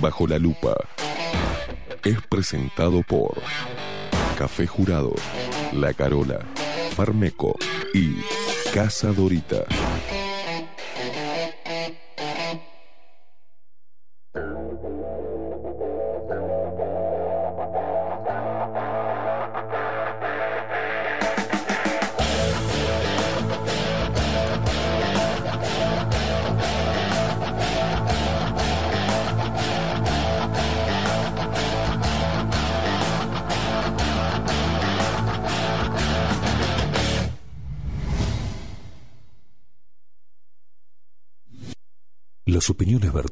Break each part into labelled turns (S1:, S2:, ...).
S1: Bajo la Lupa es presentado por Café Jurado, La Carola, Farmeco y Casa Dorita.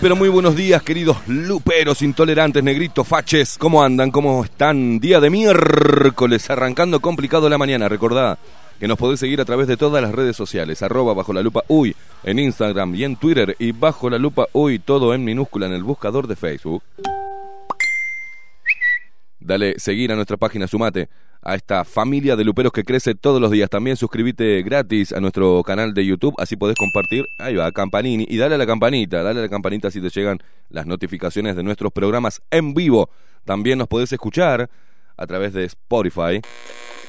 S2: Pero muy buenos días, queridos luperos, intolerantes, negritos, faches. ¿Cómo andan? ¿Cómo están? Día de miércoles, arrancando complicado la mañana. Recordá que nos podés seguir a través de todas las redes sociales, arroba bajo la lupa uy, en Instagram y en Twitter, y bajo la lupa uy, todo en minúscula en el buscador de Facebook. Dale seguir a nuestra página, sumate a esta familia de luperos que crece todos los días. También suscríbete gratis a nuestro canal de YouTube, así podés compartir, ahí va, campanini, y dale a la campanita, dale a la campanita si te llegan las notificaciones de nuestros programas en vivo. También nos podés escuchar a través de Spotify,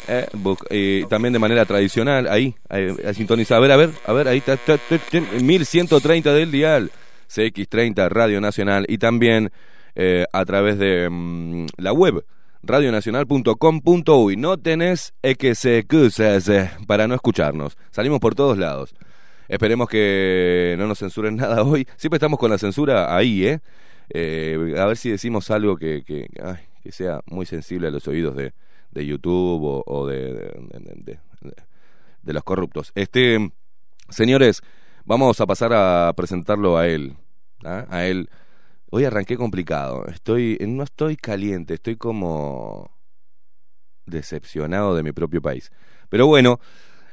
S2: eh, eh, también de manera tradicional, ahí, ahí, ahí sintoniza, a ver, a ver, a ver, ahí está, está, está, está, 1130 del dial, CX30 Radio Nacional, y también eh, a través de mm, la web radionacional.com.uy. No tenés excusas eh, para no escucharnos. Salimos por todos lados. Esperemos que no nos censuren nada hoy. Siempre estamos con la censura ahí, ¿eh? Eh, a ver si decimos algo que, que, que sea muy sensible a los oídos de, de YouTube o, de- de los corruptos. Este, señores, vamos a pasar a presentarlo a él. ¿ah? A él. Hoy arranqué complicado. Estoy, no estoy caliente, estoy como decepcionado de mi propio país. Pero bueno,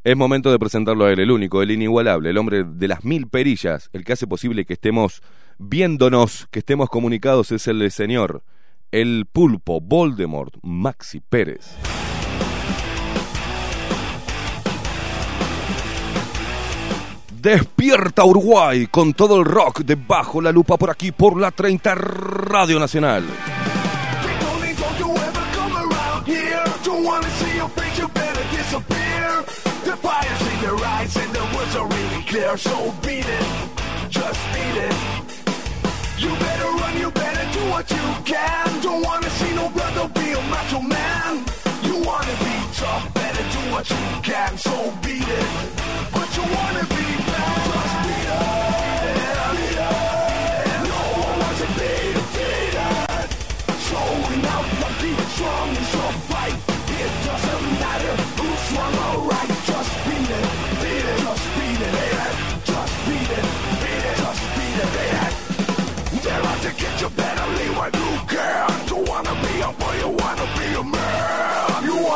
S2: Es momento de presentarlo a él, el único, el inigualable, el hombre de las mil perillas, el que hace posible que estemos viéndonos, que estemos comunicados, es el señor, el pulpo Voldemort, Maxi Pérez. Despierta Uruguay con todo el rock debajo la lupa por aquí por la 30 Radio Nacional.
S3: You better run, you better do what you can. Don't wanna see no brother be a macho man. You wanna be tough, better do what you can. So beat it, but you wanna be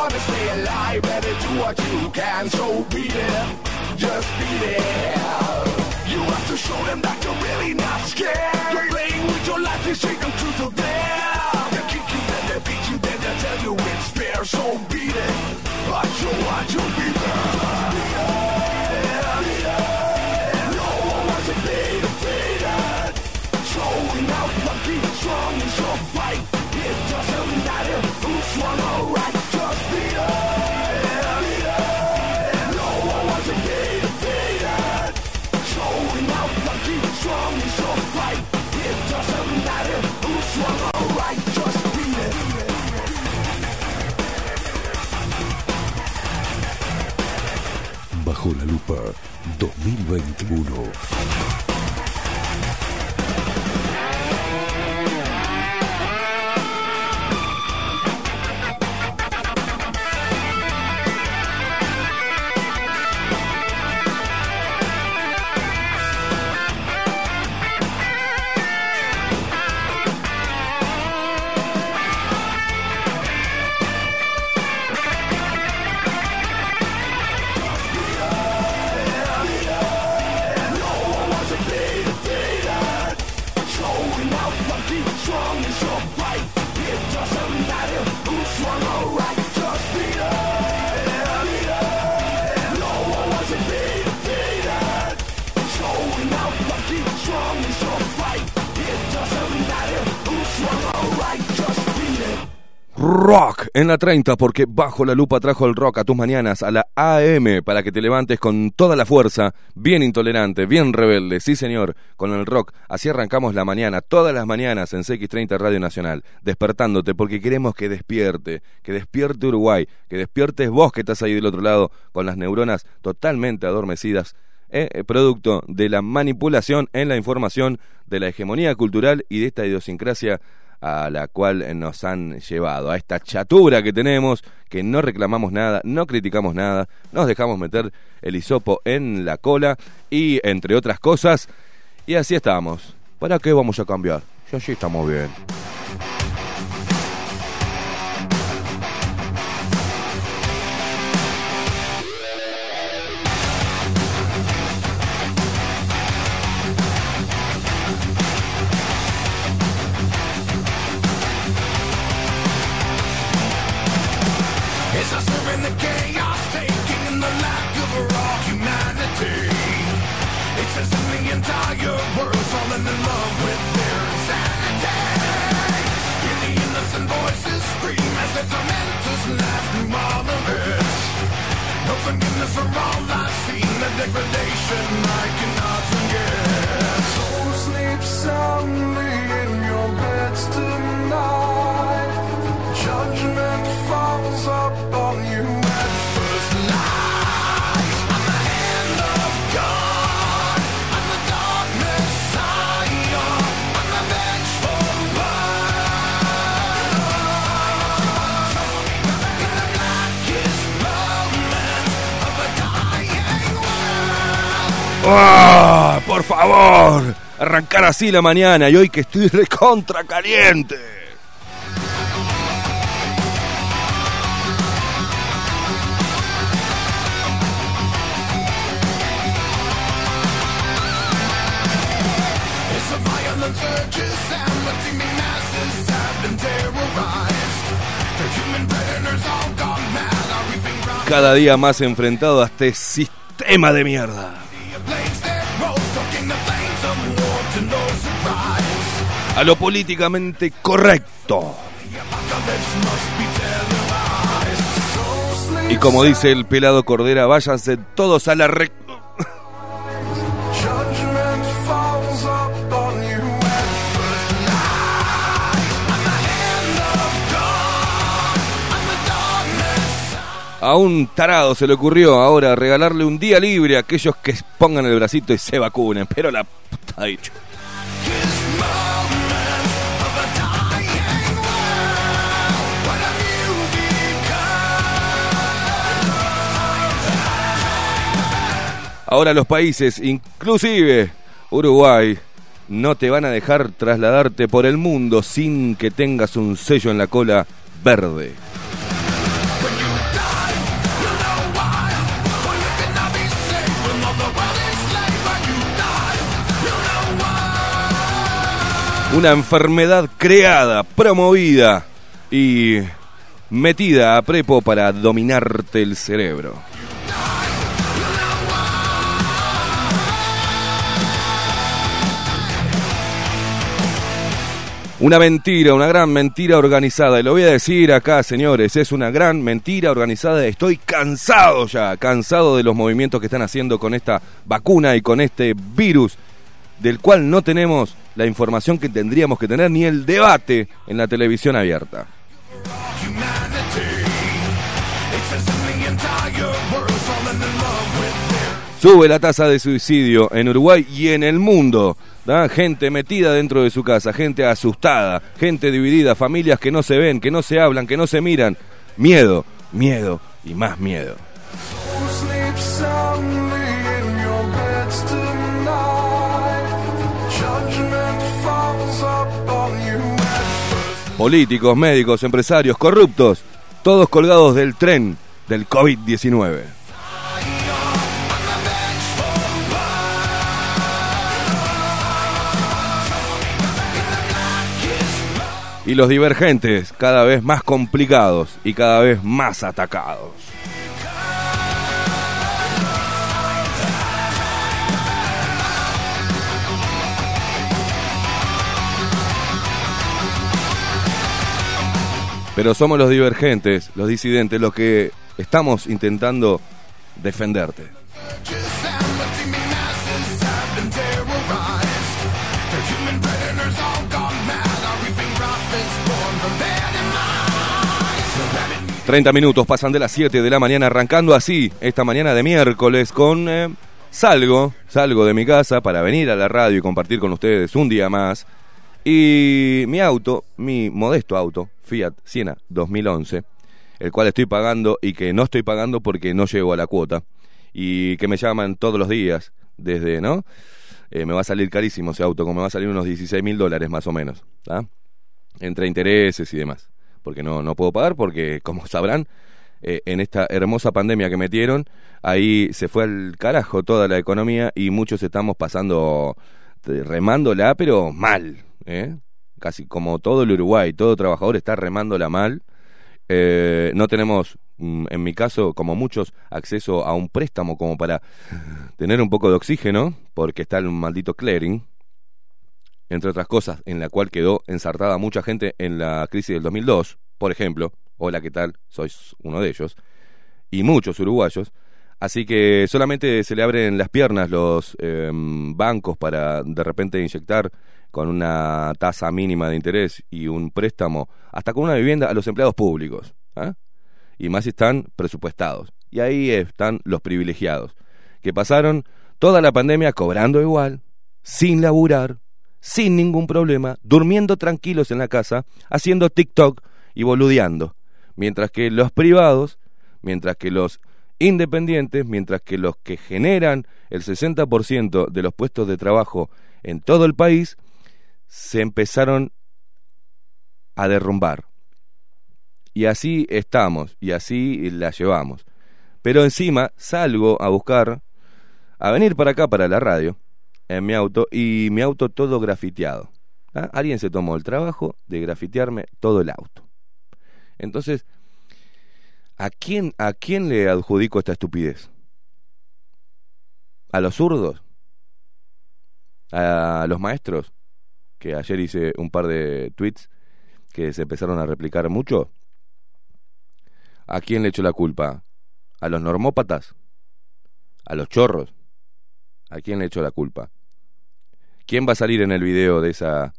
S3: wanna stay alive, better do what you can. So beat it, just beat it. You have to show them that you're really not scared. You're playing with your life, you shake them truth to them. They kick you, then they beat you, then they tell you it's fair. So beat it, but you want to be
S4: Bajo la lupa 2021.
S2: Rock en la 30 porque bajo la lupa trajo el rock a tus mañanas a la AM para que te levantes con toda la fuerza, bien intolerante, bien rebelde, sí señor, con el rock. Así arrancamos la mañana, todas las mañanas en CX30 Radio Nacional, despertándote porque queremos que despierte, que despierte Uruguay, que despiertes vos que estás ahí del otro lado con las neuronas totalmente adormecidas. eh, eh, producto de la manipulación en la información, de la hegemonía cultural y de esta idiosincrasia a la cual nos han llevado, a esta chatura que tenemos, que no reclamamos nada, no criticamos nada, nos dejamos meter el hisopo en la cola y entre otras cosas, y así estamos. ¿Para qué vamos a cambiar? Ya sí estamos bien. ¡Por favor! Arrancar así la mañana y hoy que estoy recontra caliente. Cada día más enfrentado a este sistema de mierda. A lo políticamente correcto. Y como dice el pelado Cordera, váyanse todos a la re... A un tarado se le ocurrió ahora regalarle un día libre a aquellos que pongan el bracito y se vacunen. Pero la puta dicho. Ahora los países, inclusive Uruguay, no te van a dejar trasladarte por el mundo sin que tengas un sello en la cola verde. Una enfermedad creada, promovida y metida a prepo para dominarte el cerebro. Una mentira, una gran mentira organizada. Y lo voy a decir acá, señores, es una gran mentira organizada. Estoy cansado ya, cansado de los movimientos que están haciendo con esta vacuna y con este virus, del cual no tenemos la información que tendríamos que tener ni el debate en la televisión abierta. Sube la tasa de suicidio en Uruguay y en el mundo. ¿da? Gente metida dentro de su casa, gente asustada, gente dividida, familias que no se ven, que no se hablan, que no se miran. Miedo, miedo y más miedo. Políticos, médicos, empresarios, corruptos, todos colgados del tren del COVID-19. Y los divergentes cada vez más complicados y cada vez más atacados. Pero somos los divergentes, los disidentes, los que estamos intentando defenderte.
S3: Just and the teeming masses have been terrorized. The human predators all gone mad are reaping profits born from their demise. The rabid
S2: 30 minutos pasan de las 7 de la mañana, arrancando así esta mañana de miércoles con... eh, salgo, salgo de mi casa para venir a la radio y compartir con ustedes un día más. Y mi auto, mi modesto auto, Fiat Siena 2011, el cual estoy pagando y que no estoy pagando porque no llego a la cuota. Y que me llaman todos los días, desde, ¿no? Eh, me va a salir carísimo ese auto, como me va a salir unos 16 mil dólares más o menos, ¿tá? Entre intereses y demás. Porque no, no puedo pagar, porque como sabrán, eh, en esta hermosa pandemia que metieron, ahí se fue al carajo toda la economía y muchos estamos pasando, eh, remándola, pero mal, ¿eh? Casi como todo el Uruguay, todo trabajador está remándola mal. Eh, no tenemos, mm, en mi caso, como muchos, acceso a un préstamo como para tener un poco de oxígeno, porque está el maldito clearing, entre otras cosas, en la cual quedó ensartada mucha gente en la crisis del 2002, por ejemplo. Hola, ¿qué tal? Sois uno de ellos. Y muchos uruguayos. Así que solamente se le abren las piernas los eh, bancos para de repente inyectar con una tasa mínima de interés y un préstamo, hasta con una vivienda a los empleados públicos. ¿ah? Y más están presupuestados. Y ahí están los privilegiados, que pasaron toda la pandemia cobrando igual, sin laburar, sin ningún problema, durmiendo tranquilos en la casa, haciendo TikTok y boludeando. Mientras que los privados, mientras que los independientes, mientras que los que generan el 60% de los puestos de trabajo en todo el país, se empezaron a derrumbar. Y así estamos, y así la llevamos. Pero encima salgo a buscar, a venir para acá, para la radio, en mi auto, y mi auto todo grafiteado. ¿ah? Alguien se tomó el trabajo de grafitearme todo el auto. Entonces, ¿a quién, ¿a quién le adjudico esta estupidez? ¿A los zurdos? ¿A los maestros? Que ayer hice un par de tweets que se empezaron a replicar mucho. ¿A quién le echo la culpa? ¿A los normópatas? ¿A los chorros? ¿A quién le echo la culpa? ¿Quién va a salir en el video de esa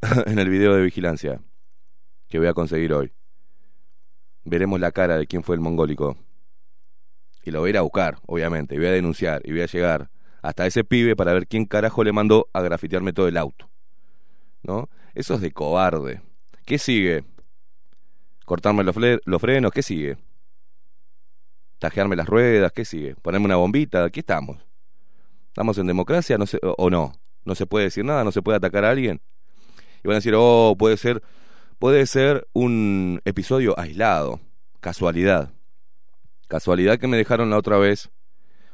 S2: en el video de vigilancia que voy a conseguir hoy? Veremos la cara de quién fue el mongólico. Y lo voy a ir a buscar, obviamente, y voy a denunciar, y voy a llegar hasta ese pibe para ver quién carajo le mandó a grafitearme todo el auto. ¿No? Eso es de cobarde. ¿Qué sigue? ¿Cortarme los, frenos? ¿Qué sigue? ¿Tajearme las ruedas? ¿Qué sigue? ¿Ponerme una bombita? ¿Aquí estamos? ¿Estamos en democracia no o no? ¿No se puede decir nada? ¿No se puede atacar a alguien? Y van a decir, oh, puede ser, puede ser un episodio aislado, casualidad. Casualidad que me dejaron la otra vez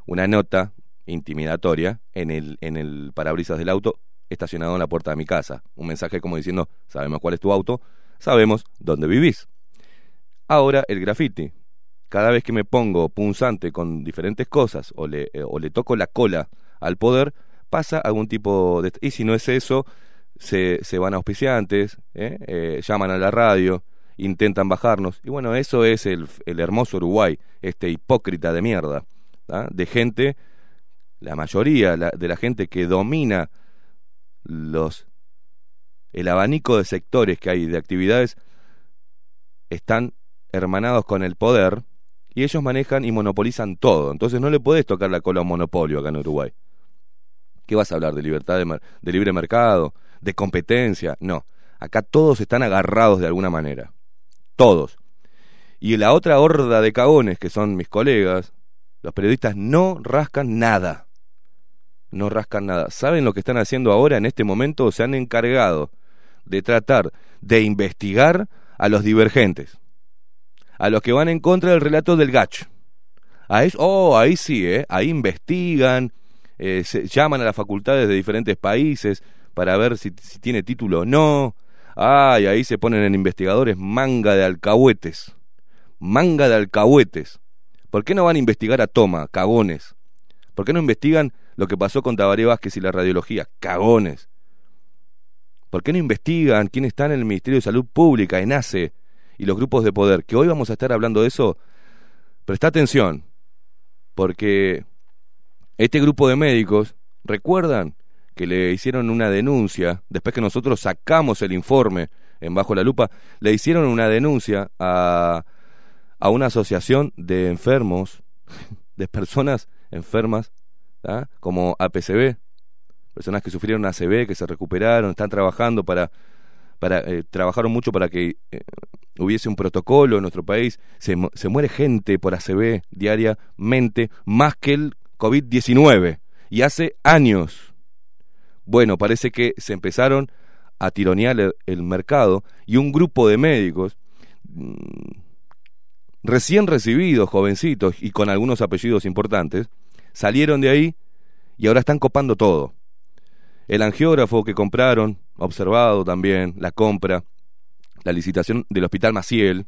S2: una nota intimidatoria en el, en el parabrisas del auto estacionado en la puerta de mi casa. Un mensaje como diciendo, sabemos cuál es tu auto, sabemos dónde vivís. Ahora el graffiti. Cada vez que me pongo punzante con diferentes cosas o le, eh, toco la cola al poder, pasa algún tipo de... Y si no es eso, se, se van a auspiciantes, ¿eh? Eh, llaman a la radio, intentan bajarnos. Y bueno, eso es el hermoso Uruguay, este hipócrita de mierda, de gente, la mayoría de la gente que domina los el abanico de sectores que hay de actividades están hermanados con el poder y ellos manejan y monopolizan todo. Entonces no le podés tocar la cola a un monopolio acá en Uruguay. ¿Qué vas a hablar? ¿De libertad de, de libre mercado? ¿De competencia? No. Acá todos están agarrados de alguna manera. Todos. Y la otra horda de cagones, que son mis colegas, los periodistas, no rascan nada no rascan nada. ¿Saben lo que están haciendo ahora en este momento? Se han encargado de tratar de investigar a los divergentes, a los que van en contra del relato del gacho. Ahí, oh, ahí sí, ¿eh? ahí investigan, eh, se llaman a las facultades de diferentes países para ver si, tiene título o no. Ay, ahí se ponen en investigadores manga de alcahuetes. Manga de alcahuetes. ¿Por qué no van a investigar a Toma, cagones? ¿Por qué no investigan lo que pasó con Tabaré Vázquez y la radiología. Cagones. ¿Por qué no investigan quién está en el Ministerio de Salud Pública, en ACE y los grupos de poder? Que hoy vamos a estar hablando de eso. Presta atención, porque este grupo de médicos, ¿recuerdan que le hicieron una denuncia, después que nosotros sacamos el informe en Bajo la Lupa, le hicieron una denuncia a, a una asociación de enfermos, de personas enfermas como APCB, personas que sufrieron ACB, que se recuperaron, están trabajando para, para eh, trabajaron mucho para que eh, hubiese un protocolo en nuestro país. Se, se muere gente por ACB diariamente, más que el COVID-19, y hace años. Bueno, parece que se empezaron a tironear el, mercado y un grupo de médicos mmm, recién recibidos, jovencitos y con algunos apellidos importantes, salieron de ahí y ahora están copando todo. El angiógrafo que compraron, observado también, la compra, la licitación del Hospital Maciel,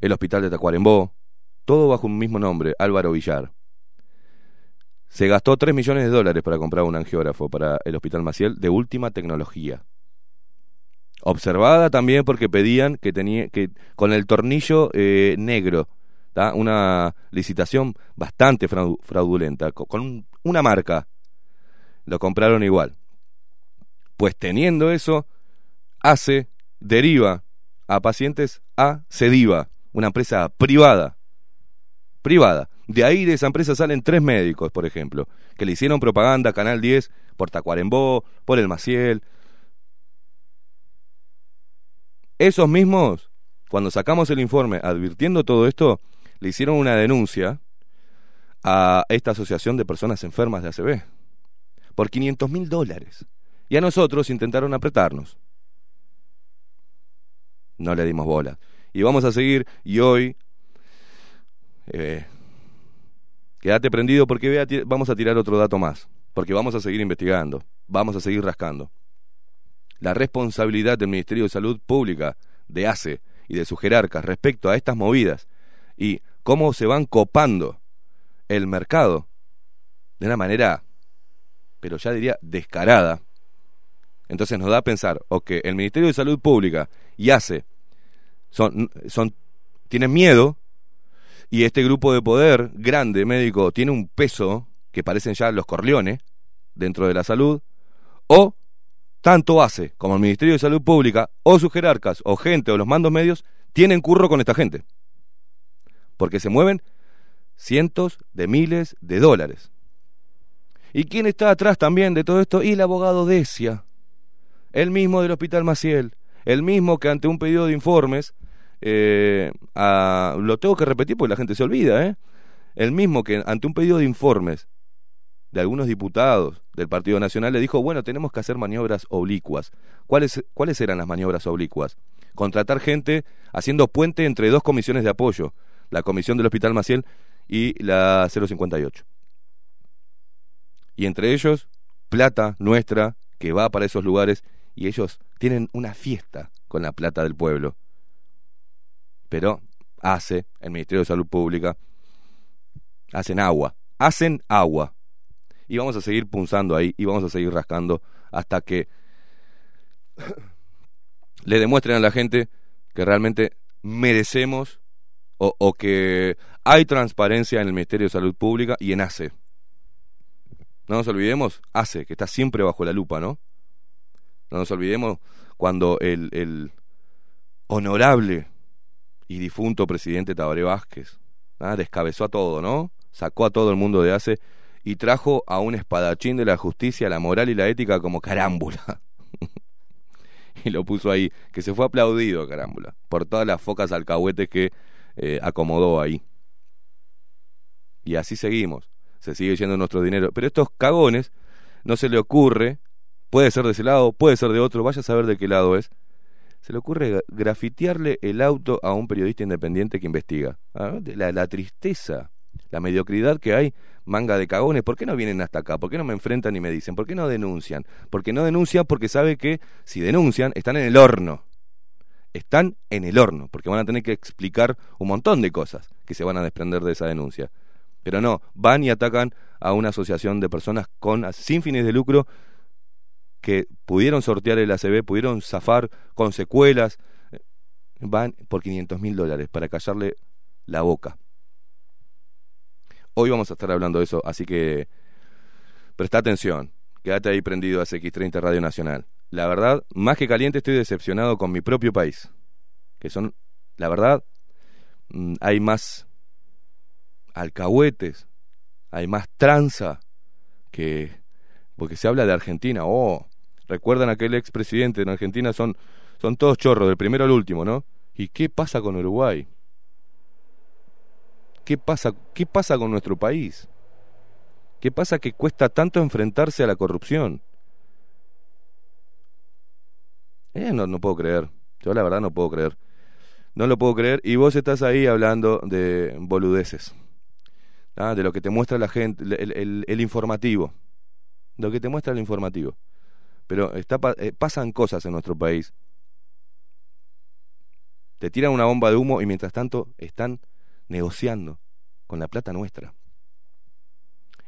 S2: el Hospital de Tacuarembó, todo bajo un mismo nombre, Álvaro Villar. Se gastó 3 millones de dólares para comprar un angiógrafo para el Hospital Maciel de última tecnología. Observada también porque pedían que tenía que con el tornillo eh, negro una licitación bastante fraudulenta, con una marca. Lo compraron igual. Pues teniendo eso, hace, deriva a pacientes a Cediva, una empresa privada. Privada. De ahí de esa empresa salen tres médicos, por ejemplo, que le hicieron propaganda a Canal 10 por Tacuarembó, por el Maciel. Esos mismos, cuando sacamos el informe advirtiendo todo esto, le hicieron una denuncia a esta asociación de personas enfermas de ACB por 500 mil dólares. Y a nosotros intentaron apretarnos. No le dimos bola. Y vamos a seguir y hoy... Eh, quédate prendido porque vamos a tirar otro dato más. Porque vamos a seguir investigando. vamos a seguir rascando. La responsabilidad del Ministerio de Salud Pública, de ACE y de sus jerarcas respecto a estas movidas y cómo se van copando el mercado de una manera, pero ya diría descarada. Entonces nos da a pensar, o que el Ministerio de Salud Pública y ACE son, son, tienen miedo y este grupo de poder grande médico tiene un peso que parecen ya los corleones dentro de la salud, o tanto hace como el Ministerio de Salud Pública, o sus jerarcas, o gente, o los mandos medios, tienen curro con esta gente. Porque se mueven cientos de miles de dólares. ¿Y quién está atrás también de todo esto? Y el abogado Decia, el mismo del Hospital Maciel, el mismo que ante un pedido de informes, eh, lo tengo que repetir porque la gente se olvida, ¿eh? el mismo que ante un pedido de informes de algunos diputados del Partido Nacional le dijo, bueno, tenemos que hacer maniobras oblicuas. ¿Cuáles, ¿Cuáles eran las maniobras oblicuas? Contratar gente haciendo puente entre dos comisiones de apoyo, la comisión del Hospital Maciel y la 058. Y entre ellos, plata nuestra que va para esos lugares y ellos tienen una fiesta con la plata del pueblo. Pero hace el Ministerio de Salud Pública, hacen agua, hacen agua y vamos a seguir punzando ahí y vamos a seguir rascando hasta que le demuestren a la gente que realmente merecemos o, que hay transparencia en el Ministerio de Salud Pública y en ACE. No nos olvidemos, ACE, que está siempre bajo la lupa, ¿no? No nos olvidemos cuando el, el honorable y difunto presidente Tabaré Vázquez ¿ah? descabezó a todo, ¿no? Sacó a todo el mundo de ACE y trajo a un espadachín de la justicia, la moral y la ética como carámbula. y lo puso ahí, que se fue aplaudido, carámbula, por todas las focas alcahuetes que eh, acomodó ahí. Y así seguimos, se sigue yendo nuestro dinero. Pero estos cagones, no se le ocurre, puede ser de ese lado, puede ser de otro, vaya a saber de qué lado es, se le ocurre grafitearle el auto a un periodista independiente que investiga. ¿Ah? La, la tristeza, la mediocridad que hay manga de cagones, ¿por qué no vienen hasta acá? ¿Por qué no me enfrentan y me dicen? ¿Por qué no denuncian? Porque no denuncian porque sabe que si denuncian están en el horno. Están en el horno, porque van a tener que explicar un montón de cosas que se van a desprender de esa denuncia. Pero no, van y atacan a una asociación de personas con sin fines de lucro que pudieron sortear el ACB, pudieron zafar con secuelas, van por 500 mil dólares para callarle la boca. Hoy vamos a estar hablando de eso, así que presta atención. Quédate ahí prendido a X30 Radio Nacional. La verdad, más que caliente, estoy decepcionado con mi propio país. Que son, la verdad, mm, hay más alcahuetes, hay más tranza que. Porque se habla de Argentina. Oh, recuerdan aquel expresidente en Argentina, son, son todos chorros, del primero al último, ¿no? ¿Y qué pasa con Uruguay? ¿Qué pasa, ¿Qué pasa con nuestro país? ¿Qué pasa que cuesta tanto enfrentarse a la corrupción? Eh, no, no puedo creer. Yo la verdad no puedo creer. No lo puedo creer. Y vos estás ahí hablando de boludeces. ¿ah? De lo que te muestra la gente, el, el, informativo. lo que te muestra el informativo. Pero eh, pasan cosas en nuestro país. Te tiran una bomba de humo y mientras tanto están negociando con la plata nuestra.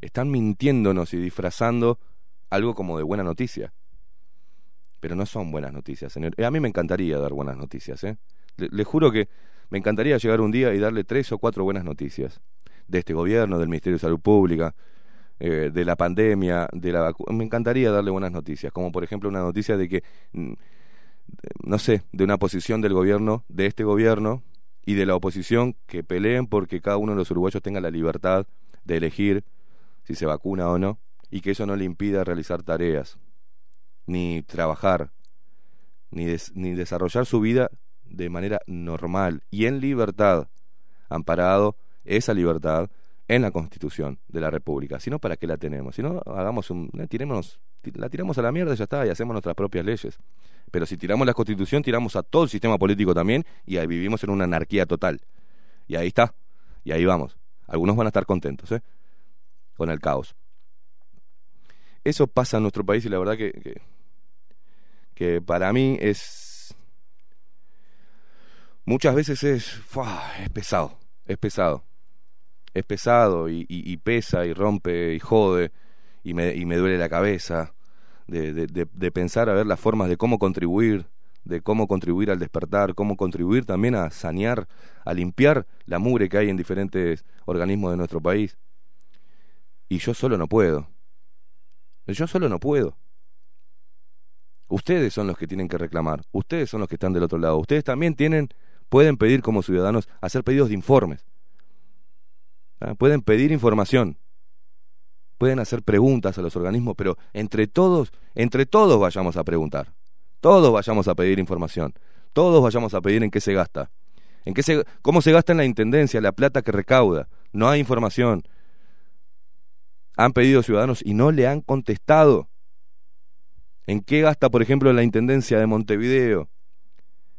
S2: Están mintiéndonos y disfrazando algo como de buena noticia. Pero no son buenas noticias, señor. Eh, a mí me encantaría dar buenas noticias, ¿eh? Le, juro que me encantaría llegar un día y darle tres o cuatro buenas noticias. De este gobierno, del Ministerio de Salud Pública, eh, de la pandemia, de la Me encantaría darle buenas noticias, como por ejemplo una noticia de que, mm, no sé, de una posición del gobierno, de este gobierno, y de la oposición que peleen porque cada uno de los uruguayos tenga la libertad de elegir si se vacuna o no y que eso no le impida realizar tareas, ni trabajar, ni, ni desarrollar su vida de manera normal y en libertad, amparado esa libertad en la Constitución de la República. Si no, ¿para qué la tenemos? Si no, hagamos un... Eh, tiremos, la tiramos a la mierda y ya está, y hacemos nuestras propias leyes. Pero si tiramos la constitución, tiramos a todo el sistema político también y ahí vivimos en una anarquía total. Y ahí está. Y ahí vamos. Algunos van a estar contentos, ¿eh? Con el caos. eso pasa en nuestro país y la verdad que, que para mí es... Muchas veces es, es pesado, es pesado. Es pesado y, pesa y rompe y jode y me, y me duele la cabeza de- de pensar a ver las formas de cómo contribuir, de cómo contribuir al despertar, cómo contribuir también a sanear, a limpiar la mugre que hay en diferentes organismos de nuestro país. Y yo solo no puedo. Yo solo no puedo. Ustedes son los que tienen que reclamar. Ustedes son los que están del otro lado. Ustedes también tienen, pueden pedir como ciudadanos, hacer pedidos de informes. ¿Ah? Pueden pedir información. Pueden hacer preguntas a los organismos, pero entre todos, entre todos vayamos a preguntar. Todos vayamos a pedir información. Todos vayamos a pedir en qué se gasta. En qué se, cómo se gasta en la intendencia la plata que recauda. No hay información. Han pedido ciudadanos y no le han contestado. ¿En qué gasta, por ejemplo, la Intendencia de Montevideo?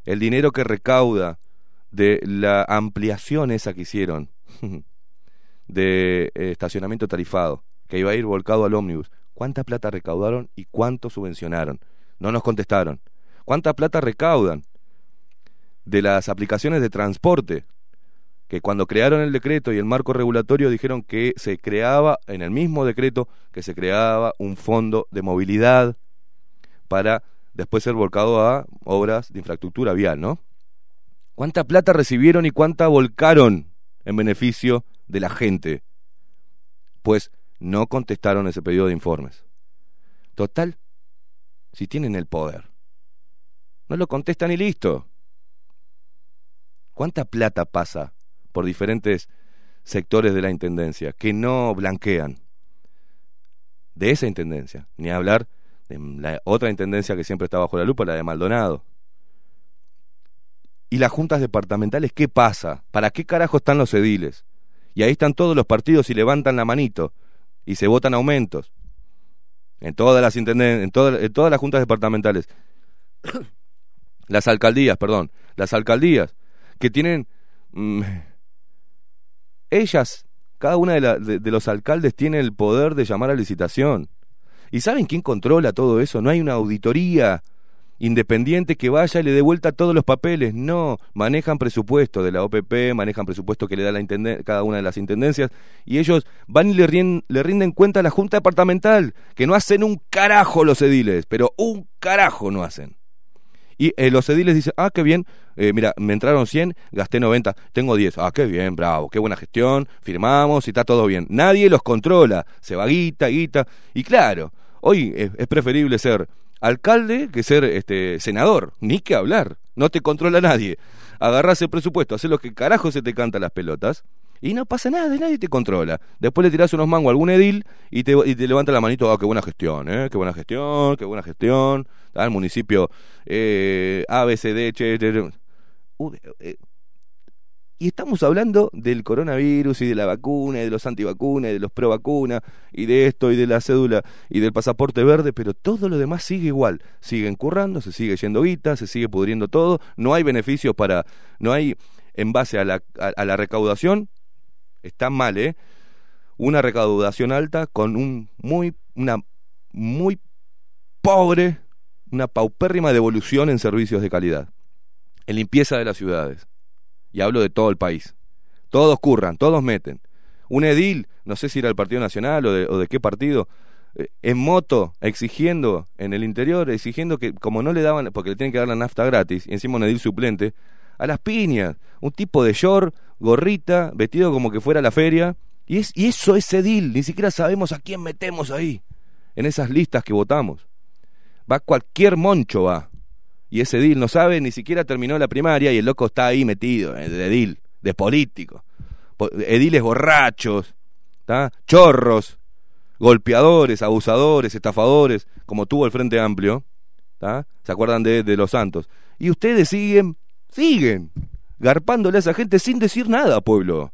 S2: El dinero que recauda de la ampliación esa que hicieron de eh, estacionamiento tarifado, que iba a ir volcado al ómnibus. ¿Cuánta plata recaudaron y cuánto subvencionaron? No nos contestaron. ¿Cuánta plata recaudan de las aplicaciones de transporte? Que cuando crearon el decreto y el marco regulatorio dijeron que se creaba, en el mismo decreto, que se creaba un fondo de movilidad para después ser volcado a obras de infraestructura vial, ¿no? ¿Cuánta plata recibieron y cuánta volcaron en beneficio de la gente? Pues no contestaron ese pedido de informes. Total, si tienen el poder. No lo contestan y listo. ¿Cuánta plata pasa por diferentes sectores de la Intendencia que no blanquean? De esa Intendencia, ni hablar la otra Intendencia que siempre está bajo la lupa, la de Maldonado. ¿Y las juntas departamentales qué pasa? ¿Para qué carajo están los ediles? Y ahí están todos los partidos y levantan la manito y se votan aumentos. En todas las intenden en, todas en todas las juntas departamentales. las alcaldías, perdón, las alcaldías que tienen mm, ellas, cada una de, la- de- de los alcaldes tiene el poder de llamar a licitación. ¿Y saben quién controla todo eso? No hay una auditoría independiente que vaya y le dé vuelta todos los papeles. No, manejan presupuesto de la OPP, manejan presupuesto que le da la cada una de las intendencias y ellos van y le, rien- le rinden cuenta a la Junta Departamental, que no hacen un carajo los ediles, pero un carajo no hacen. Y eh, los ediles dicen, ah, qué bien, eh, mira, me entraron 100, gasté 90, tengo 10, ah, qué bien, bravo, qué buena gestión, firmamos y está todo bien. Nadie los controla, se va guita, guita. Y claro, hoy es, es preferible ser alcalde que ser este senador, ni que hablar, no te controla nadie. Agarrás el presupuesto, haces lo que carajo se te canta las pelotas y no pasa nada, nadie te controla. Después le tirás unos mangos a algún edil y te, y levanta la manito, ah, qué buena gestión, ¿eh? qué buena gestión, qué buena gestión. El municipio eh, eh, y estamos hablando del coronavirus y de la vacuna y de los antivacunas y de los pro vacuna y de esto y de la cédula y del pasaporte verde, pero todo lo demás sigue igual. Siguen currando, se sigue yendo guita, se sigue pudriendo todo, no hay beneficios para, no hay, en base a la, a, a la recaudación, está mal, ¿eh? Una recaudación alta con un muy, una muy pobre, una paupérrima devolución en servicios de calidad, en limpieza de las ciudades. Y hablo de todo el país. Todos curran, todos meten. Un edil, no sé si era el Partido Nacional o de, o de qué partido, eh, en moto, exigiendo en el interior, exigiendo que, como no le daban, porque le tienen que dar la nafta gratis, y encima un edil suplente, a las piñas, un tipo de short, gorrita, vestido como que fuera a la feria, y, es, y eso es edil, ni siquiera sabemos a quién metemos ahí, en esas listas que votamos. Va cualquier moncho, va. Y ese edil no sabe, ni siquiera terminó la primaria y el loco está ahí metido, eh, de edil, de político. Po- Ediles borrachos, ¿tá? chorros, golpeadores, abusadores, estafadores, como tuvo el Frente Amplio. ¿tá? ¿Se acuerdan de, de los santos? Y ustedes siguen, siguen, garpándole a esa gente sin decir nada, pueblo.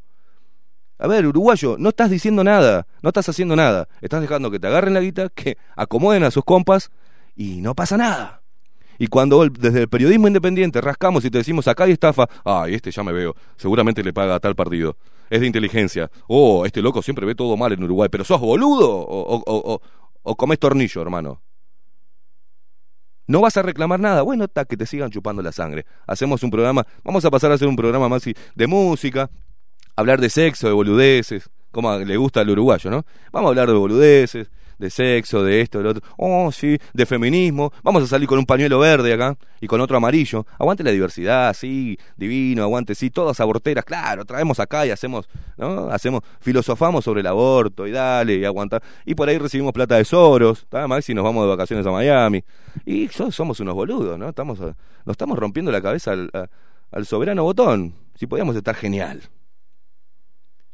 S2: A ver, uruguayo, no estás diciendo nada, no estás haciendo nada. Estás dejando que te agarren la guita, que acomoden a sus compas y no pasa nada. Y cuando desde el periodismo independiente rascamos y te decimos acá hay estafa, ay, este ya me veo, seguramente le paga a tal partido. Es de inteligencia. Oh, este loco siempre ve todo mal en Uruguay, pero sos boludo o- o- o- O comes tornillo, hermano. No vas a reclamar nada. Bueno, está que te sigan chupando la sangre. Hacemos un programa, vamos a pasar a hacer un programa más de música, hablar de sexo, de boludeces, como le gusta al uruguayo, ¿no? Vamos a hablar de boludeces, de sexo, de esto, de lo otro. Oh, sí, de feminismo. Vamos a salir con un pañuelo verde acá y con otro amarillo. Aguante la diversidad, sí, divino, aguante, sí, todas aborteras, claro, traemos acá y hacemos, ¿no? Hacemos, filosofamos sobre el aborto y dale, y aguanta. Y por ahí recibimos plata de Soros. Más si nos vamos de vacaciones a Miami. Y somos unos boludos, ¿no? Estamos, nos estamos rompiendo la cabeza al, al soberano botón. Si podíamos estar genial.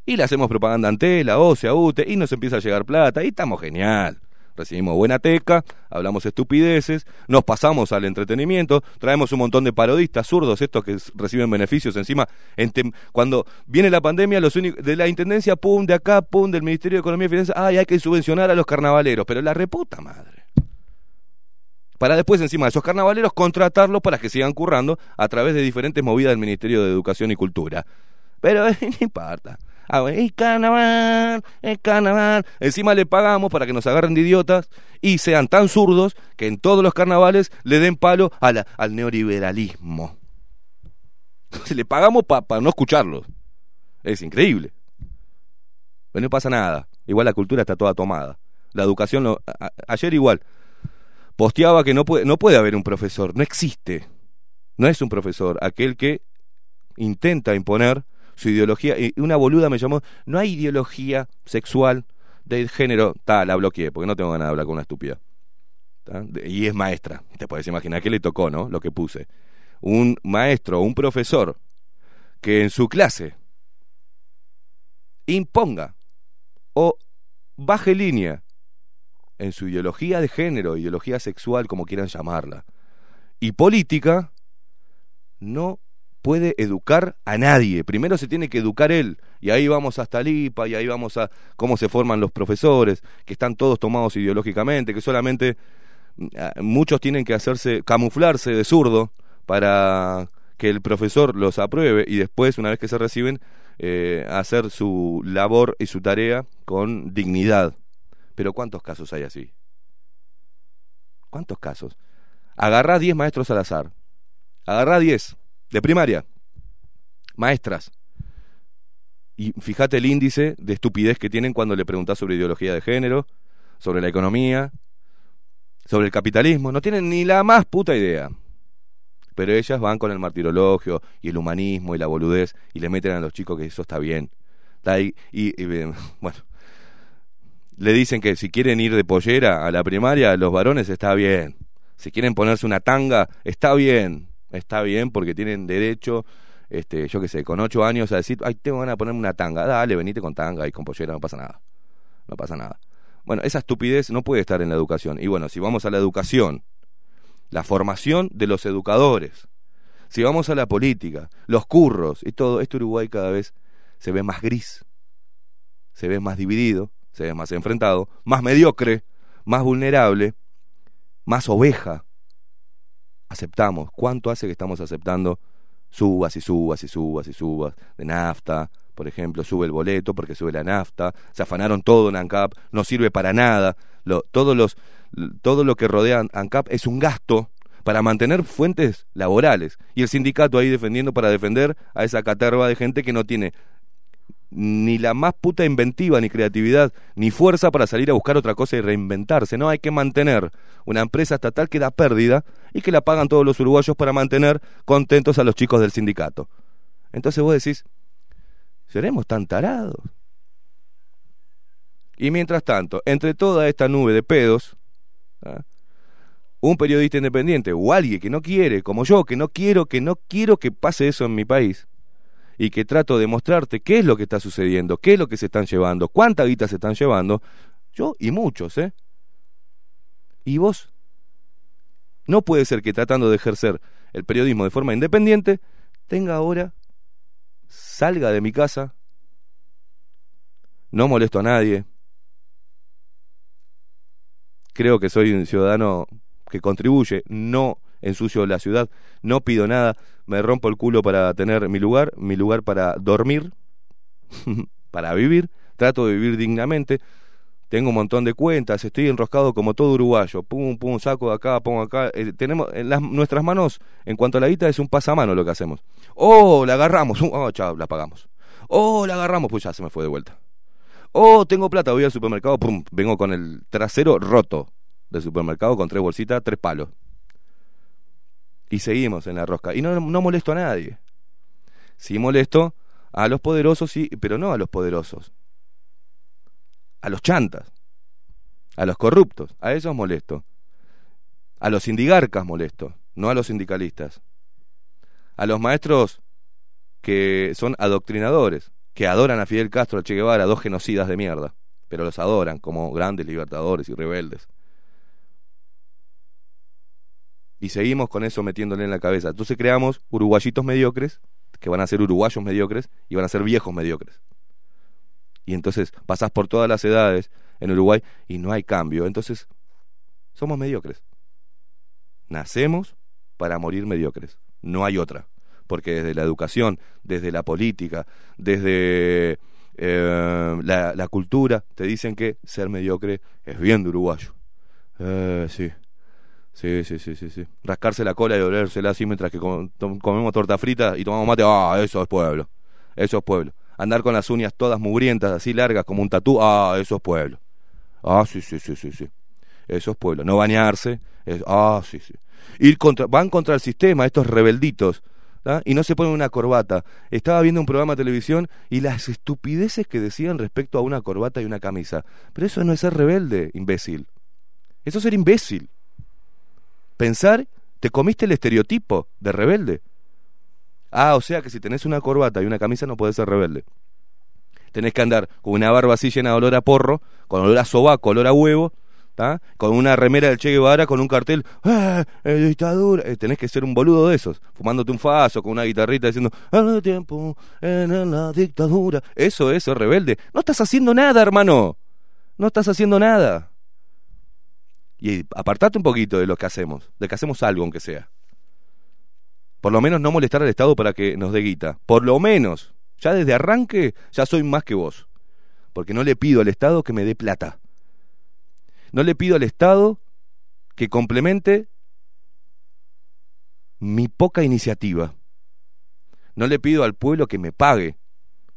S2: Y le hacemos propaganda ante la OCE, UTE, y nos empieza a llegar plata, y estamos genial. Recibimos buena teca, hablamos estupideces, nos pasamos al entretenimiento, traemos un montón de parodistas zurdos, estos que reciben beneficios encima. cuando viene la pandemia, los de la intendencia, pum, de acá, pum, del Ministerio de Economía y Finanzas, ay, hay que subvencionar a los carnavaleros, pero la reputa madre. Para después, encima de esos carnavaleros, contratarlos para que sigan currando a través de diferentes movidas del Ministerio de Educación y Cultura. Pero no importa. Ah, es carnaval, es carnaval. Encima le pagamos para que nos agarren de idiotas y sean tan zurdos que en todos los carnavales le den palo al neoliberalismo. le pagamos para no escucharlos. Es increíble. Pero no pasa nada. Igual la cultura está toda tomada. La educación, ayer igual, posteaba que no puede haber un profesor. No existe. No es un profesor. Aquel que intenta imponer su ideología. Y una boluda me llamó, no hay ideología sexual de género. tal la bloqueé, porque no tengo ganas de hablar con una estúpida. Y es maestra. Te puedes imaginar que le tocó, ¿no? Lo que puse. Un maestro, un profesor, que en su clase imponga o baje línea en su ideología de género, ideología sexual, como quieran llamarla, y política, no puede educar a nadie. Primero se tiene que educar él. Y ahí vamos hasta Lipa, y ahí vamos a cómo se forman los profesores, que están todos tomados ideológicamente, que solamente mm, ah, muchos tienen que hacerse, camuflarse de zurdo para que el profesor los apruebe y después, una vez que se reciben, eh, hacer su labor y su tarea con dignidad. Pero ¿cuántos casos hay así? ¿Cuántos casos? Agarrá 10 maestros al azar. Agarrá 10 de primaria, maestras. Y fíjate el índice de estupidez que tienen cuando le preguntas sobre ideología de género, sobre la economía, sobre el capitalismo. No tienen ni la más puta idea. Pero ellas van con el martirologio y el humanismo y la boludez y le meten a los chicos que eso está bien. y, y, bueno, le dicen que si quieren ir de pollera a la primaria, los varones está bien. Si quieren ponerse una tanga, está bien está bien porque tienen derecho, este, yo qué sé, con ocho años a decir, ay, tengo ganas de ponerme una tanga, dale, venite con tanga y con pollera, no pasa nada, no pasa nada. Bueno, esa estupidez no puede estar en la educación. Y bueno, si vamos a la educación, la formación de los educadores, si vamos a la política, los curros y todo, este Uruguay cada vez se ve más gris, se ve más dividido, se ve más enfrentado, más mediocre, más vulnerable, más oveja, aceptamos? ¿Cuánto hace que estamos aceptando subas y subas y subas y subas de nafta? Por ejemplo, sube el boleto porque sube la nafta, se afanaron todo en ANCAP, no sirve para nada. Lo, todos los, todo lo que rodea ANCAP es un gasto para mantener fuentes laborales. Y el sindicato ahí defendiendo para defender a esa caterva de gente que no tiene ni la más puta inventiva, ni creatividad, ni fuerza para salir a buscar otra cosa y reinventarse. No hay que mantener una empresa estatal que da pérdida y que la pagan todos los uruguayos para mantener contentos a los chicos del sindicato. Entonces vos decís, ¿seremos tan tarados? Y mientras tanto, entre toda esta nube de pedos, ¿ah? un periodista independiente o alguien que no quiere, como yo, que no quiero, que no quiero que pase eso en mi país, y que trato de mostrarte qué es lo que está sucediendo, qué es lo que se están llevando, cuánta guita se están llevando, yo y muchos, ¿eh? ¿Y vos? No puede ser que tratando de ejercer el periodismo de forma independiente, tenga ahora, salga de mi casa, no molesto a nadie, creo que soy un ciudadano que contribuye, no ensucio la ciudad, no pido nada, me rompo el culo para tener mi lugar, mi lugar para dormir, para vivir, trato de vivir dignamente, tengo un montón de cuentas, estoy enroscado como todo uruguayo, pum, pum, saco de acá, pongo acá, eh, tenemos en las, nuestras manos, en cuanto a la guita, es un pasamano lo que hacemos. Oh, la agarramos, oh, chao, la pagamos. Oh, la agarramos, pues ya se me fue de vuelta. Oh, tengo plata, voy al supermercado, pum, vengo con el trasero roto del supermercado con tres bolsitas, tres palos. Y seguimos en la rosca. Y no, no molesto a nadie. Sí molesto a los poderosos, sí, pero no a los poderosos a los chantas, a los corruptos, a esos molesto, a los sindigarcas molesto, no a los sindicalistas, a los maestros que son adoctrinadores, que adoran a Fidel Castro, a Che Guevara, dos genocidas de mierda, pero los adoran como grandes libertadores y rebeldes. Y seguimos con eso metiéndole en la cabeza. Entonces creamos uruguayitos mediocres, que van a ser uruguayos mediocres y van a ser viejos mediocres y entonces pasás por todas las edades en Uruguay y no hay cambio. Entonces, somos mediocres. Nacemos para morir mediocres. No hay otra. Porque desde la educación, desde la política, desde eh, la, cultura, te dicen que ser mediocre es bien de uruguayo. Eh, sí. Sí, sí, sí, sí, sí. Rascarse la cola y dolérsela así mientras que comemos torta frita y tomamos mate. Ah, eso es pueblo. Eso es pueblo andar con las uñas todas mugrientas, así largas como un tatú, ah, eso es pueblo. Ah, sí, sí, sí, sí, sí. Eso es pueblo. No bañarse, es, ah, sí, sí. Ir contra, van contra el sistema, estos rebelditos, y no se ponen una corbata. Estaba viendo un programa de televisión y las estupideces que decían respecto a una corbata y una camisa. Pero eso no es ser rebelde, imbécil. Eso es ser imbécil. Pensar, te comiste el estereotipo de rebelde. Ah, o sea que si tenés una corbata y una camisa no podés ser rebelde. Tenés que andar con una barba así llena de olor a porro, con olor a sobaco, olor a huevo, con una remera del Che Guevara, con un cartel, ¡eh, dictadura! Eh, tenés que ser un boludo de esos, fumándote un faso con una guitarrita diciendo, el tiempo en la dictadura. Eso es ser rebelde. No estás haciendo nada, hermano. No estás haciendo nada. Y apartate un poquito de lo que hacemos, de que hacemos algo aunque sea. Por lo menos no molestar al Estado para que nos dé guita. Por lo menos. Ya desde arranque ya soy más que vos. Porque no le pido al Estado que me dé plata. No le pido al Estado que complemente mi poca iniciativa. No le pido al pueblo que me pague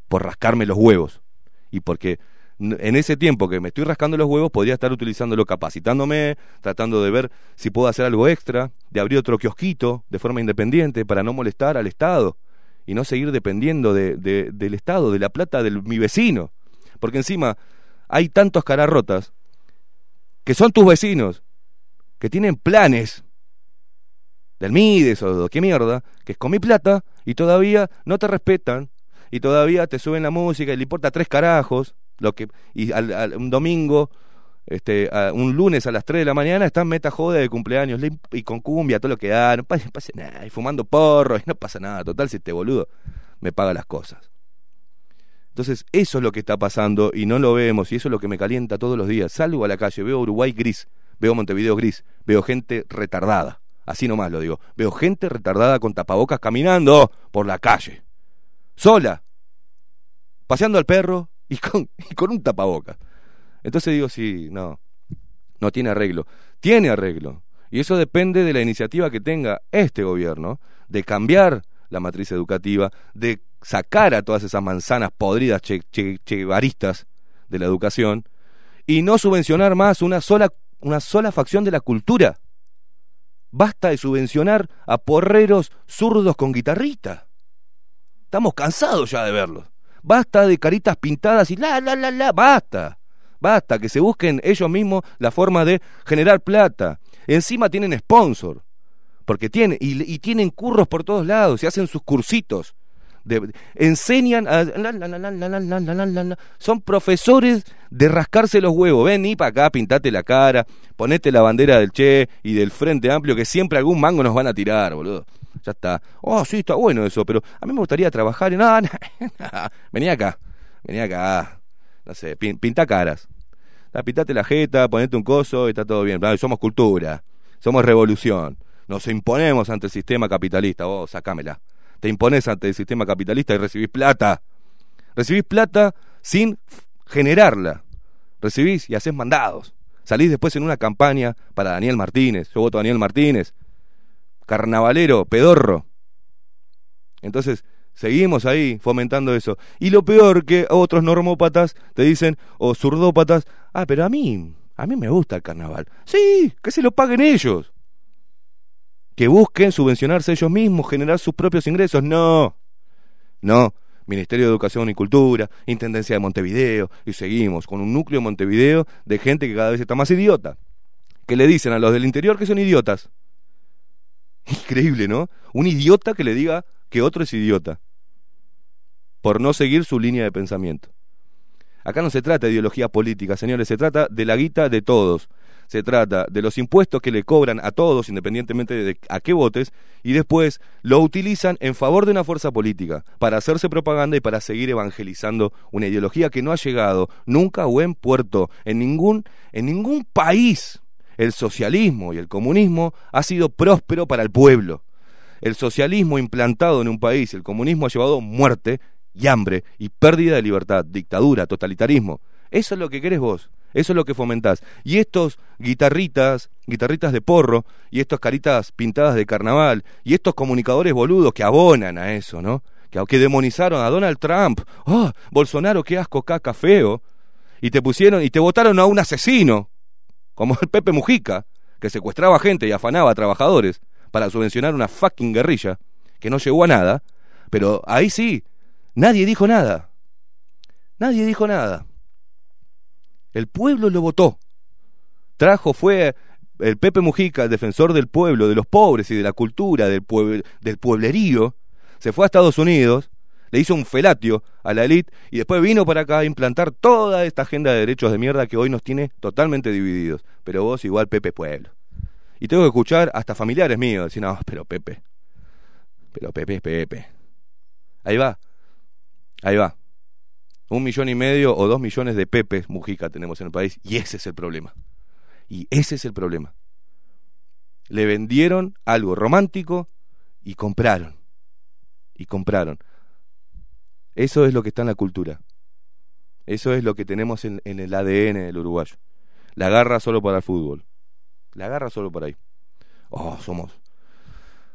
S2: por rascarme los huevos. Y porque en ese tiempo que me estoy rascando los huevos, podría estar utilizándolo capacitándome, tratando de ver si puedo hacer algo extra, de abrir otro kiosquito de forma independiente para no molestar al Estado y no seguir dependiendo de, del Estado, de la plata de mi vecino. Porque encima hay tantos cararrotas que son tus vecinos, que tienen planes del Mides o de qué mierda, que es con mi plata y todavía no te respetan y todavía te suben la música y le importa tres carajos lo que, y al, un domingo, este, un lunes a las 3 de la mañana están meta joda de cumpleaños y con cumbia, todo lo que da, no pasa, nada, y fumando porro, y no pasa nada, total, si este boludo me paga las cosas. Entonces, eso es lo que está pasando y no lo vemos, y eso es lo que me calienta todos los días. Salgo a la calle, veo Uruguay gris, veo Montevideo gris, veo gente retardada, así nomás lo digo, veo gente retardada con tapabocas caminando por la calle, sola, paseando al perro, y con, con un tapaboca. Entonces digo, sí, no, no tiene arreglo. Tiene arreglo. Y eso depende de la iniciativa que tenga este gobierno de cambiar la matriz educativa, de sacar a todas esas manzanas podridas che, de la educación y no subvencionar más una sola, una sola facción de la cultura. Basta de subvencionar a porreros zurdos con guitarrita. Estamos cansados ya de verlos. Basta de caritas pintadas y la, la, la, la, basta. Basta, que se busquen ellos mismos la forma de generar plata. Encima tienen sponsor, porque tienen, y, tienen curros por todos lados, y hacen sus cursitos. De, enseñan a, son profesores de rascarse los huevos. Ven y para acá, pintate la cara, ponete la bandera del Che y del Frente Amplio, que siempre algún mango nos van a tirar, boludo ya está. Oh, sí, está bueno eso, pero a mí me gustaría trabajar en... Ah, vení acá, vení acá, no sé, pinta caras. Pintate la jeta, ponete un coso y está todo bien. Somos cultura, somos revolución. Nos imponemos ante el sistema capitalista. Vos, sacámela. Te impones ante el sistema capitalista y recibís plata. Recibís plata sin generarla. recibís y haces mandados. Salís después en una campaña para Daniel Martínez. Yo voto a Daniel Martínez. Carnavalero, pedorro. Entonces, seguimos ahí fomentando eso. Y lo peor que otros normópatas te dicen, o zurdópatas, ah, pero a mí, a mí me gusta el carnaval. Sí, que se lo paguen ellos. Que busquen subvencionarse ellos mismos, generar sus propios ingresos. No, no. Ministerio de Educación y Cultura, Intendencia de Montevideo, y seguimos con un núcleo de Montevideo de gente que cada vez está más idiota. Que le dicen a los del interior que son idiotas. Increíble, ¿no? Un idiota que le diga que otro es idiota. Por no seguir su línea de pensamiento. Acá no se trata de ideología política, señores, se trata de la guita de todos. Se trata de los impuestos que le cobran a todos, independientemente de a qué votes, y después lo utilizan en favor de una fuerza política, para hacerse propaganda y para seguir evangelizando una ideología que no ha llegado nunca a buen puerto en ningún, en ningún país. El socialismo y el comunismo ha sido próspero para el pueblo. El socialismo implantado en un país, el comunismo ha llevado muerte y hambre y pérdida de libertad, dictadura, totalitarismo. Eso es lo que querés vos. Eso es lo que fomentás. Y estos guitarritas, guitarritas de porro, y estas caritas pintadas de carnaval, y estos comunicadores boludos que abonan a eso, ¿no? Que, que demonizaron a Donald Trump. ¡Oh, Bolsonaro, qué asco, caca, feo! Y te pusieron, y te votaron a un asesino, como el Pepe Mujica, que secuestraba gente y afanaba a trabajadores para subvencionar una fucking guerrilla, que no llegó a nada, pero ahí sí, nadie dijo nada. Nadie dijo nada. El pueblo lo votó. Trajo, fue el Pepe Mujica, el defensor del pueblo, de los pobres y de la cultura, del, pueblerío, se fue a Estados Unidos, le hizo un felatio a la élite y después vino para acá a implantar toda esta agenda de derechos de mierda que hoy nos tiene totalmente divididos. Pero vos igual Pepe Pueblo. Y tengo que escuchar hasta familiares míos decir, no, pero Pepe. Pero Pepe es Pepe. Ahí va. Ahí va. Un millón y medio o dos millones de Pepes Mujica tenemos en el país y ese es el problema. Y ese es el problema. Le vendieron algo romántico y compraron. Y compraron. Eso es lo que está en la cultura. Eso es lo que tenemos en, el ADN del uruguayo. La garra solo para el fútbol. La garra solo por ahí. Oh, somos.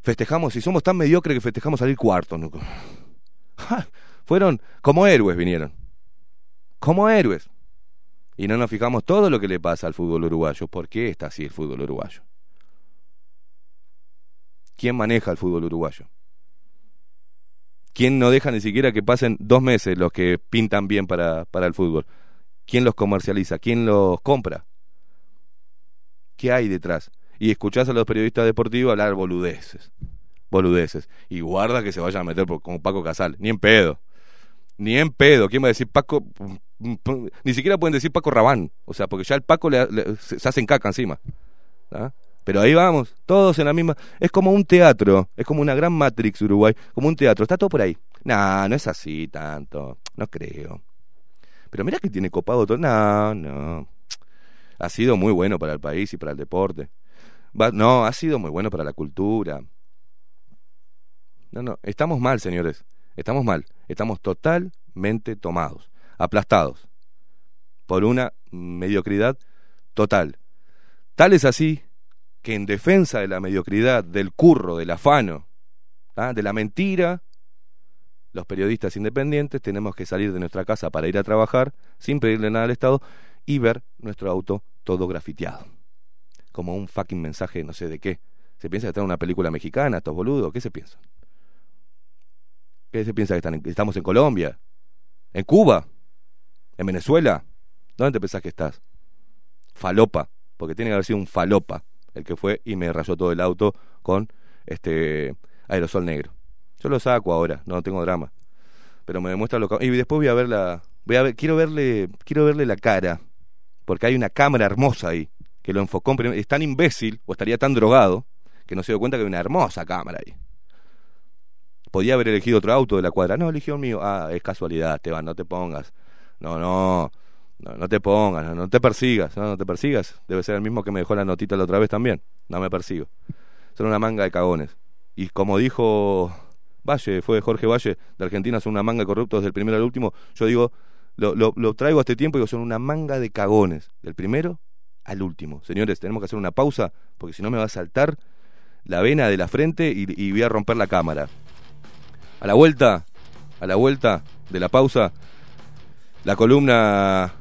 S2: Festejamos, y somos tan mediocres que festejamos salir cuarto. ¿no? Fueron como héroes, vinieron. Como héroes. Y no nos fijamos todo lo que le pasa al fútbol uruguayo. ¿Por qué está así el fútbol uruguayo? ¿Quién maneja el fútbol uruguayo? ¿Quién no deja ni siquiera que pasen dos meses los que pintan bien para, para el fútbol? ¿Quién los comercializa? ¿Quién los compra? ¿Qué hay detrás? Y escuchás a los periodistas deportivos hablar boludeces. Boludeces. Y guarda que se vayan a meter por, con Paco Casal. Ni en pedo. Ni en pedo. ¿Quién va a decir Paco? Ni siquiera pueden decir Paco Rabán. O sea, porque ya el Paco le, se hacen caca encima. ¿Ah? Pero ahí vamos, todos en la misma. Es como un teatro, es como una gran Matrix Uruguay, como un teatro, está todo por ahí. No, no es así tanto, no creo. Pero mira que tiene copado todo. No, no. Ha sido muy bueno para el país y para el deporte. Va, no, ha sido muy bueno para la cultura. No, no, estamos mal, señores. Estamos mal. Estamos totalmente tomados, aplastados por una mediocridad total. Tal es así que en defensa de la mediocridad, del curro, del afano, ¿ah? de la mentira, los periodistas independientes tenemos que salir de nuestra casa para ir a trabajar sin pedirle nada al Estado y ver nuestro auto todo grafiteado. Como un fucking mensaje no sé de qué. ¿Se piensa que está en una película mexicana, estos boludos? ¿Qué se piensa? ¿Qué se piensa que están en, estamos en Colombia? ¿En Cuba? ¿En Venezuela? ¿Dónde te pensás que estás? Falopa, porque tiene que haber sido un falopa el que fue y me rayó todo el auto con este aerosol negro. Yo lo saco ahora, no tengo drama. Pero me demuestra lo que... Y después voy a ver la... Voy a ver, quiero verle, quiero verle la cara, porque hay una cámara hermosa ahí, que lo enfocó en Es tan imbécil, o estaría tan drogado, que no se dio cuenta que hay una hermosa cámara ahí. Podía haber elegido otro auto de la cuadra. No, eligió el mío. Ah, es casualidad, Esteban, no te pongas. No, no, no, no te pongas, no, te persigas, no, te persigas. Debe ser el mismo que me dejó la notita la otra vez también. No me persigo. Son una manga de cagones. Y como dijo Valle, fue Jorge Valle, de Argentina son una manga de corruptos desde el primero al último, yo digo, lo, lo- lo traigo a este tiempo y digo, son una manga de cagones. Del primero al último. Señores, tenemos que hacer una pausa porque si no me va a saltar la vena de la frente y, y voy a romper la cámara. A la vuelta, a la vuelta de la pausa, la columna,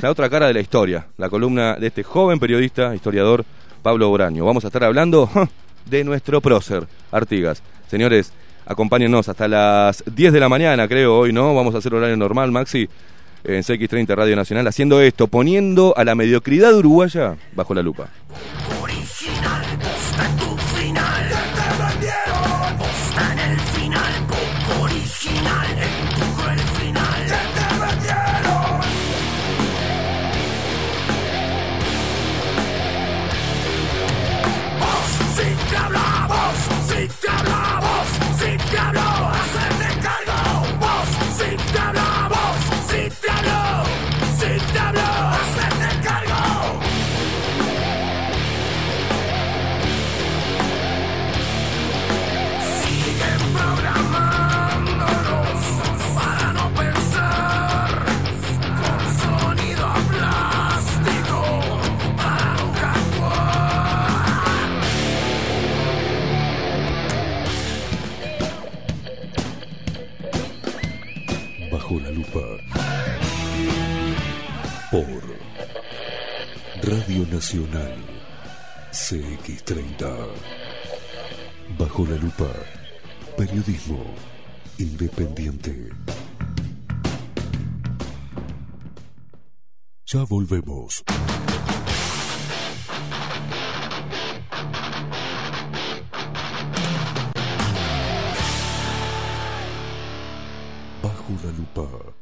S2: la otra cara de la historia, la columna de este joven periodista, historiador Pablo Boraño. Vamos a estar hablando de nuestro prócer, Artigas. Señores, acompáñennos hasta las 10 de la mañana, creo, hoy, ¿no? Vamos a hacer horario normal, Maxi, en CX30 Radio Nacional, haciendo esto, poniendo a la mediocridad uruguaya
S4: bajo la lupa. Por Radio Nacional CX30. Bajo la lupa. Periodismo independiente. Ya volvemos. Bajo la lupa.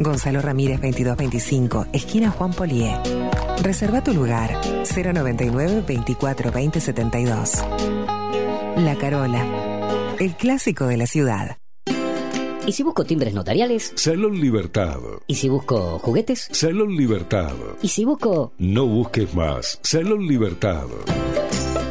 S5: Gonzalo Ramírez 2225, esquina Juan Polié. Reserva tu lugar 099 24 20 72. La Carola, el clásico de la ciudad.
S6: ¿Y si busco timbres notariales?
S4: Salón Libertad.
S6: ¿Y si busco juguetes?
S4: Salón Libertad.
S6: ¿Y si busco...
S4: No busques más. Salón Libertad.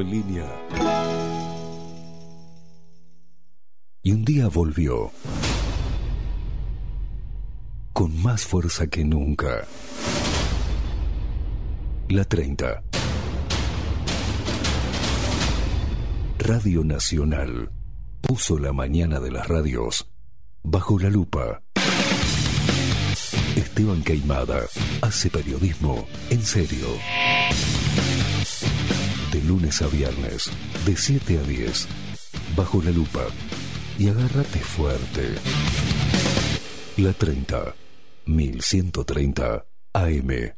S4: en línea. Y un día volvió. Con más fuerza que nunca. La 30. Radio Nacional puso la mañana de las radios bajo la lupa. Esteban Queimada hace periodismo en serio. De lunes a viernes, de 7 a 10, bajo la lupa. Y agárrate fuerte. La 30, 1130 AM.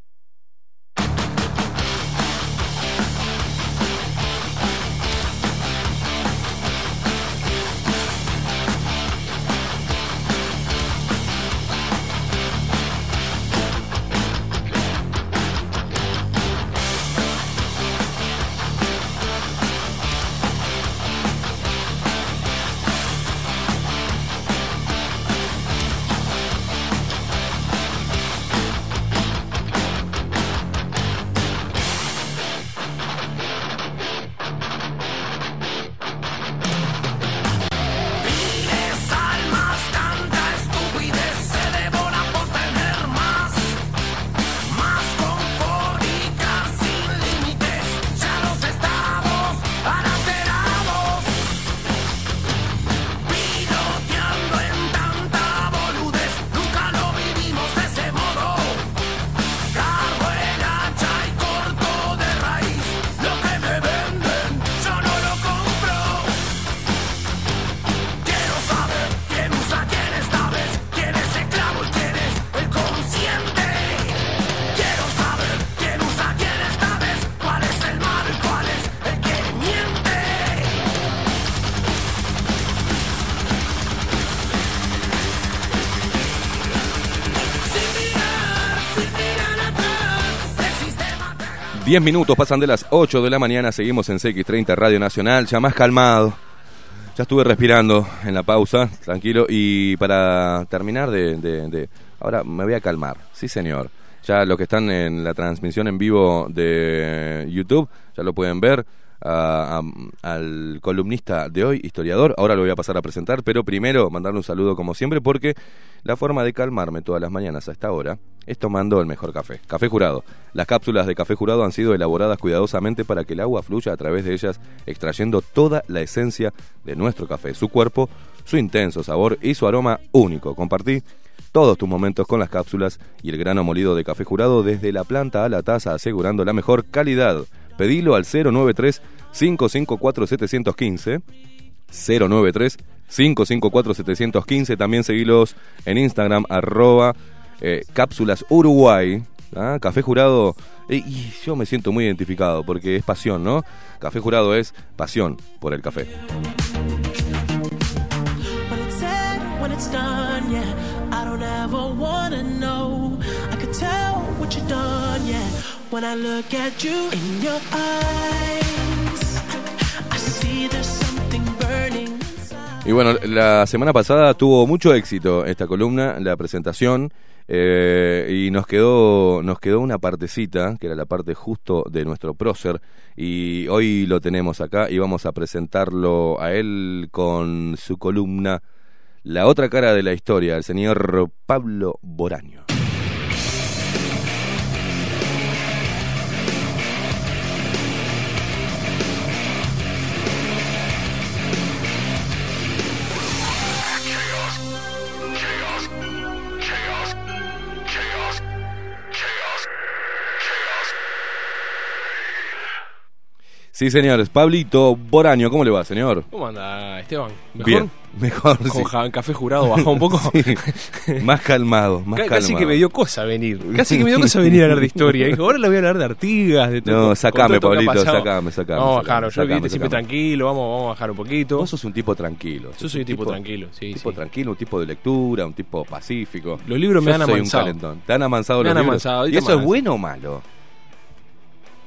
S2: 10 minutos pasan de las 8 de la mañana, seguimos en CX30 Radio Nacional, ya más calmado. Ya estuve respirando en la pausa, tranquilo, y para terminar de, de- Ahora me voy a calmar, sí señor. Ya los que están en la transmisión en vivo de YouTube, ya lo pueden ver. A- al columnista de hoy, historiador, ahora lo voy a pasar a presentar, pero primero mandarle un saludo como siempre, porque la forma de calmarme todas las mañanas a esta hora es tomando el mejor café. Café jurado. Las cápsulas de café jurado han sido elaboradas cuidadosamente para que el agua fluya a través de ellas, extrayendo toda la esencia de nuestro café, su cuerpo, su intenso sabor y su aroma único. Compartí todos tus momentos con las cápsulas y el grano molido de café jurado desde la planta a la taza, asegurando la mejor calidad. Pedilo al 093 554 715 093 554 715 también seguilos en Instagram arroba eh, cápsulas Uruguay ¿ah? café jurado y yo me siento muy identificado porque es pasión ¿no? café jurado es pasión por el café Y bueno, la semana pasada tuvo mucho éxito esta columna, la presentación, eh, y nos quedó, nos quedó una partecita, que era la parte justo de nuestro prócer, y hoy lo tenemos acá y vamos a presentarlo a él con su columna La otra cara de la historia, el señor Pablo Boraño. Sí, señores. Pablito Boraño, ¿cómo le va, señor?
S7: ¿Cómo anda, Esteban? ¿Mejor?
S2: Bien, mejor.
S7: Con
S2: sí.
S7: café jurado bajó un poco.
S2: Sí. Más calmado, más calmado.
S7: Casi que me dio cosa venir. Casi que me dio cosa venir a hablar de historia. Dijo, ahora le voy a hablar de Artigas, de todo.
S2: No, sacame, Pablito, sacame, sacame,
S7: Vamos a bajarlo. Yo
S2: sacame,
S7: viste siempre tranquilo, vamos, vamos a bajar un poquito.
S2: Vos sos un tipo tranquilo.
S7: Yo soy un tipo tranquilo, sí,
S2: Un tipo
S7: sí.
S2: tranquilo, un tipo de lectura, un tipo pacífico.
S7: Los libros me han
S2: soy un
S7: amansado.
S2: calentón. ¿Te han amansado
S7: Me
S2: los
S7: han
S2: libros?
S7: amansado,
S2: ¿Y eso es bueno o malo?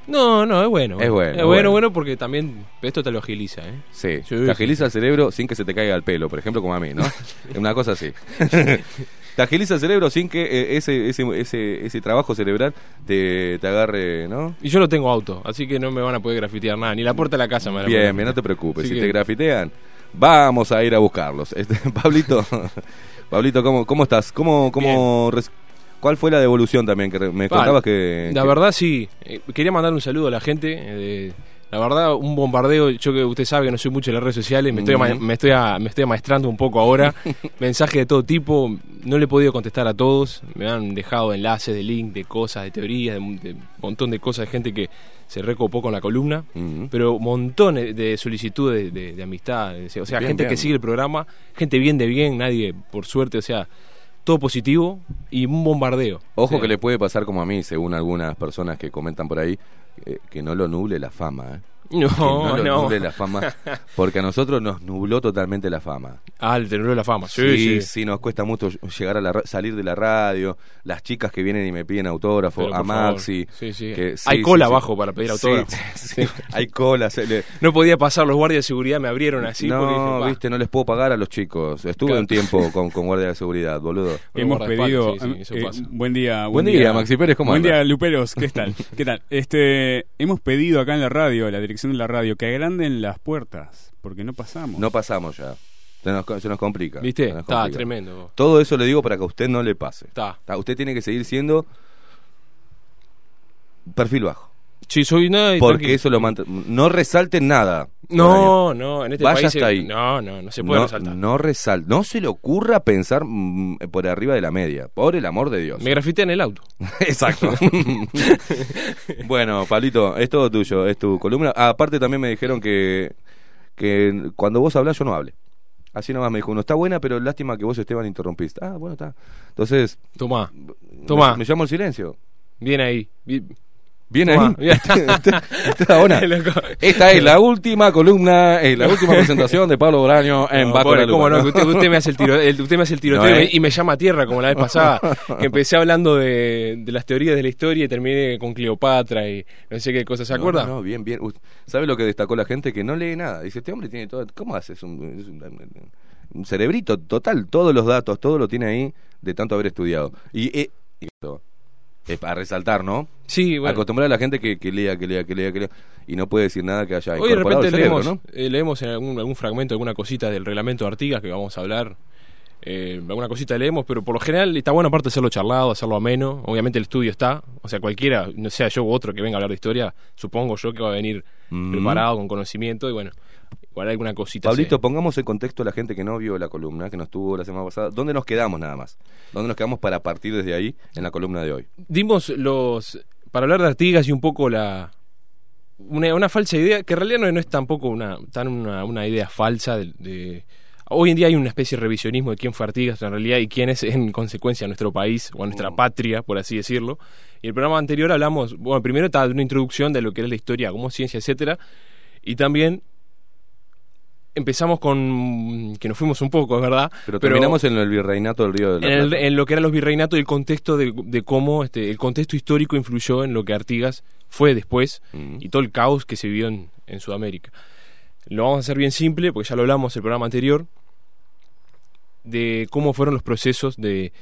S7: No, no, es bueno.
S2: Es bueno,
S7: Es
S2: bueno.
S7: bueno, bueno porque también esto te lo agiliza, ¿eh?
S2: Sí,
S7: Sí,
S2: te agiliza el cerebro sin que se te caiga el pelo, por ejemplo, como a mí, ¿no? Una cosa así. te agiliza el cerebro sin que eh, ese, ese, ese, ese trabajo cerebral te, te agarre, ¿no?
S7: Y yo no tengo auto, así que no me van a poder grafitear nada. Ni la puerta de la casa me van a
S2: Bien, bien, no te preocupes.
S7: Así
S2: si
S7: que-
S2: te grafitean, vamos a ir a buscarlos. Este, Pablito, Pablito, ¿cómo, cómo estás? ¿Cómo, cómo ¿Cuál fue la devolución también? que Me contabas que...
S7: La
S2: que-
S7: verdad, sí. Eh, quería mandar un saludo a la gente. eh, la verdad, un bombardeo. Yo que usted sabe que no soy mucho de las redes sociales, me estoy,
S2: Ujú.
S7: me estoy, a- me estoy maestrando un poco ahora. Mensajes de todo tipo. No le he podido contestar a todos. Me han dejado enlaces de link, de cosas, de teorías, de un montón de cosas de gente que se recopó con la columna.
S2: Ujú.
S7: Pero montones de solicitudes de, de amistad. O sea,
S2: Bien,
S7: gente
S2: bien.
S7: que sigue el programa, gente bien de bien, nadie, por suerte, o sea, todo positivo y un bombardeo.
S2: Ojo que le puede pasar como a mí, según algunas personas que comentan por ahí, eh, que no lo nuble la fama, ¿eh?
S7: No,
S2: que no lo
S7: no.
S2: nuble la fama, porque a nosotros nos nubló totalmente la fama.
S7: Ah, el tenor de la fama. Sí,
S2: Sí, sí,
S7: sí.
S2: nos cuesta mucho llegar a la ra- salir de la radio, las chicas que vienen y me piden autógrafo,
S7: Pero,
S2: a. Maxi.
S7: Sí, sí.
S2: que- sí,
S7: Hay
S2: sí,
S7: cola
S2: sí.
S7: abajo para pedir
S2: Sí,
S7: autógrafo.
S2: sí, hay cola. se le-
S7: No podía pasar, los guardias de seguridad me abrieron así. dije,
S2: no, viste, no les puedo pagar a los chicos. Estuve
S7: Claro.
S2: un tiempo con, con guardia de seguridad, boludo.
S8: Hemos pedido.
S7: sí, sí, eso
S8: eh,
S7: pasa.
S8: buen día.
S2: Buen día, Maxi Pérez, ¿cómo
S8: Buen
S2: anda?
S8: día, Luperos. ¿Qué tal? ¿Qué tal? Este, hemos pedido acá en la radio, la dirección de la radio, que agranden las puertas, porque no pasamos.
S2: No pasamos ya. Se nos, se nos complica.
S7: ¿Viste? Está tremendo.
S2: Todo eso le digo para que a usted no le pase.
S7: Está,
S2: Usted tiene que seguir siendo perfil bajo.
S7: Sí, soy nada. y
S2: Porque
S7: tranquilo.
S2: eso lo manta- No resalten nada.
S7: No, no, en este
S2: Vaya
S7: país.
S2: hasta
S7: se-
S2: ahí.
S7: No, no, no se puede
S2: no,
S7: resaltar.
S2: No resal- No se le ocurra pensar mm, por arriba de la media. Por el amor de Dios.
S7: Me grafitean el auto.
S2: Exacto. bueno, Pablito, es todo tuyo, es tu columna. Ah, aparte también me dijeron que, que cuando vos hablas yo no hable. Así nomás me dijo, no está buena, pero lástima que vos Esteban interrumpiste. Ah, bueno, está. Entonces,
S7: Tomá, Tomá.
S2: Me, me llamo el silencio.
S7: bien ahí. Bien-
S2: Bien ahí.
S7: Está
S2: buena.
S7: Loco.
S2: Esta es la última columna, es la última presentación de Pablo Boraño en
S7: No,
S2: Bajo
S7: pobre,
S2: la Lupa.
S7: cómo no, usted, usted me hace el tiro, el- usted me hace el tiroteo
S2: No,
S7: y me-
S2: ¿eh?
S7: y me llama a tierra como la vez pasada, que empecé hablando de, de las teorías de la historia y terminé con Cleopatra y no sé qué cosa, ¿se acuerda?
S2: No, no, bien, bien. ¿Sabe lo que destacó la gente? Que no lee nada. Dice, este hombre tiene todo... ¿Cómo haces? Un, es un- un cerebrito total. Todos los datos, todo lo tiene ahí de tanto haber estudiado. Y, eh, y esto es para resaltar, ¿no?
S7: Sí, bueno.
S2: Acostumbrar a la gente que, que lea, que lea, que lea, que lea. Y no puede decir nada que haya
S7: Hoy de repente
S2: el cerebro,
S7: leemos,
S2: ¿no?
S7: eh, leemos en algún, algún fragmento, alguna cosita del reglamento de Artigas que vamos a hablar. Eh, alguna cosita leemos, pero por lo general está bueno aparte hacerlo charlado, hacerlo ameno. Obviamente el estudio está, o sea, cualquiera, no sea yo u otro que venga a hablar de historia, supongo yo que va a venir
S2: Mm.
S7: preparado, con conocimiento y bueno, igual alguna cosita.
S2: Pablito,
S7: se-
S2: pongamos en contexto a la gente que no vio la columna, que no estuvo la semana pasada. ¿Dónde nos quedamos nada más? ¿Dónde nos quedamos para partir desde ahí en la columna de hoy?
S7: dimos los para hablar de Artigas y un poco la una, una falsa idea que en realidad no, no es tampoco una tan una, una idea falsa de, de- hoy en día hay una especie de revisionismo de quién fue Artigas en realidad y quién es en consecuencia nuestro país o nuestra patria por así decirlo. Y el programa anterior hablamos bueno primero estaba de una introducción de lo que es la historia como ciencia etcétera y también empezamos con que nos fuimos un poco es verdad
S2: Pero terminamos en el virreinato del Río de la
S7: en, el- en lo que eran los virreinatos y el contexto de, de cómo este, el contexto histórico influyó en lo que Artigas fue después
S2: Mm.
S7: y todo el caos que se vivió en, en Sudamérica. Lo vamos a hacer bien simple, porque ya lo hablamos en el programa anterior, de cómo fueron los procesos de,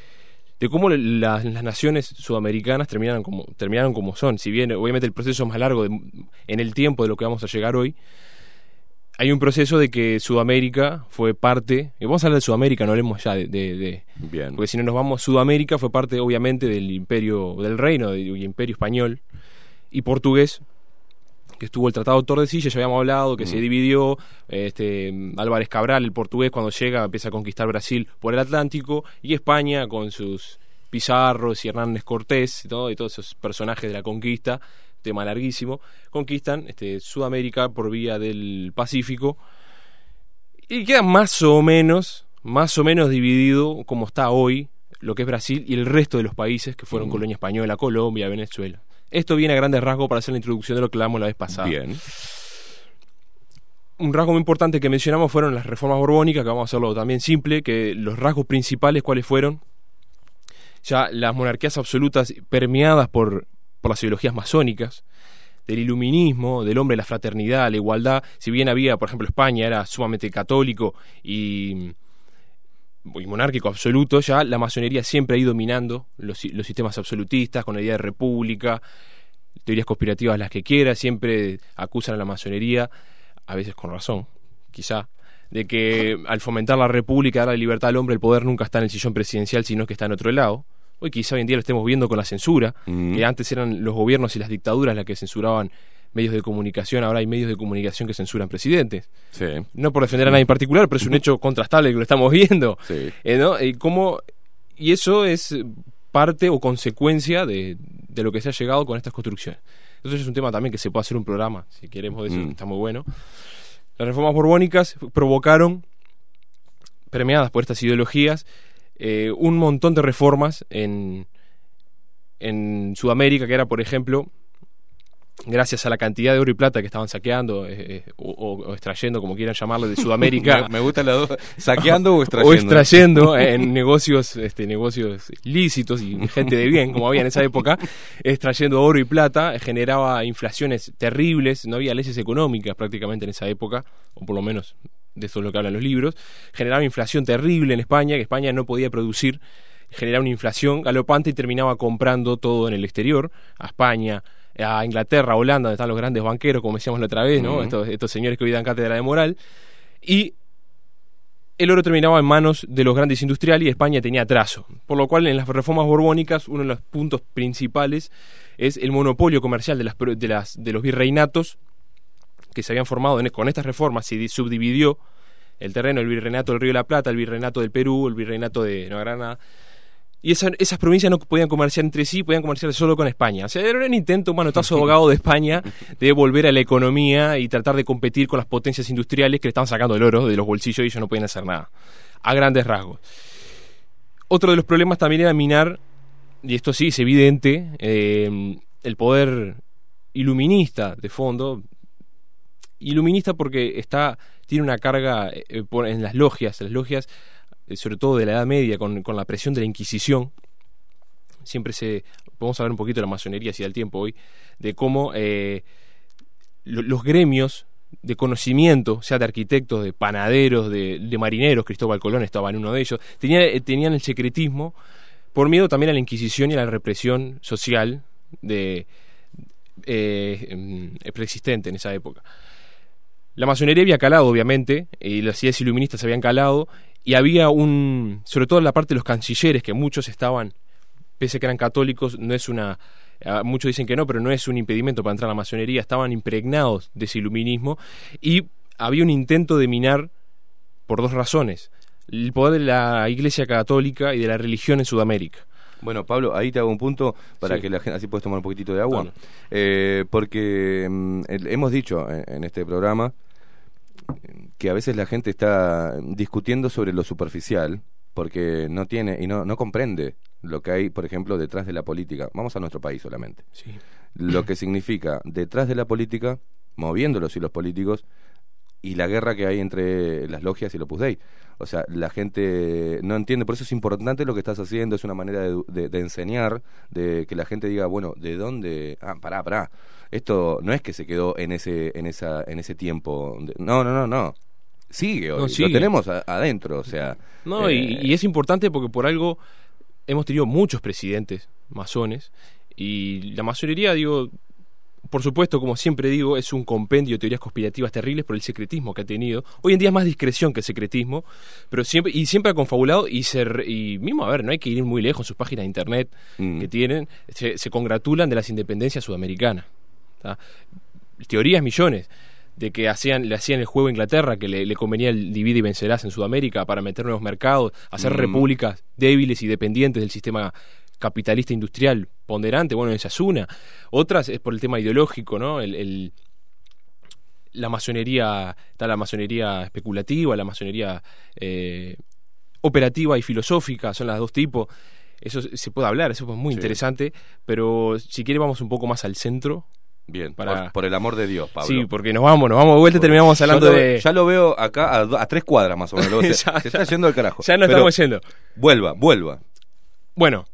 S7: de cómo la- las naciones sudamericanas terminaron como, terminaron como son. Si bien obviamente el proceso es más largo de- en el tiempo de lo que vamos a llegar hoy, hay un proceso de que Sudamérica fue parte, y vamos a hablar de Sudamérica, no hablemos ya de- de- de,
S2: Bien.
S7: porque si no nos vamos, Sudamérica fue parte obviamente del imperio, del reino del imperio español y portugués, que estuvo el Tratado de Tordesillas, ya habíamos hablado, que
S2: Mm.
S7: se dividió, este Álvarez Cabral, el portugués, cuando llega empieza a conquistar Brasil por el Atlántico, y España con sus Pizarros y Hernández Cortés y, todo, y todos esos personajes de la conquista tema larguísimo, conquistan este, Sudamérica por vía del Pacífico y queda más o menos, más o menos dividido como está hoy lo que es Brasil y el resto de los países que fueron colonia española, Colombia, Venezuela. Esto viene a grandes rasgos para hacer la introducción de lo que hablamos la vez pasada.
S2: Bien.
S7: Un rasgo muy importante que mencionamos fueron las reformas borbónicas, que vamos a hacerlo también simple, que los rasgos principales cuáles fueron, ya las monarquías absolutas permeadas por, por las ideologías masónicas, del iluminismo, del hombre, la fraternidad, la igualdad, si bien había, por ejemplo, España era sumamente católico y, monárquico absoluto, ya la masonería siempre ha ido dominando los, los sistemas absolutistas, con la idea de república, teorías conspirativas las que quiera, siempre acusan a la masonería, a veces con razón, quizá, de que al fomentar la república, dar la libertad al hombre, el poder nunca está en el sillón presidencial, sino que está en otro lado. Hoy quizá hoy en día lo estemos viendo con la censura,
S2: Mm.
S7: que antes eran los gobiernos y las dictaduras las que censuraban medios de comunicación, ahora hay medios de comunicación que censuran presidentes.
S2: Sí.
S7: No por defender a nadie en particular, pero es un hecho contrastable que lo estamos viendo.
S2: Sí.
S7: Eh, ¿no? Y, cómo- y eso es parte o consecuencia de, de lo que se ha llegado con estas construcciones. Entonces es un tema también que se puede hacer un programa, si queremos, de eso
S2: Mm.
S7: está muy bueno. Las reformas borbónicas provocaron, permeadas por estas ideologías, eh, un montón de reformas en, en Sudamérica, que era, por ejemplo, gracias a la cantidad de oro y plata que estaban saqueando eh, eh, o, extrayendo, como quieran llamarlo, de Sudamérica.
S2: Me, me gusta la dos. ¿Saqueando o extrayendo?
S7: O extrayendo en negocios, este, negocios lícitos y gente de bien, como había en esa época, extrayendo oro y plata, generaba inflaciones terribles, no había leyes económicas prácticamente en esa época, o por lo menos de eso es lo que hablan los libros, generaba inflación terrible en España, que España no podía producir, generaba una inflación galopante y terminaba comprando todo en el exterior, a España, a Inglaterra, a Holanda, donde están los grandes banqueros, como decíamos la otra vez, ¿no? Estos, estos señores que hoy dan cátedra de moral, y el oro terminaba en manos de los grandes industriales y España tenía atraso. Por lo cual, en las reformas borbónicas, uno de los puntos principales es el monopolio comercial de, las, de, las, de los virreinatos que se habían formado en- con estas reformas. Se di- subdividió el terreno, el virreinato del Río de la Plata, el virreinato del Perú, el virreinato de Nueva Granada. Y esa- esas provincias no podían comerciar entre sí, podían comerciar solo con España. O sea, era un intento, un manotazo abogado de España de volver a la economía y tratar de competir con las potencias industriales que le estaban sacando el oro de los bolsillos y ellos no podían hacer nada. A grandes rasgos. Otro de los problemas también era minar, y esto sí es evidente, eh, el poder iluminista de fondo. Iluminista porque está tiene una carga eh, por- en las logias, las logias eh, sobre todo de la Edad Media, con, con la presión de la Inquisición, siempre se... Vamos a hablar un poquito de la masonería si da el tiempo hoy, de cómo eh, lo- los gremios de conocimiento, sea de arquitectos, de panaderos, de, de marineros, Cristóbal Colón estaba en uno de ellos, tenía- eh, tenían el secretismo por miedo también a la Inquisición y a la represión social de, eh, em, preexistente en esa época. La masonería había calado, obviamente, y las ideas iluministas habían calado, y había un, sobre todo en la parte de los cancilleres, que muchos estaban, pese a que eran católicos, no es una, muchos dicen que no, pero no es un impedimento para entrar a la masonería, estaban impregnados de ese iluminismo, y había un intento de minar por dos razones, el poder de la Iglesia Católica y de la religión en Sudamérica.
S2: Bueno, Pablo, ahí te hago un punto para
S7: Sí.
S2: que la gente, así puedes tomar un poquitito de agua. Eh, porque mm, hemos dicho en, en este programa que a veces la gente está discutiendo sobre lo superficial porque no tiene y no, no comprende lo que hay, por ejemplo, detrás de la política. Vamos a nuestro país solamente.
S7: Sí.
S2: Lo que significa detrás de la política, moviendo los hilos políticos, y la guerra que hay entre las logias y el Opus Dei. O sea, la gente no entiende, por eso es importante lo que estás haciendo, es una manera de, de- de enseñar, de que la gente diga, bueno, ¿de dónde? Ah, pará, pará. Esto no es que se quedó en ese, en esa, en ese tiempo. de- No, no, no, no. Sigue hoy,
S7: No, sigue.
S2: lo tenemos a- adentro, o sea.
S7: No,
S2: eh,
S7: y, y es importante porque por algo hemos tenido muchos presidentes masones y la masonería, digo, por supuesto, como siempre digo, es un compendio de teorías conspirativas terribles por el secretismo que ha tenido. Hoy en día es más discreción que secretismo, pero siempre y siempre ha confabulado y se y mismo a ver, no hay que ir muy lejos en sus páginas de internet
S2: Mm.
S7: que tienen se, se congratulan de las independencias sudamericanas. ¿Tá? Teorías millones de que hacían, le hacían el juego a Inglaterra, que le, le convenía el divide y vencerás en Sudamérica para meter nuevos mercados, hacer
S2: Mm.
S7: repúblicas débiles y dependientes del sistema capitalista industrial ponderante, bueno, esa es una. Otras es por el tema ideológico, ¿no? El, el- la masonería, está la masonería especulativa, la masonería eh, operativa y filosófica, son las dos tipos. Eso se- puede hablar, eso es muy
S2: Sí.
S7: interesante, pero si quiere vamos un poco más al centro.
S2: Bien,
S7: Para-
S2: por, por el amor de Dios, Pablo.
S7: Sí, porque nos vamos, nos vamos de vuelta y terminamos hablando
S2: lo-
S7: de...
S2: Ya lo veo acá a, a tres cuadras más o menos. Se,
S7: Ya,
S2: se está yendo al carajo.
S7: Ya nos
S2: Pero
S7: estamos yendo.
S2: Vuelva, vuelva.
S7: Bueno,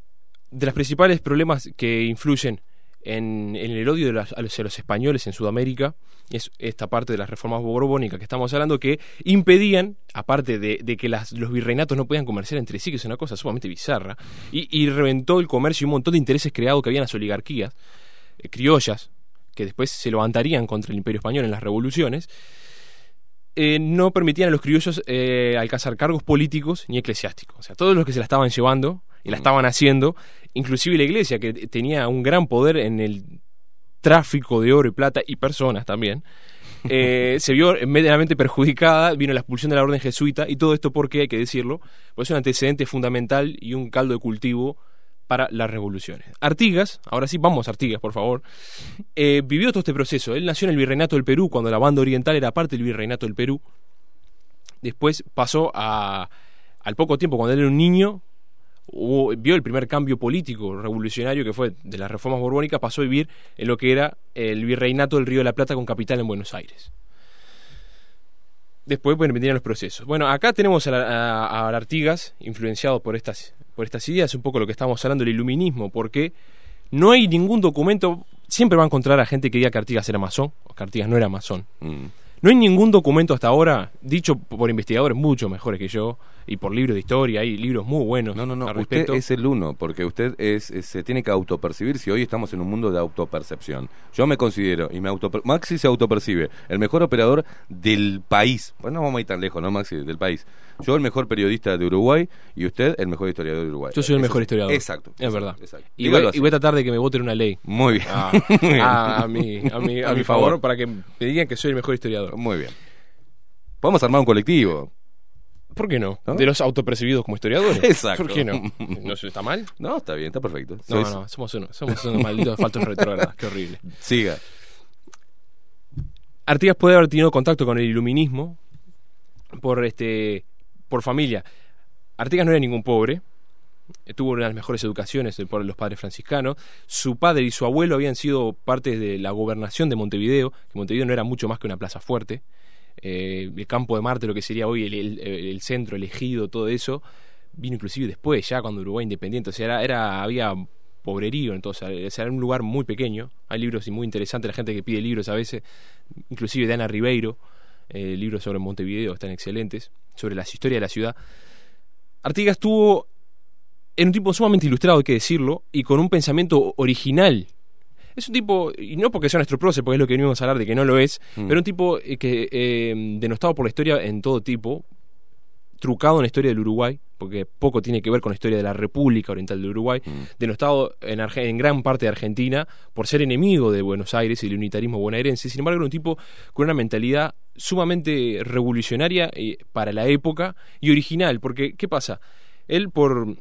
S7: de los principales problemas que influyen en, en el odio de los- a, los, españoles en Sudamérica es esta parte de las reformas borbónicas que estamos hablando que impedían, aparte de, de que las- los virreinatos no podían comerciar entre sí, que es una cosa sumamente bizarra, y, y reventó el comercio y un montón de intereses creados que habían las oligarquías eh, criollas, que después se levantarían contra el imperio español en las revoluciones, eh, no permitían a los criollos eh, alcanzar cargos políticos ni eclesiásticos. O sea, todos los que se la estaban llevando y la estaban haciendo, inclusive la iglesia, que tenía un gran poder en el tráfico de oro y plata y personas también, eh, se vio medianamente perjudicada, vino la expulsión de la orden jesuita y todo esto porque, hay que decirlo, pues es un antecedente fundamental y un caldo de cultivo para las revoluciones. Artigas, ahora sí, vamos Artigas, por favor, eh, vivió todo este proceso. Él nació en el Virreinato del Perú, cuando la banda oriental era parte del Virreinato del Perú. Después pasó a, al poco tiempo, cuando él era un niño, vio el primer cambio político revolucionario que fue de las reformas borbónicas, pasó a vivir en lo que era el Virreinato del Río de la Plata con capital en Buenos Aires. Después bueno, vendrían los procesos. Bueno, acá tenemos a Artigas, influenciado por estas, por estas ideas, un poco lo que estamos hablando del iluminismo, porque no hay ningún documento, siempre va a encontrar a gente que diga que Artigas era masón, o que Artigas no era masón.
S2: Mm.
S7: No hay ningún documento hasta ahora, dicho por investigadores mucho mejores que yo, y por libros de historia, hay libros muy buenos
S2: No, no, no.
S7: al
S2: Usted es el uno, porque usted es, es- se tiene que autopercibir si hoy estamos en un mundo de autopercepción. Yo me considero, y me Maxi se autopercibe, el mejor operador del país. Bueno, no vamos a ir tan lejos, ¿no, Maxi? Del país. Yo el mejor periodista de Uruguay y usted el mejor historiador de Uruguay.
S7: Yo soy el mejor historiador.
S2: Exacto.
S7: Es verdad.
S2: exacto.
S7: Y voy,
S2: así.
S7: y voy a tratar de que me voten una ley.
S2: Muy bien.
S7: Ah,
S2: Muy bien.
S7: a, a mi, a, mi, a mi favor, para que me digan que soy el mejor historiador.
S2: Muy bien. Podemos armar un colectivo.
S7: ¿Por qué no?
S2: ¿No?
S7: De los autopercibidos como historiadores.
S2: Exacto.
S7: ¿Por qué no? ¿No está mal?
S2: No, está bien, está perfecto.
S7: No,
S2: Sois-
S7: no, somos unos, somos unos malditos faltos retrógradas, qué horrible.
S2: Siga.
S7: Artigas puede haber tenido contacto con el iluminismo por este por familia. Artigas no era ningún pobre, tuvo una de las mejores educaciones por los padres franciscanos. Su padre y su abuelo habían sido parte de la gobernación de Montevideo, que Montevideo no era mucho más que una plaza fuerte. Eh, el campo de Marte, lo que sería hoy el, el- el centro, el ejido, todo eso, vino inclusive después, ya cuando Uruguay independiente. O sea, era, era- había pobrerío, entonces era un lugar muy pequeño. Hay libros muy interesantes, la gente que pide libros a veces, inclusive de Ana Ribeiro, eh, libros sobre Montevideo, están excelentes, sobre las historias de la ciudad. Artigas estuvo en un tipo sumamente ilustrado, hay que decirlo, y con un pensamiento original. Es un tipo, y no porque sea nuestro prócer, porque es lo que venimos a hablar de que no lo es,
S2: Mm.
S7: pero un tipo eh, que eh, denostado por la historia en todo tipo, trucado en la historia del Uruguay, porque poco tiene que ver con la historia de la República Oriental del Uruguay,
S2: Mm.
S7: denostado en, Arge- en gran parte de Argentina por ser enemigo de Buenos Aires y el unitarismo bonaerense. Sin embargo, era un tipo con una mentalidad sumamente revolucionaria eh, para la época y original, porque ¿qué pasa? Él por,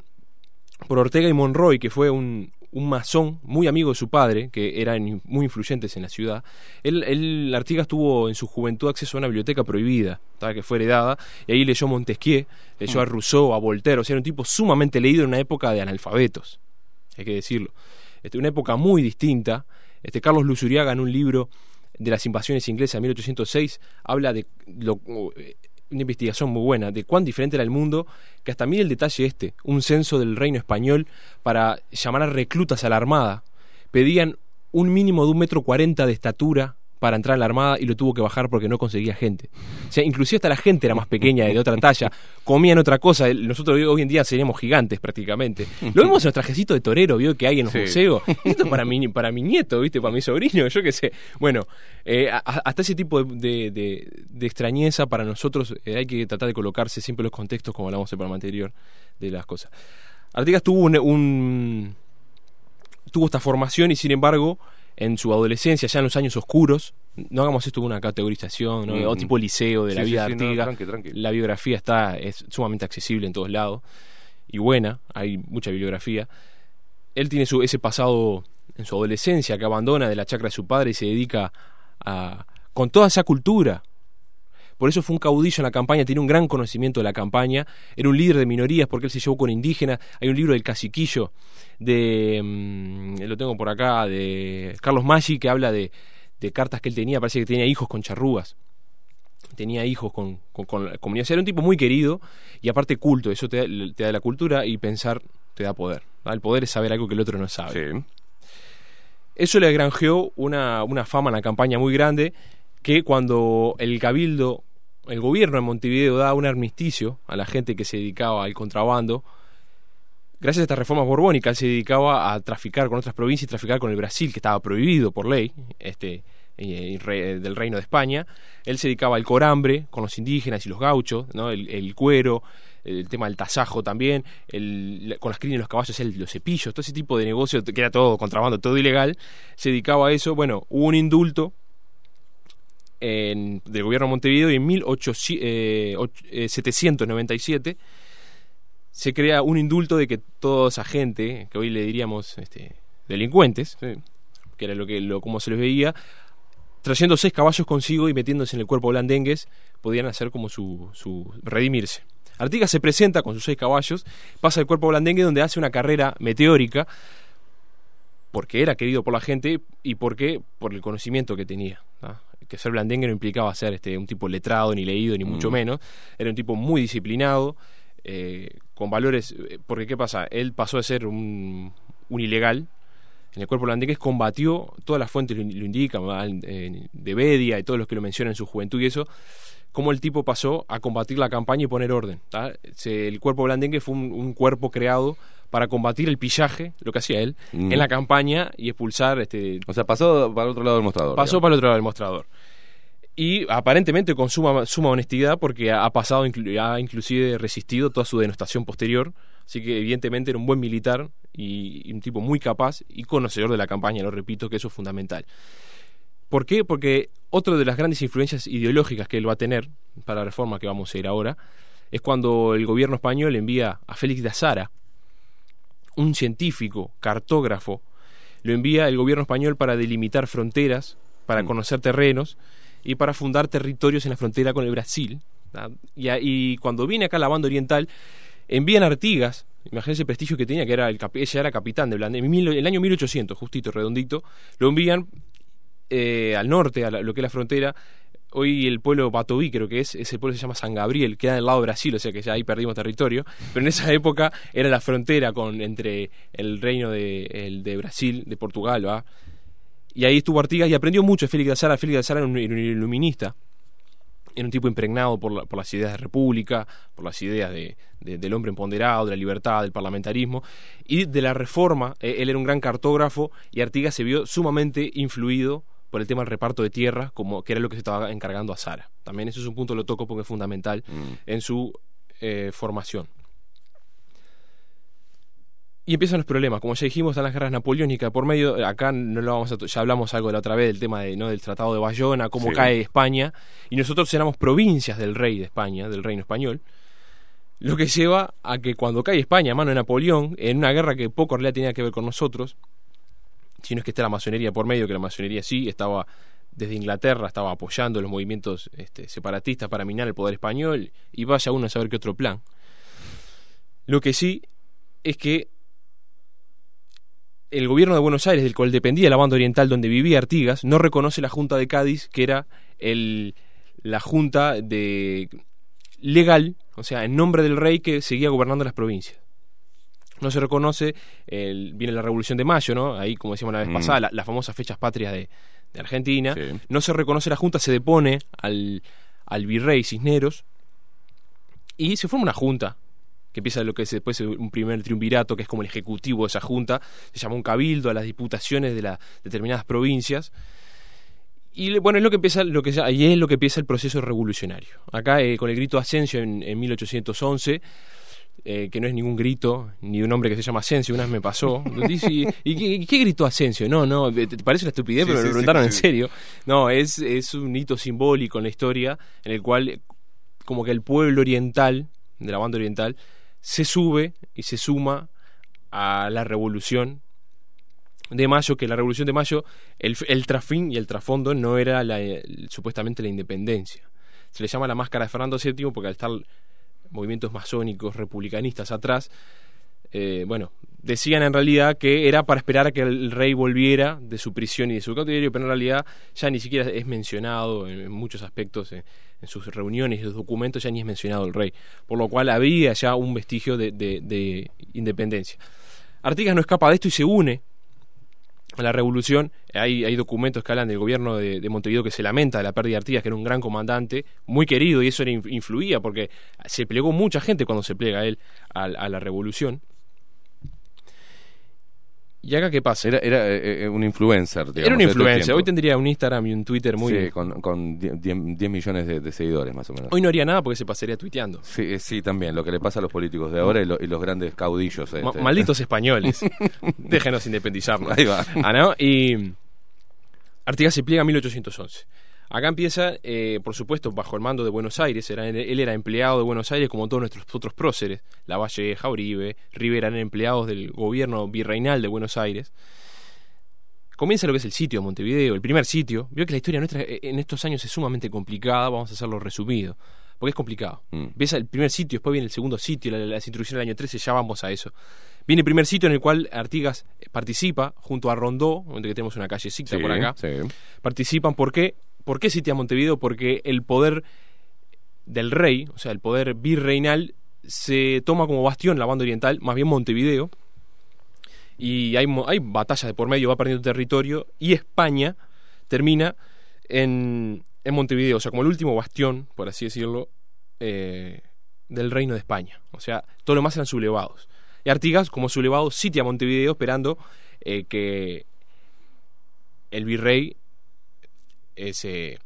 S7: por Ortega y Monroy, que fue un, un masón muy amigo de su padre, que eran muy influyentes en la ciudad, él, él Artigas tuvo en su juventud acceso a una biblioteca prohibida, ¿tá? que fue heredada, y ahí leyó Montesquieu, leyó a Rousseau, a Voltaire, o sea, era un tipo sumamente leído en una época de analfabetos, hay que decirlo. Este, una época muy distinta. Este, Carlos Luzuriaga en un libro de las invasiones inglesas de 1806 habla de lo- una investigación muy buena de cuán diferente era el mundo, que hasta mire el detalle este, un censo del reino español para llamar a reclutas a la armada. Pedían un mínimo de un metro cuarenta de estatura para entrar a la armada y lo tuvo que bajar porque no conseguía gente. O sea, inclusive hasta la gente era más pequeña, de otra talla, comían otra cosa. Nosotros hoy en día seríamos gigantes prácticamente. Lo vemos en los trajecitos de torero, vio que hay en los
S2: Sí.
S7: museos. Esto es para mi, para mi nieto, ¿viste? Para mi sobrino, yo qué sé. Bueno, eh, hasta ese tipo de, de- de- de extrañeza para nosotros eh, hay que tratar de colocarse siempre en los contextos, como hablamos en el programa anterior, de las cosas. Artigas tuvo un, un- tuvo esta formación y sin embargo en su adolescencia, ya en los años oscuros, no hagamos esto una categorización, ¿no?
S2: Mm.
S7: o tipo liceo de la
S2: Sí,
S7: vida
S2: sí, no, tranqui.
S7: la biografía está es sumamente accesible en todos lados y buena, hay mucha bibliografía. él tiene su, ese pasado en su adolescencia que abandona de la chacra de su padre y se dedica a, con toda esa cultura. Por eso fue un caudillo en la campaña, tiene un gran conocimiento de la campaña, era un líder de minorías porque él se llevó con indígenas. Hay un libro del caciquillo de, mm, lo tengo por acá, de Carlos Maggi que habla de, de cartas que él tenía, parece que tenía hijos con charrúas tenía hijos con, con, con la comunidad. O sea, era un tipo muy querido y aparte culto. Eso te da, te da la cultura y pensar te da poder. El poder es saber algo que el otro no sabe. Eso le granjeó una, una fama en la campaña muy grande que cuando el cabildo, el gobierno de Montevideo da un armisticio a la gente que se dedicaba al contrabando, gracias a estas reformas borbónicas, se dedicaba a traficar con otras provincias y traficar con el Brasil, que estaba prohibido por ley, este, eh, re- del Reino de España. Él se dedicaba al corambre con los indígenas y los gauchos, ¿no? el, cuero, el tema del tasajo también, el- con las crines de los caballos, el- los cepillos, todo ese tipo de negocio, que era todo contrabando, todo ilegal, se dedicaba a eso. Bueno, hubo un indulto en- del gobierno de Montevideo y en 1800, eh, eh, 797 se crea un indulto de que toda esa gente, que hoy le diríamos este, delincuentes, que era lo que lo, como se les veía, trayendo seis caballos consigo y metiéndose en el cuerpo blandengues, podían hacer como su, su redimirse. Artigas se presenta con sus seis caballos, pasa al cuerpo blandengue donde hace una carrera meteórica, porque era querido por la gente y porque por el conocimiento que tenía. Que ser blandengue no implicaba ser este, un tipo letrado, ni leído, ni mucho
S2: Mm.
S7: menos. Era un tipo muy disciplinado, eh, con valores. eh, Porque, ¿qué pasa? Él pasó de ser un, un ilegal. En el cuerpo holandés combatió, todas las fuentes lo, in- lo indican. Eh, de Bedia y todos los que lo mencionan en su juventud y eso, cómo el tipo pasó a combatir la campaña y poner orden. Se- el cuerpo blandengue fue un, un cuerpo creado para combatir el pillaje, lo que hacía él,
S2: Mm.
S7: en la campaña y expulsar este,
S2: O sea, pasó para el otro lado del mostrador.
S7: Pasó para el otro lado del mostrador. Y aparentemente con suma, suma honestidad porque ha, pasado, inclu- ha inclusive resistido toda su denostación posterior. Así que evidentemente era un buen militar y, y un tipo muy capaz y conocedor de la campaña, lo repito, que eso es fundamental. ¿Por qué? Porque otra de las grandes influencias ideológicas que él va a tener para la reforma que vamos a ir ahora es cuando el gobierno español envía a Félix de Azara, un científico, cartógrafo, lo envía el gobierno español para delimitar fronteras, para
S2: Mm.
S7: conocer terrenos y para fundar territorios en la frontera con el Brasil. Y, cuando viene acá la banda oriental, envían a Artigas, imagínense el prestigio que tenía, que era el, ella era capitán de Blandengue, en el año 1800, justito, redondito, lo envían eh, al norte, a lo que es la frontera. Hoy el pueblo Batoví, creo que es, ese pueblo se llama San Gabriel, queda del lado de Brasil, o sea que ya ahí perdimos territorio. Pero en esa época era la frontera con entre el reino de, el de Brasil, de Portugal, ¿va? Y ahí estuvo Artigas y aprendió mucho de Félix de Azara. Félix de Azara era un, era un iluminista, era un tipo impregnado por, la- por las ideas de república, por las ideas de, de- del hombre empoderado, de la libertad, del parlamentarismo y de la reforma. Eh, él era un gran cartógrafo y Artigas se vio sumamente influido por el tema del reparto de tierras, como que era lo que se estaba encargando a Sara. También eso es un punto que lo toco porque es fundamental
S2: Mm.
S7: en su eh, formación. Y empiezan los problemas, como ya dijimos, están las guerras napoleónicas por medio, acá no lo vamos a ya hablamos algo de la otra vez del tema de, ¿no? del Tratado de Bayona, cómo
S2: Sí.
S7: cae España, y nosotros éramos provincias del rey de España, del reino español, lo que lleva a que cuando cae España a mano de Napoleón, en una guerra que poco en realidad tenía que ver con nosotros, si no es que está la masonería por medio, que la masonería sí estaba desde Inglaterra, estaba apoyando los movimientos este, separatistas para minar el poder español, y vaya uno a saber qué otro plan. Lo que sí es que el gobierno de Buenos Aires, del cual dependía la banda oriental donde vivía Artigas, no reconoce la Junta de Cádiz, que era el, la junta de legal, o sea, en nombre del rey que seguía gobernando las provincias. No se reconoce, el- viene la Revolución de Mayo, ¿no? Ahí, como decíamos la vez
S2: Mm.
S7: pasada, la- las famosas fechas patrias de, de Argentina.
S2: Sí.
S7: No se reconoce la Junta, se depone al, al virrey Cisneros y se forma una junta que empieza lo que es después un primer triunvirato, que es como el ejecutivo de esa junta, se llama un cabildo a las diputaciones de las determinadas provincias. Y bueno, es lo que empieza, lo que ya- ahí es lo que empieza el proceso revolucionario. Acá eh, con el grito Asensio en, en 1811, eh, que no es ningún grito, ni un hombre que se llama Asensio, una vez me pasó. Dice, ¿y, y qué, qué gritó Asensio? No, no, te parece una estupidez,
S2: Sí,
S7: pero me lo
S2: sí,
S7: preguntaron en serio. No, es, es un hito simbólico en la historia en el cual como que el pueblo oriental, de la banda oriental, se sube y se suma a la revolución de Mayo, que la Revolución de Mayo, el, el y el trasfondo no era la, el- supuestamente la independencia. Se le llama la máscara de Fernando VII porque al estar movimientos masónicos, republicanistas atrás, eh, bueno, decían en realidad que era para esperar a que el rey volviera de su prisión y de su cautiverio, pero en realidad ya ni siquiera es mencionado en, muchos aspectos, en, en sus reuniones y sus documentos ya ni es mencionado el rey, por lo cual había ya un vestigio de, de- de independencia. Artigas no escapa de esto y se une a la revolución. Hay, hay documentos que hablan del gobierno de, de Montevideo que se lamenta de la pérdida de Artigas, que era un gran comandante, muy querido, y eso influía porque se plegó mucha gente cuando se plega él a la revolución. ¿Y acá qué pasa?
S2: Era, era eh, eh, un influencer, digamos.
S7: Era un influencer. Hoy tendría un Instagram y un Twitter muy.
S2: Sí, con, con 10 10 millones de, de seguidores, más o menos.
S7: Hoy no haría nada porque se pasaría tuiteando.
S2: Sí, eh, sí, también, lo que le pasa a los políticos de ahora y, lo- y los grandes caudillos.
S7: Ma-
S2: este.
S7: malditos españoles. Déjenos independizarnos.
S2: Ahí va.
S7: Ah, ¿no? Y Artigas se pliega en 1811. Acá empieza, eh, por supuesto, bajo el mando de Buenos Aires. Era, él era empleado de Buenos Aires como todos nuestros otros próceres. La Valleja, Uribe, Rivera eran empleados del gobierno virreinal de Buenos Aires. Comienza lo que es el sitio de Montevideo, el primer sitio. Veo que la historia nuestra eh, en estos años es sumamente complicada, vamos a hacerlo resumido, porque es complicado.
S2: Mm.
S7: Empieza el primer sitio, después viene el segundo sitio, la- las instrucciones del año 13, ya vamos a eso. Viene el primer sitio en el cual Artigas participa junto a Rondó, donde que tenemos una callecita
S2: Sí,
S7: por acá.
S2: sí.
S7: Participan, ¿por qué? ¿Por qué sitia Montevideo? Porque el poder del rey, o sea, el poder virreinal, se toma como bastión la banda oriental, más bien Montevideo, y hay, batallas de por medio, va perdiendo territorio, y España termina en, en Montevideo, o sea, como el último bastión, por así decirlo, eh, del reino de España. O sea, todo lo más eran sublevados. Y Artigas, como sublevado, sitia Montevideo esperando eh, que el virrey se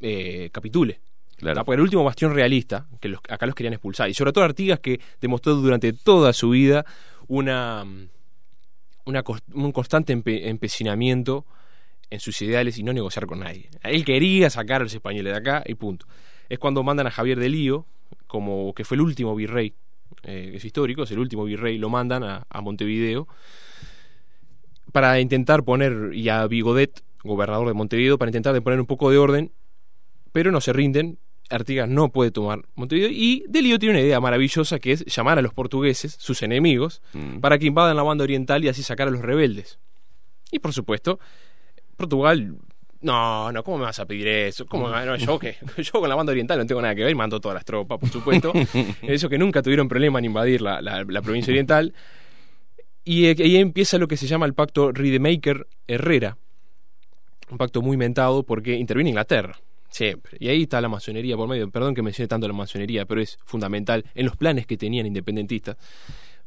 S7: eh, capitule.
S2: Claro.
S7: Porque el último bastión realista, que los- acá los querían expulsar. Y sobre todo Artigas, que demostró durante toda su vida una, una cos- un constante empe- empecinamiento en sus ideales y no negociar con nadie. Él quería sacar a los españoles de acá y punto. Es cuando mandan a Javier de Lío, como que fue el último virrey, eh, es histórico, es el último virrey, lo mandan a, a Montevideo para intentar poner, y a Bigodet, gobernador de Montevideo, para intentar de poner un poco de orden, pero no se rinden. Artigas no puede tomar Montevideo y De Lío tiene una idea maravillosa que es llamar a los portugueses, sus enemigos,
S2: Mm.
S7: para que invadan la banda oriental y así sacar a los rebeldes. Y por supuesto, Portugal, no, no, ¿cómo me vas a pedir eso? ¿Cómo, me- no, yo, que yo con la banda oriental no tengo nada que ver, mando todas las tropas, por supuesto. Eso que nunca tuvieron problema en invadir la, la- la provincia oriental. Y eh, ahí empieza lo que se llama el pacto Ridemaker-Herrera. Un pacto muy mentado porque interviene Inglaterra. Siempre. Y ahí está la masonería por medio. Perdón que mencione tanto la masonería, pero es fundamental en los planes que tenían independentistas.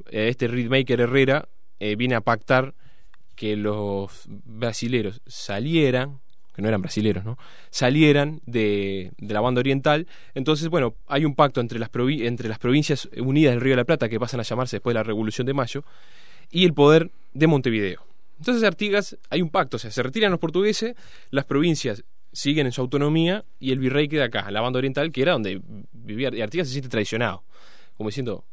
S7: Eh, este Ridemaker Herrera eh, viene a pactar que los brasileros salieran, que no eran brasileros, ¿no? Salieran de, la banda oriental. Entonces, bueno, hay un pacto entre las, entre las provincias unidas del Río de la Plata, que pasan a llamarse después de la Revolución de Mayo, y el poder de Montevideo. Entonces, Artigas, hay un pacto, o sea, se retiran los portugueses, las provincias siguen en su autonomía y el virrey queda acá, en la banda oriental, que era donde vivía. Y Artigas se siente traicionado, como diciendo,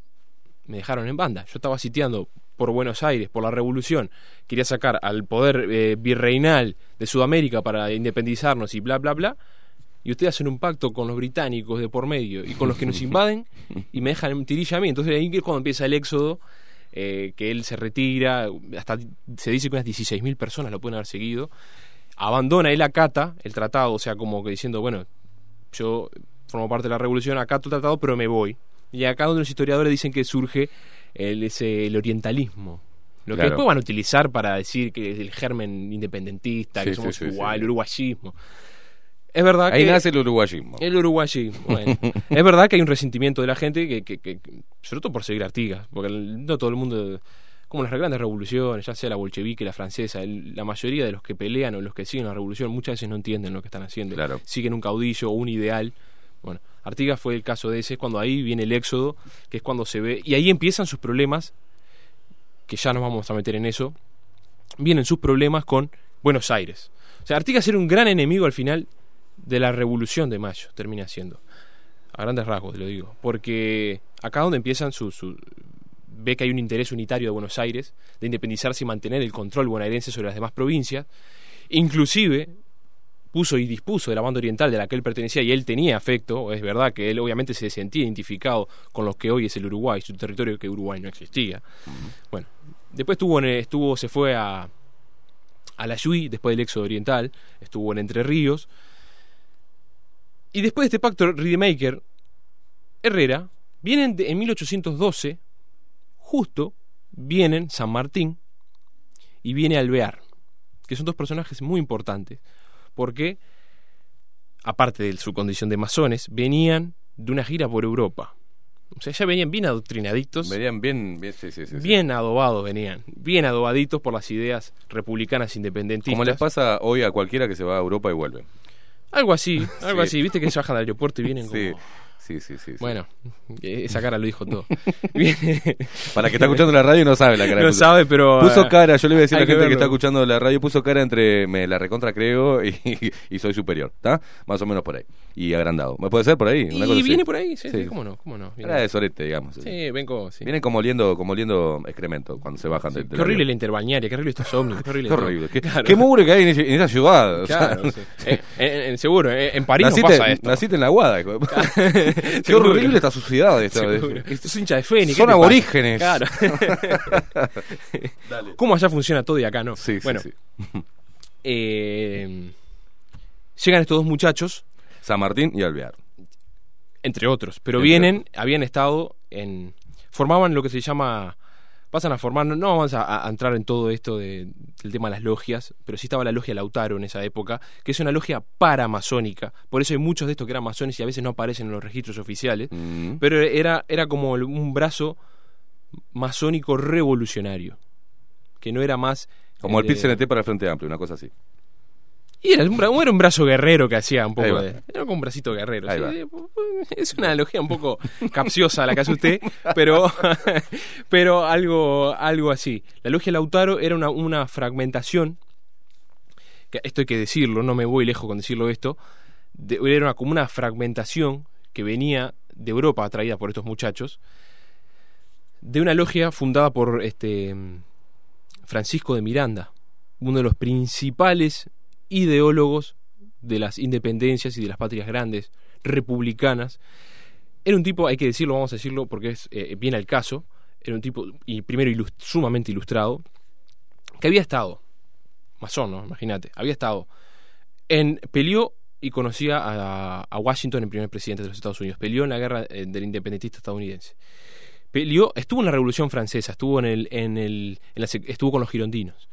S7: me dejaron en banda. Yo estaba sitiando por Buenos Aires, por la revolución, quería sacar al poder eh, virreinal de Sudamérica para independizarnos y bla, bla, bla. Y ustedes hacen un pacto con los británicos de por medio y con los que nos invaden y me dejan en tirilla a mí. Entonces ahí es cuando empieza el éxodo, eh, que él se retira, hasta se dice que unas 16.000 personas lo pueden haber seguido. Abandona, él acata el tratado, o sea, como que diciendo, bueno, yo formo parte de la revolución, acato el tratado, pero me voy. Y acá donde los historiadores dicen que surge el, ese, el orientalismo. Lo que después van a utilizar para decir que es el germen independentista,
S2: Sí,
S7: que somos
S2: sí,
S7: igual,
S2: sí.
S7: el uruguayismo. Es verdad
S2: Ahí
S7: que...
S2: nace el uruguayismo.
S7: El uruguayismo, bueno. es verdad que hay un resentimiento de la gente, que, que, que- sobre todo por seguir Artigas, porque no todo el mundo, como las grandes revoluciones, ya sea la bolchevique, la francesa, el- la mayoría de los que pelean o los que siguen la revolución muchas veces no entienden lo que están haciendo.
S2: Claro.
S7: Siguen un caudillo o un ideal. Bueno, Artigas fue el caso de ese, es cuando ahí viene el éxodo, que es cuando se ve, y ahí empiezan sus problemas, que ya nos vamos a meter en eso, vienen sus problemas con Buenos Aires. O sea, Artigas era un gran enemigo al final de la Revolución de Mayo, termina siendo. A grandes rasgos, te lo digo. Porque acá donde empiezan sus... Su, ve que hay un interés unitario de Buenos Aires de independizarse y mantener el control bonaerense sobre las demás provincias. Inclusive puso y dispuso de la banda oriental de la que él pertenecía y él tenía afecto, es verdad que él obviamente se sentía identificado con lo que hoy es el Uruguay, su territorio que Uruguay no existía. Bueno, después estuvo, en- estuvo se fue a, a la Yui, después del éxodo oriental, estuvo en Entre Ríos. Y después de este pacto Ridemaker, Herrera, vienen de- en 1812, justo vienen San Martín y viene Alvear, que son dos personajes muy importantes, porque, aparte de su condición de masones, venían de una gira por Europa. O sea, ya venían bien adoctrinaditos,
S2: Venían bien, bien, sí, sí, sí, sí.
S7: bien adobados venían, bien adobaditos por las ideas republicanas independentistas.
S2: Como les pasa hoy a cualquiera que se va a Europa y vuelve.
S7: Algo así, algo
S2: Sí.
S7: así, viste que se bajan del aeropuerto y vienen como...
S2: Sí, sí, sí.
S7: Bueno, eh, esa cara lo dijo todo.
S2: Para que está escuchando la radio no sabe la cara.
S7: No
S2: puso.
S7: sabe, pero,
S2: Puso
S7: eh,
S2: cara, yo le voy a decir a la gente que, está escuchando la radio, puso cara entre me la recontra creo y, y soy superior, ¿está? Más o menos por ahí. Y agrandado. ¿Me puede ser por ahí? Una cosa
S7: Y
S2: así.
S7: viene por ahí, sí, sí, cómo no, cómo no. Viene.
S2: Era de sorete, digamos.
S7: Sí, vengo, sí.
S2: Vienen como oliendo, como oliendo excremento cuando se bajan de,
S7: Qué horrible la interbalnearia, qué horrible estos ómnibus, qué horrible.
S2: Qué horrible. Qué,
S7: Claro.
S2: qué mugre que hay en, esa ciudad. o sea,
S7: Claro, sí. Eh, en- en- seguro, eh, en París
S2: naciste,
S7: no pasa esto.
S2: naciste en la guada. hijo de puta. qué
S7: Seguro.
S2: horrible esta suciedad. Esta.
S7: Esto es hincha de Fénix.
S2: Son aborígenes.
S7: Claro. ¿Cómo allá funciona todo y acá no?
S2: Sí, sí,
S7: bueno,
S2: sí.
S7: eh, llegan estos dos muchachos,
S2: San Martín y Alvear.
S7: entre otros, pero
S2: Entre
S7: vienen, habían estado en. formaban lo que se llama. Pasan a formar, no, no vamos a, a entrar en todo esto de- del tema de las logias, pero sí estaba la logia Lautaro en esa época, que es una logia paramasónica. Por eso hay muchos de estos que eran masones y a veces no aparecen en los registros oficiales.
S2: Mm.
S7: Pero era, era como el- un brazo masónico revolucionario, que no era más...
S2: Como el
S7: de-
S2: PIT CNT para el Frente Amplio, una cosa así.
S7: Y era un, era un brazo guerrero que hacía un poco de... Era como un bracito guerrero. Sí,
S2: va.
S7: eh, Es una analogía un poco capciosa la que hace usted, pero, pero algo, algo así. La logia Lautaro era una, una fragmentación, que esto hay que decirlo, no me voy lejos con decirlo esto, de- era una, como una fragmentación que venía de Europa traída por estos muchachos, de una logia fundada por este Francisco de Miranda, uno de los principales ideólogos de las independencias y de las patrias grandes republicanas. Era un tipo, hay que decirlo, vamos a decirlo porque es eh, viene al caso, era un tipo, y primero ilus- sumamente ilustrado, que había estado, masón, ¿no? Imagínate, había estado en, peleó y conocía a, Washington, el primer presidente de los Estados Unidos, peleó en la guerra eh, del independentista estadounidense. Peleó, estuvo en la Revolución Francesa, estuvo en el, en el, en la estuvo con los girondinos,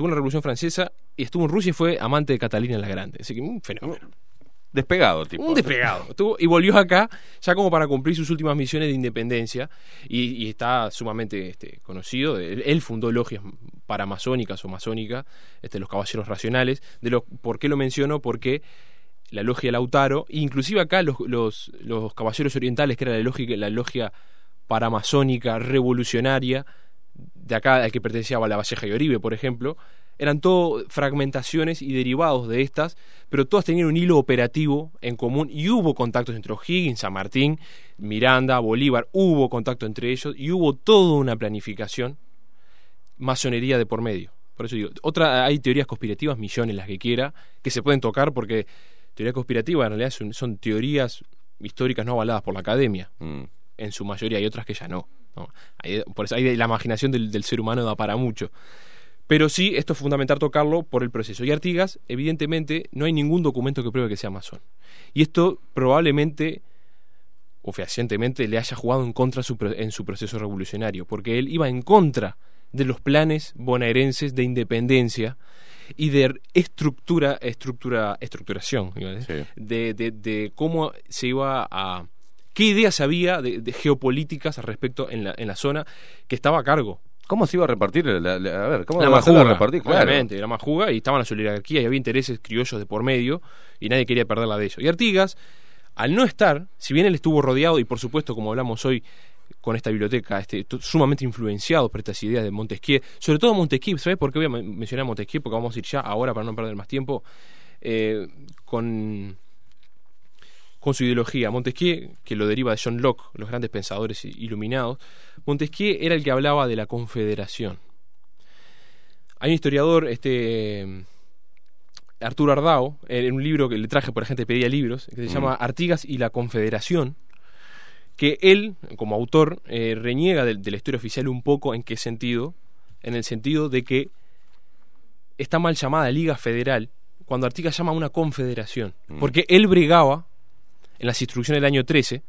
S7: estuvo en la Revolución Francesa y estuvo en Rusia y fue amante de Catalina la Grande, así que un fenómeno.
S2: Despegado, tipo.
S7: Un despegado. Estuvo- y volvió acá ya como para cumplir sus últimas misiones de independencia y, y está sumamente este, conocido. Él, él fundó logias paramasónicas o masónicas, este, los caballeros racionales. De lo, ¿Por qué lo menciono? Porque la logia Lautaro, inclusive acá los, los, los caballeros orientales, que era la logia, la logia paramasónica revolucionaria, de acá al que pertenecía a la Valleja y Oribe, por ejemplo, eran todo fragmentaciones y derivados de estas, pero todas tenían un hilo operativo en común y hubo contactos entre O'Higgins, San Martín, Miranda, Bolívar, hubo contacto entre ellos y hubo toda una planificación, masonería de por medio. Por eso digo, otra, hay teorías conspirativas, millones las que quiera, que se pueden tocar porque teoría conspirativa en realidad son, son teorías históricas no avaladas por la academia
S2: Mm.
S7: en su mayoría, hay otras que ya no. Por eso hay, la imaginación del, del ser humano da para mucho. Pero sí, esto es fundamental tocarlo por el proceso. Y Artigas, evidentemente, no hay ningún documento que pruebe que sea masón. Y esto probablemente, o fehacientemente, le haya jugado en contra su en su proceso revolucionario, porque él iba en contra de los planes bonaerenses de independencia y de estructura, estructura, estructuración, de- de cómo se iba a... ¿Qué ideas había de, de geopolíticas al respecto en la, en la zona que estaba a cargo?
S2: ¿Cómo se iba a repartir? La, la- a ver, ¿cómo
S7: la
S2: iba a
S7: majuga,
S2: repartir? Claro.
S7: obviamente, la majuga y estaban las oligarquías y había intereses criollos de por medio y nadie quería perderla de eso. Y Artigas, al no estar, si bien él estuvo rodeado y por supuesto, como hablamos hoy con esta biblioteca, este, sumamente influenciado por estas ideas de Montesquieu, sobre todo Montesquieu, ¿sabes por qué voy a men- mencionar a Montesquieu? Porque vamos a ir ya ahora para no perder más tiempo, eh, con con su ideología. Montesquieu, que lo deriva de John Locke, los grandes pensadores iluminados, Montesquieu era el que hablaba de la confederación. Hay un historiador, este Arturo Ardao, en un libro que le traje por gente pedía libros, que se
S2: Mm.
S7: llama Artigas y la Confederación, que él, como autor, eh, reniega de, de la historia oficial un poco en qué sentido, en el sentido de que está mal llamada Liga Federal, cuando Artigas llama a una confederación,
S2: Mm.
S7: porque él brigaba en las instrucciones del año 13,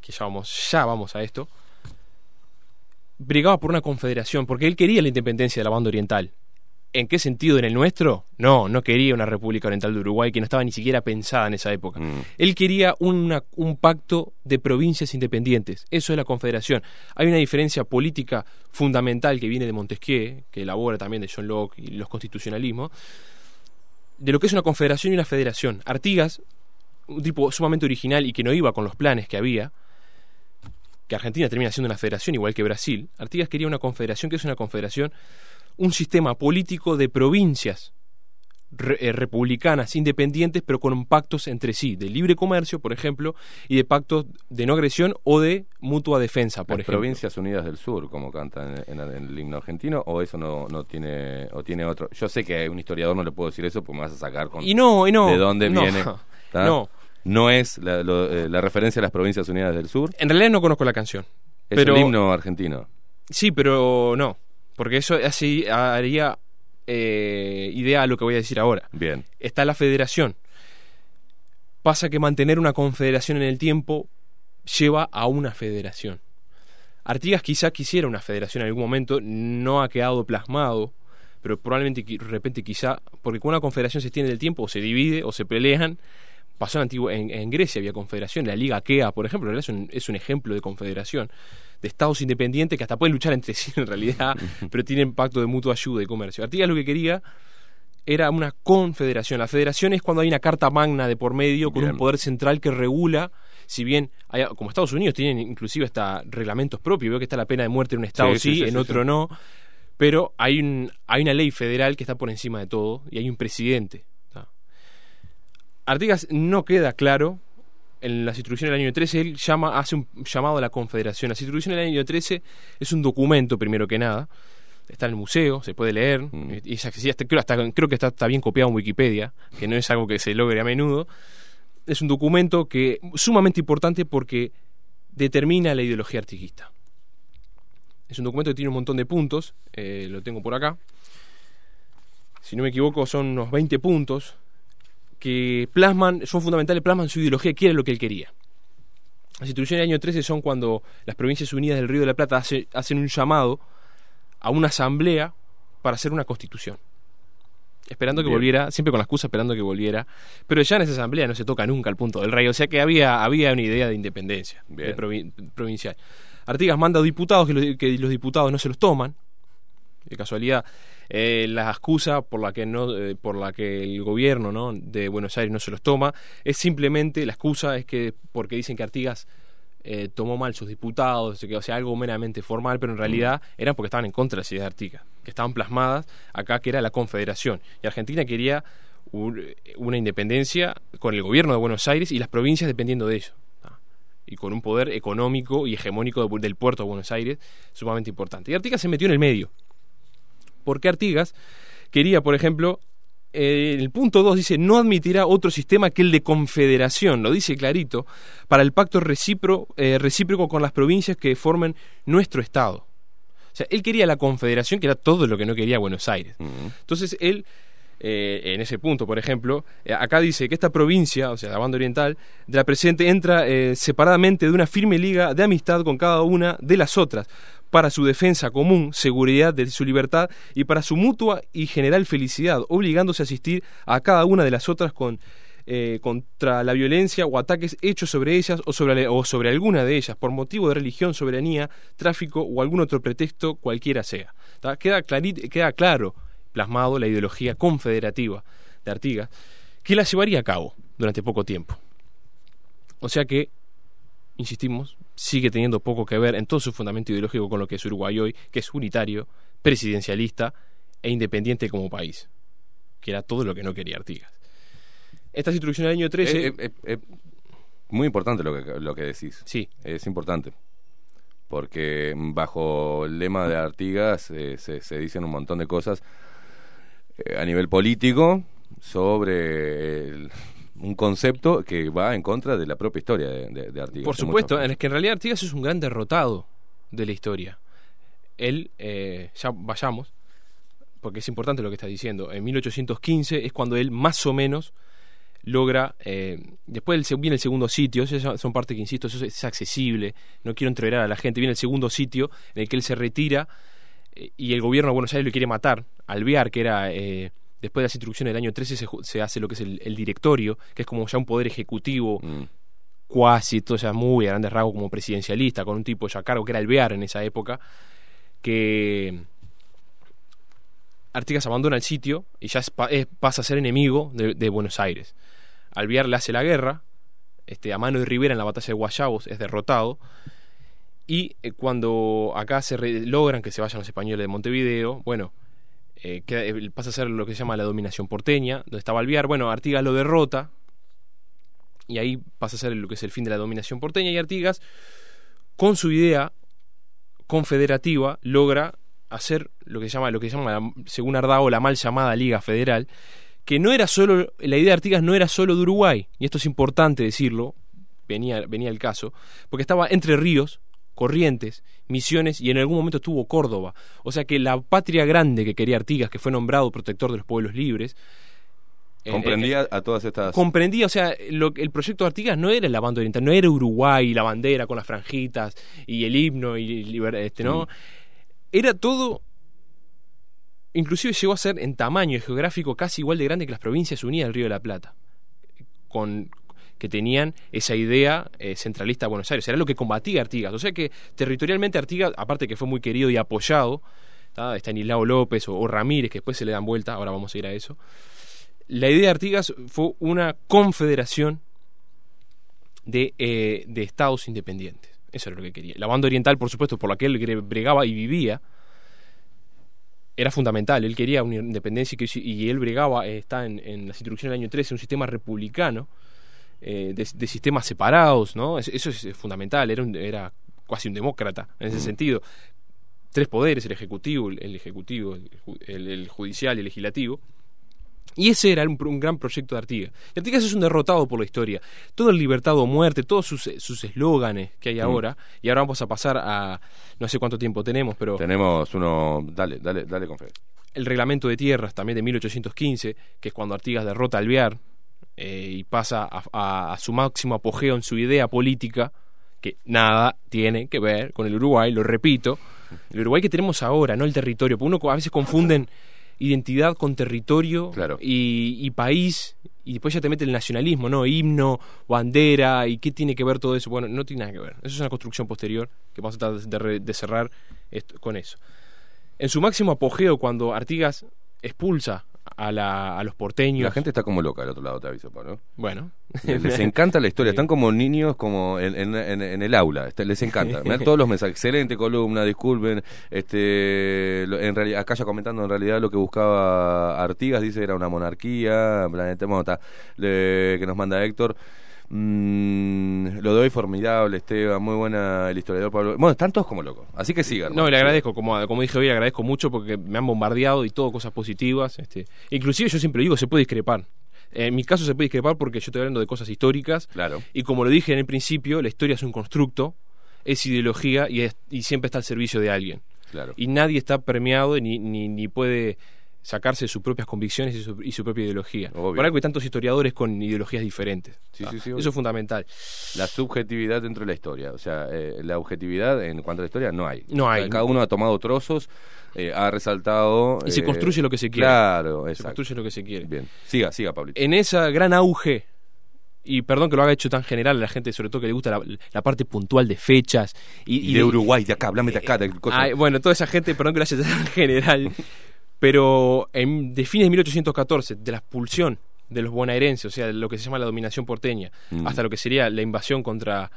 S7: que ya vamos, ya vamos a esto, brigaba por una confederación, porque él quería la independencia de la banda oriental. ¿En qué sentido? ¿En el nuestro? No, no quería una República Oriental de Uruguay que no estaba ni siquiera pensada en esa época.
S2: Mm.
S7: Él quería una- un pacto de provincias independientes. Eso es la confederación. Hay una diferencia política fundamental que viene de Montesquieu, que elabora también de John Locke y los constitucionalismos, de lo que es una confederación y una federación. Artigas, un tipo sumamente original y que no iba con los planes que había, que Argentina termina siendo una federación igual que Brasil, Artigas quería una confederación que es una confederación, un sistema político de provincias re- eh, republicanas, independientes, pero con pactos entre sí, de libre comercio, por ejemplo, y de pactos de no agresión o de mutua defensa, por
S2: Las
S7: ejemplo.
S2: Provincias Unidas del Sur, como cantan en, en el himno argentino, o eso no, no tiene, o tiene otro. Yo sé que a un historiador no le puedo decir eso porque me vas a sacar con
S7: Y no, y no.
S2: de dónde
S7: no,
S2: viene. ¿tá?
S7: No.
S2: No es la, lo- eh, la referencia a las Provincias Unidas del Sur,
S7: En realidad no conozco la canción.
S2: es
S7: pero,
S2: el himno argentino.
S7: Sí, pero no. Porque eso así haría eh, idea a lo que voy a decir ahora.
S2: Bien.
S7: Está la federación. Pasa que mantener una confederación en el tiempo lleva a una federación. Artigas quizá quisiera una federación en algún momento, no ha quedado plasmado, pero probablemente de repente quizá, porque con una confederación se extiende el tiempo, o se divide, o se pelean. Pasó en, antiguo, en, en Grecia, había confederación, la Liga Aquea, por ejemplo, es un, es un ejemplo de confederación, de estados independientes que hasta pueden luchar entre sí en realidad, pero tienen pacto de mutua ayuda y comercio. Artigas lo que quería era una confederación. La federación es cuando hay una carta magna de por medio con
S2: Bien.
S7: un poder central que regula, si bien, hay, como Estados Unidos tienen inclusive hasta reglamentos propios, veo que está la pena de muerte en un estado
S2: Sí,
S7: sí,
S2: sí, sí,
S7: en
S2: sí,
S7: otro no, pero hay, un, hay una ley federal que está por encima de todo y hay un presidente. Artigas no queda claro en las instrucciones del año 13, él llama, hace un llamado a la confederación. Las instrucciones del año 13 es un documento, primero que nada, está en el museo, se puede leer,
S2: Mm.
S7: y es accesible, hasta- creo, hasta- creo que está, está bien copiado en Wikipedia, que no es algo que se logre a menudo. Es un documento que sumamente importante porque determina la ideología artiguista. Es un documento que tiene un montón de puntos, eh, lo tengo por acá. Si no me equivoco, son unos 20 puntos que plasman, son fundamentales, plasman su ideología, que era lo que él quería. Las instituciones del año 13 son cuando las Provincias Unidas del Río de la Plata hace- hacen un llamado a una asamblea para hacer una constitución. Esperando que
S2: Bien.
S7: volviera, siempre con la excusa esperando que volviera. Pero ya en esa asamblea no se toca nunca el punto del rey. O sea que había, había una idea de independencia de provincial. Artigas manda diputados que los, que los diputados no se los toman. De casualidad, eh, la excusa por la que no, eh, por la que el gobierno ¿no? de Buenos Aires no se los toma es simplemente la excusa es que porque dicen que Artigas eh, tomó mal sus diputados, que, o sea, algo meramente formal, pero en realidad eran porque estaban en contra de las ideas de Artigas, que estaban plasmadas acá, que era la Confederación. Y Argentina quería un- una independencia con el gobierno de Buenos Aires y las provincias dependiendo de ello. ¿tá? Y con un poder económico y hegemónico de- del puerto de Buenos Aires sumamente importante. Y Artigas se metió en el medio. Porque Artigas quería, por ejemplo, eh, el punto 2 dice, no admitirá otro sistema que el de confederación, lo dice clarito, para el pacto recípro- eh, recíproco con las provincias que formen nuestro Estado. O sea, él quería la confederación, que era todo lo que no quería Buenos Aires. Entonces él, eh, en ese punto, por ejemplo, eh, acá dice que esta provincia, o sea, la banda oriental, de la presente entra separadamente de una firme liga de amistad con cada una de las otras, para su defensa común, seguridad de su libertad y para su mutua y general felicidad, obligándose a asistir a cada una de las otras con eh, contra la violencia o ataques hechos sobre ellas o sobre, alguna de ellas, por motivo de religión, soberanía, tráfico o algún otro pretexto, cualquiera sea. Queda, queda claro, plasmado, la ideología confederativa de Artigas, que la llevaría a cabo durante poco tiempo. O sea que, insistimos, sigue teniendo poco que ver en todo su fundamento ideológico con lo que es Uruguay hoy, que es unitario, presidencialista e independiente como país, que era todo lo que no quería Artigas. Estas instrucciones del año 13...
S2: Eh, eh, eh, muy importante lo que, lo que decís.
S7: Sí.
S2: Es importante. Porque bajo el lema de Artigas se, se dicen un montón de cosas a nivel político sobre el- un concepto que va en contra de la propia historia de, de- de Artigas.
S7: Por supuesto, es que en realidad Artigas es un gran derrotado de la historia. Él, eh, ya vayamos, porque es importante lo que está diciendo, en 1815 es cuando él más o menos logra, eh, después viene el segundo sitio, son parte que insisto, eso es accesible, no quiero entreverar a la gente, viene el segundo sitio en el que él se retira eh, y el gobierno de Buenos Aires lo quiere matar, Alvear, que era... eh, Después de las instrucciones del año 13 se, se hace lo que es el, el directorio, que es como ya un poder ejecutivo
S2: Mm.
S7: cuasi, todo ya muy a grandes rasgos como presidencialista, con un tipo ya a cargo que era Alvear en esa época, que Artigas abandona el sitio y ya es pa- es- pasa a ser enemigo de, de Buenos Aires. Alvear le hace la guerra, este, a mano de Rivera en la batalla de Guayabos es derrotado, y eh, cuando acá se re- logran que se vayan los españoles de Montevideo, bueno, eh, eh, pasa a ser lo que se llama la dominación porteña, donde estaba Alvear, bueno, Artigas lo derrota, y ahí pasa a ser lo que es el fin de la dominación porteña y Artigas con su idea confederativa logra hacer lo que se llama lo que se llama la- según Ardao la mal llamada Liga Federal que no era solo la idea de Artigas no era solo de Uruguay y esto es importante decirlo venía venía el caso porque estaba Entre Ríos Corrientes, Misiones y en algún momento estuvo Córdoba. O sea que la patria grande que quería Artigas, que fue nombrado protector de los pueblos libres, eh,
S2: Comprendía a todas estas...
S7: comprendía, o sea, lo, el proyecto de Artigas no era la banda oriental, no era Uruguay, la bandera con las franjitas y el himno y liber- este, ¿no?
S2: Mm.
S7: Era todo inclusive llegó a ser en tamaño geográfico casi igual de grande que las provincias unidas del Río de la Plata. Con que tenían esa idea eh, centralista de Buenos Aires. Era lo que combatía Artigas. O sea que territorialmente Artigas, aparte que fue muy querido y apoyado, ¿tá? está Nilao López o, Ramírez, que después se le dan vuelta, ahora vamos a ir a eso. La idea de Artigas fue una confederación de, eh, estados independientes. Eso era lo que quería. La banda oriental, por supuesto, por la que él bregaba y vivía, era fundamental. Él quería una independencia y, él bregaba, eh, está en, en las instrucciones del año 13, un sistema republicano, eh, de, de sistemas separados, ¿no? Es- Eso es fundamental. Era, un- era casi un demócrata en ese sentido. Tres poderes, el ejecutivo, el, ejecutivo, el, ju- el- el judicial y el legislativo. Y ese era un, gran proyecto de Artigas. Y Artigas es un derrotado por la historia. Todo el libertad o muerte, todos sus sus eslóganes que hay
S2: Mm.
S7: ahora. Y ahora vamos a pasar a. No sé cuánto tiempo tenemos, pero.
S2: Tenemos uno... Dale, dale, dale con fe.
S7: El reglamento de tierras también de 1815, que es cuando Artigas derrota a Alvear eh, y pasa a, a- a su máximo apogeo en su idea política, que nada tiene que ver con el Uruguay, lo repito. El Uruguay que tenemos ahora, no el territorio. Porque uno a veces confunden identidad con territorio y, y país, y después ya te mete el nacionalismo, ¿no? Himno, bandera, y qué tiene que ver todo eso. Bueno, no tiene nada que ver. Eso es una construcción posterior que vamos a tratar de, re- de cerrar esto- con eso. En su máximo apogeo, cuando Artigas expulsa a, la- a los porteños.
S2: La gente está como loca al otro lado, te aviso, Pablo.
S7: Bueno.
S2: Les, encanta la historia, están como niños como en, en- en- en el aula, este, les encanta. Mirá todos los mensajes, excelente columna, disculpen, este, en realidad, acá ya comentando en realidad lo que buscaba Artigas, dice era una monarquía, planeta, bueno, está, le- que nos manda Héctor. Mm, lo doy formidable, Esteban, muy buena el historiador Pablo. Bueno, están todos como locos, así que sigan.
S7: No, le agradezco, como, como dije hoy, le agradezco mucho porque me han bombardeado y todo cosas positivas. Este, inclusive yo siempre digo, se puede discrepar. En mi caso se puede discrepar porque yo estoy hablando de cosas históricas.
S2: Claro.
S7: Y como lo dije en el principio, la historia es un constructo, es ideología y, es- y siempre está al servicio de alguien.
S2: Claro.
S7: Y nadie está premiado ni, ni, ni puede sacarse sus propias convicciones y su, y su propia ideología.
S2: Obvio.
S7: Por algo hay tantos historiadores con ideologías diferentes.
S2: Sí,
S7: Ah,
S2: sí, sí,
S7: Eso es fundamental.
S2: La subjetividad dentro de la historia, o sea, eh, la objetividad en cuanto a la historia no hay.
S7: No hay.
S2: Cada uno ha tomado trozos, eh, ha resaltado.
S7: Y se
S2: eh,
S7: construye lo que se quiere.
S2: Claro,
S7: Se
S2: exacto.
S7: construye lo que se quiere.
S2: Bien, siga, siga, Pablito.
S7: en ese gran auge, y perdón que lo haga hecho tan general a la gente, sobre todo que le gusta la, la parte puntual de fechas. Y,
S2: Y de Uruguay, de acá, hablame de acá, de cosas.
S7: Ay, bueno, toda esa gente, perdón que lo haya hecho tan general, pero en, de fines de 1814, de la expulsión de los bonaerenses, o sea, de lo que se llama la dominación porteña,
S2: Mm.
S7: hasta lo que sería la invasión contra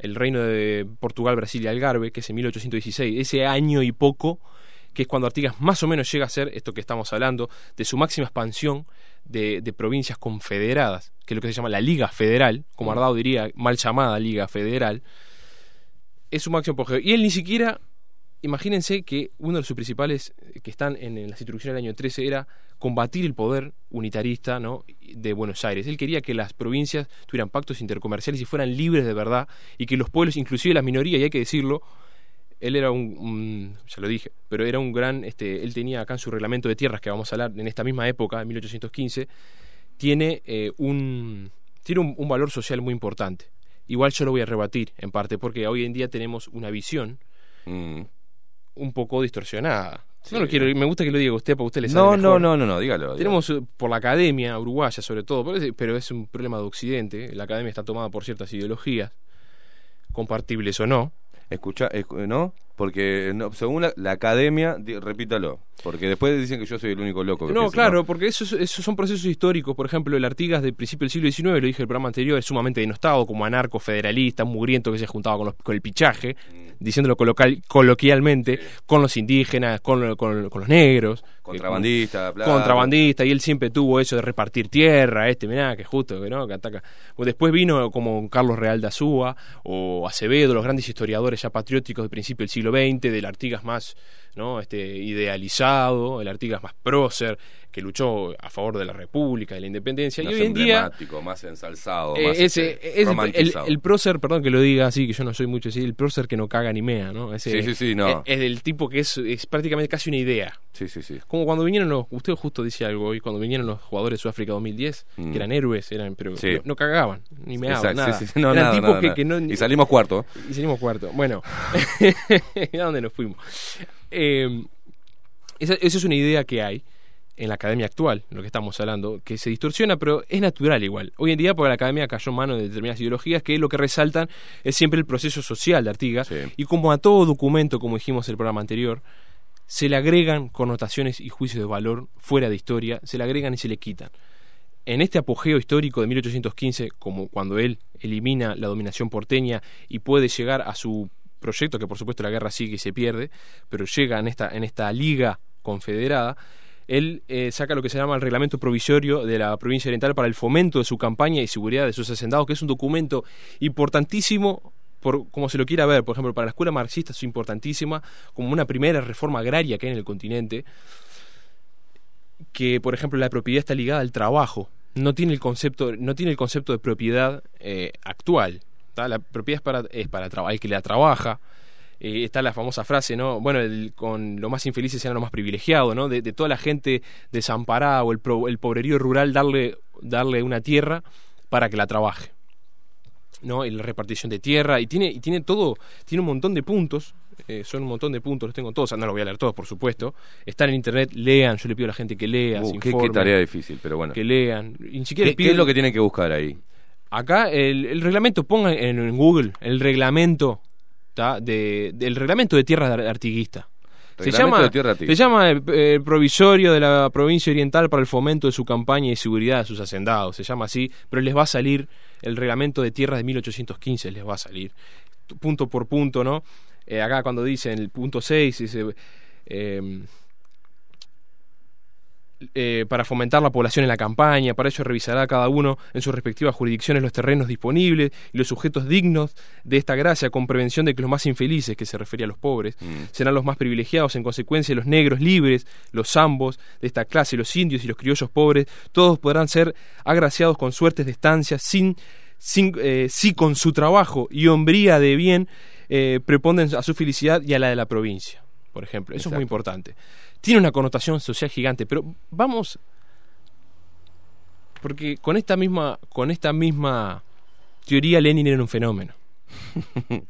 S7: el reino de Portugal, Brasil y Algarve, que es en 1816, ese año y poco, que es cuando Artigas más o menos llega a ser esto que estamos hablando, de su máxima expansión, de, de provincias confederadas, que es lo que se llama la Liga Federal, como
S2: Mm.
S7: Ardao diría, mal llamada Liga Federal, es su máximo apogeo. Y él ni siquiera, imagínense que uno de sus principales eh, que están en, las instrucciones del año 13 era combatir el poder unitarista ¿no? de Buenos Aires. Él quería que las provincias tuvieran pactos intercomerciales y fueran libres de verdad y que los pueblos, inclusive las minorías, y hay que decirlo, él era un, ya lo dije, pero era un gran, este, él tenía acá en su reglamento de tierras que vamos a hablar en esta misma época, en 1815, tiene eh, un tiene un, un valor social muy importante. Igual yo lo voy a rebatir en parte porque hoy en día tenemos una visión
S2: Mm.
S7: Un poco distorsionada. No lo quiero, me gusta que lo diga usted porque usted le sale
S2: No, no,
S7: mejor.
S2: no, no, no, dígalo. dígalo.
S7: Tenemos eh, por la academia uruguaya sobre todo, pero es, pero es un problema de Occidente. La academia está tomada por ciertas ideologías, compartibles o no.
S2: Escucha, escu- ¿no? Porque no, según la, la academia, di- repítalo. Porque después dicen que yo soy el único loco. que
S7: No,
S2: piensa,
S7: claro, porque esos, esos son procesos históricos. Por ejemplo, el Artigas del principio del siglo XIX, lo dije en el programa anterior, es sumamente denostado como anarco-federalista, un mugriento que se juntaba con, los- con el pichaje, diciéndolo colocal- coloquialmente, con los indígenas, con, con- con los negros.
S2: Contrabandista,
S7: Contrabandista, y él siempre tuvo eso de repartir tierra, este, mirá, que justo, que no, que ataca. Después vino como Carlos Real de Azúa o Acevedo, los grandes historiadores ya patrióticos del principio del siglo XX, del Artigas más ¿no? este, idealizado, el Artigas más prócer, que luchó a favor de la República, de la independencia.
S2: Más
S7: y hoy en día
S2: emblemático, más ensalzado,
S7: eh,
S2: más
S7: ese, ese- el, el prócer, perdón que lo diga así, que yo no soy mucho así, el prócer que no caga ni mea, ¿no? Ese,
S2: Sí, sí, sí, no.
S7: Es, es del tipo que es, es prácticamente casi una idea.
S2: Sí, sí, sí.
S7: Como cuando vinieron los, usted justo dice algo hoy, cuando vinieron los jugadores de Sudáfrica 2010,
S2: Mm.
S7: que eran héroes, eran, pero
S2: Sí.
S7: no, no cagaban, ni meaban,
S2: Exacto,
S7: nada.
S2: sí, sí, no,
S7: eran
S2: nada,
S7: tipos
S2: nada,
S7: que,
S2: nada.
S7: que no...
S2: Y salimos cuarto.
S7: Y salimos cuarto. Bueno, ¿a dónde nos fuimos? Eh, esa, esa es una idea que hay en la academia actual, lo que estamos hablando, que se distorsiona, pero es natural igual. Hoy en día, porque la academia cayó en manos de determinadas ideologías que lo que resaltan es siempre el proceso social de Artigas, y como a todo documento, como dijimos en el programa anterior, se le agregan connotaciones y juicios de valor fuera de historia, se le agregan y se le quitan. En este apogeo histórico de 1815, como cuando él elimina la dominación porteña y puede llegar a su proyecto, que por supuesto la guerra sigue y se pierde, pero llega en esta, en esta liga confederada, él eh, saca lo que se llama el reglamento provisorio de la provincia oriental para el fomento de su campaña y seguridad de sus hacendados, que es un documento importantísimo por como se lo quiera ver, por ejemplo, para la escuela marxista es importantísima, como una primera reforma agraria que hay en el continente, que por ejemplo la propiedad está ligada al trabajo, no tiene el concepto, no tiene el concepto de propiedad eh, actual. ¿Tá? La propiedad es para, es para el que la trabaja. Eh, está la famosa frase, ¿no? Bueno, el- con los más infelices sean los más privilegiados, ¿no? De, de toda la gente desamparada o el, pro- el pobrerío rural darle, darle una tierra para que la trabaje. ¿no? Y la repartición de tierra, y tiene, y tiene todo, tiene un montón de puntos, eh, son un montón de puntos, los tengo todos, no los voy a leer todos, por supuesto. Están en internet, lean, yo le pido a la gente que lea,
S2: Uh,
S7: se
S2: qué, tarea difícil, pero bueno.
S7: que lean. Y ni siquiera
S2: ¿Qué, qué es lo que tienen que buscar ahí?
S7: Acá el, el reglamento, pongan en, en Google el reglamento de, del reglamento de tierra de artiguista. Se llama, se el, el provisorio de la provincia oriental para el fomento de su campaña y seguridad de sus hacendados. Se llama así, pero les va a salir el reglamento de tierras de 1815, les va a salir punto por punto, ¿no? Eh, acá cuando dicen el punto 6, dice... eh, eh, para fomentar la población en la campaña. Para ello revisará cada uno en sus respectivas jurisdicciones los terrenos disponibles y los sujetos dignos de esta gracia, con prevención de que los más infelices, que se refería a los pobres, serán los más privilegiados. En consecuencia, los negros libres, los zambos de esta clase, los indios y los criollos pobres, todos podrán ser agraciados con suertes de estancia sin, sin eh, si con su trabajo y hombría de bien eh, preponden a su felicidad y a la de la provincia. Por ejemplo, eso es muy importante tiene una connotación social gigante, pero vamos porque con esta misma con esta misma teoría Lenin era un fenómeno.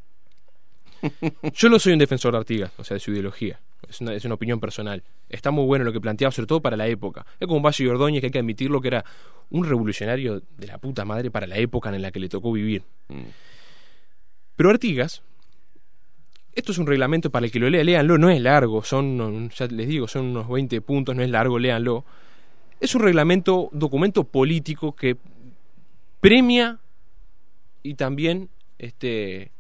S7: Yo no soy un defensor de Artigas, o sea, de su ideología. Es una, es una opinión personal. Está muy bueno lo que planteaba, sobre todo para la época. Es como Valle y Ordóñez, que hay que admitirlo que era un revolucionario de la puta madre para la época en la que le tocó vivir. Pero Artigas, esto es un reglamento para el que lo lea, léanlo, no es largo, son, ya les digo, son unos 20 puntos, no es largo, léanlo. Es un reglamento, documento político que premia y también, este,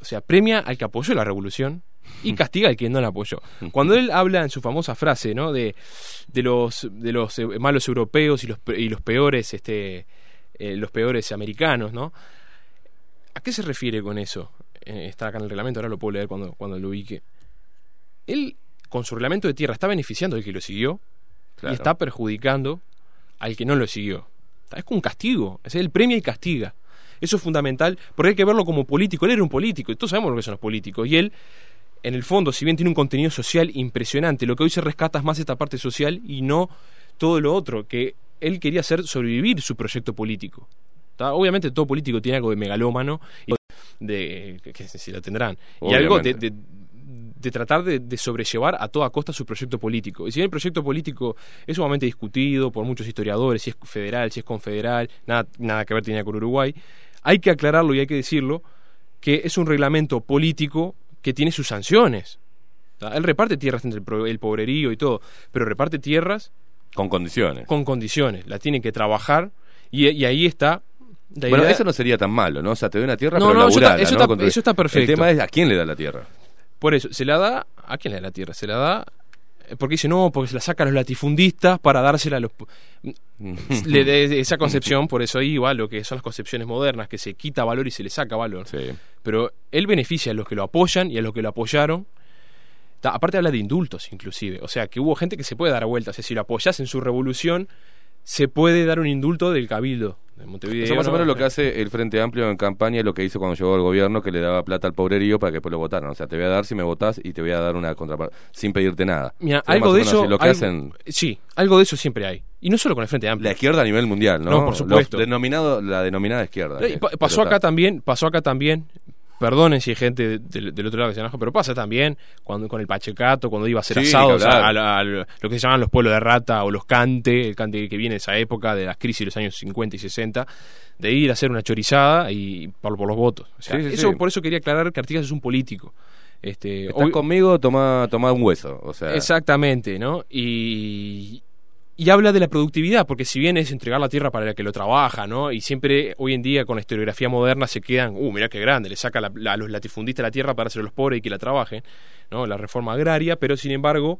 S7: o sea, premia al que apoyó la revolución y castiga al que no la apoyó. Cuando él habla en su famosa frase, ¿no? De, de los de los eh, malos europeos y los y los peores este eh, los peores americanos, ¿no? ¿A qué se refiere con eso? Eh, está acá en el reglamento, ahora lo puedo leer cuando, cuando lo ubique. Él, con su reglamento de tierra, está beneficiando al que lo siguió
S2: Claro.
S7: y está perjudicando al que no lo siguió. Es como un castigo, es el premia y castiga. Eso es fundamental, porque hay que verlo como político. Él era un político, y todos sabemos lo que son los políticos. Y él, en el fondo, si bien tiene un contenido social impresionante, lo que hoy se rescata es más esta parte social y no todo lo otro, que él quería hacer sobrevivir su proyecto político. ¿Tá? Obviamente todo político tiene algo de megalómano, y de, que, si lo tendrán, y algo de, de- de tratar de, de sobrellevar a toda costa su proyecto político. Y si bien el proyecto político es sumamente discutido por muchos historiadores, si es federal, si es confederal, nada, nada que ver tenía con Uruguay, hay que aclararlo y hay que decirlo que es un reglamento político que tiene sus sanciones. ¿tá? Él reparte tierras entre el, pobrerío y todo, pero reparte tierras
S2: Con condiciones.
S7: con condiciones, la tienen que trabajar y, y ahí está la
S2: Bueno,
S7: idea-
S2: eso no sería tan malo, ¿no? O sea, te doy una tierra,
S7: No,
S2: pero
S7: no, eso está-
S2: laburala,
S7: eso
S2: ¿no?
S7: está-
S2: Contra-
S7: eso está perfecto.
S2: El tema es a quién le da la tierra.
S7: Por eso, se la da. ¿A quién le da la tierra? Se la da. Porque dice, no, porque se la saca a los latifundistas para dársela a los. Le de esa concepción, por eso ahí va lo que son las concepciones modernas, que se quita valor y se le saca valor. Pero él beneficia a los que lo apoyan y a los que lo apoyaron. Ta- aparte habla de indultos, inclusive. O sea, que hubo gente que se puede dar vueltas. Es decir, si lo apoyas en su revolución, se puede dar un indulto del cabildo de Montevideo.
S2: Eso más o
S7: ¿no?
S2: menos lo que hace el Frente Amplio en campaña y lo que hizo cuando llegó al gobierno, que le daba plata al pobrerío para que después lo votaran. O sea, te voy a dar si me votás y te voy a dar una contraparte, sin pedirte nada.
S7: Mira, algo de eso.
S2: lo que
S7: algo-
S2: hacen
S7: Sí, algo de eso siempre hay. Y no solo con el Frente Amplio.
S2: la izquierda a nivel mundial, ¿no?
S7: No, por supuesto.
S2: Los denominado, la denominada izquierda.
S7: Y pa-
S2: pero
S7: pasó acá también, pasó acá también. Perdonen si hay gente del, del otro lado que se enoja, pero pasa también cuando con el pachecato, cuando iba a
S2: Sí, ni que
S7: a,
S2: hablar.
S7: a- a lo que se llaman los pueblos de rata o los cante, el cante que viene de esa época, de las crisis de los años 50 y 60, de ir a hacer una chorizada y por, por los votos. O sea,
S2: Sí, sí,
S7: eso. Por eso quería aclarar que Artigas es un político. Este,
S2: Estás
S7: obvi-
S2: conmigo, toma, toma un hueso. O sea,
S7: Exactamente, ¿no? Y, y habla de la productividad, porque si bien es entregar la tierra para el que lo trabaja, ¿no? Y siempre hoy en día con la historiografía moderna se quedan, uh, mira qué grande, le saca la- la- a los latifundistas la tierra para hacer a los pobres y que la trabajen, ¿no? La reforma agraria, pero sin embargo,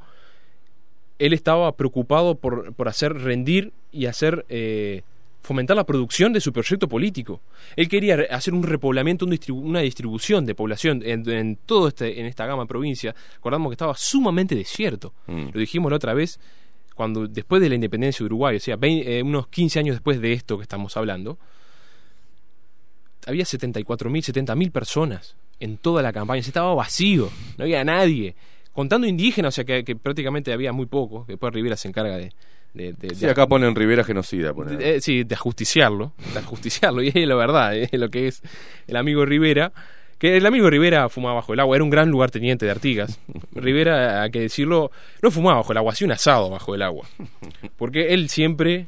S7: él estaba preocupado por, por hacer rendir y hacer eh, fomentar la producción de su proyecto político. Él quería hacer un repoblamiento, un distribu- una distribución de población en, en todo este, en esta gama de provincia. Recordamos que estaba sumamente desierto.
S2: Mm.
S7: Lo dijimos la otra vez, cuando después de la independencia de Uruguay, o sea, eh, unos 15 años después de esto que estamos hablando, había 74.000, 70.000 personas en toda la campaña. Se estaba vacío, no había nadie. Contando indígenas, o sea, que, que prácticamente había muy poco. que Después Rivera se encarga de... de- de-
S2: sí,
S7: de-
S2: acá ponen Rivera genocida. ponen.
S7: de- eh, sí, de ajusticiarlo, de ajusticiarlo, y es la verdad, es lo que es el amigo Rivera, que el amigo Rivera fumaba bajo el agua, era un gran lugarteniente de Artigas. Rivera, hay que decirlo, no fumaba bajo el agua, hacía un asado bajo el agua, porque él siempre,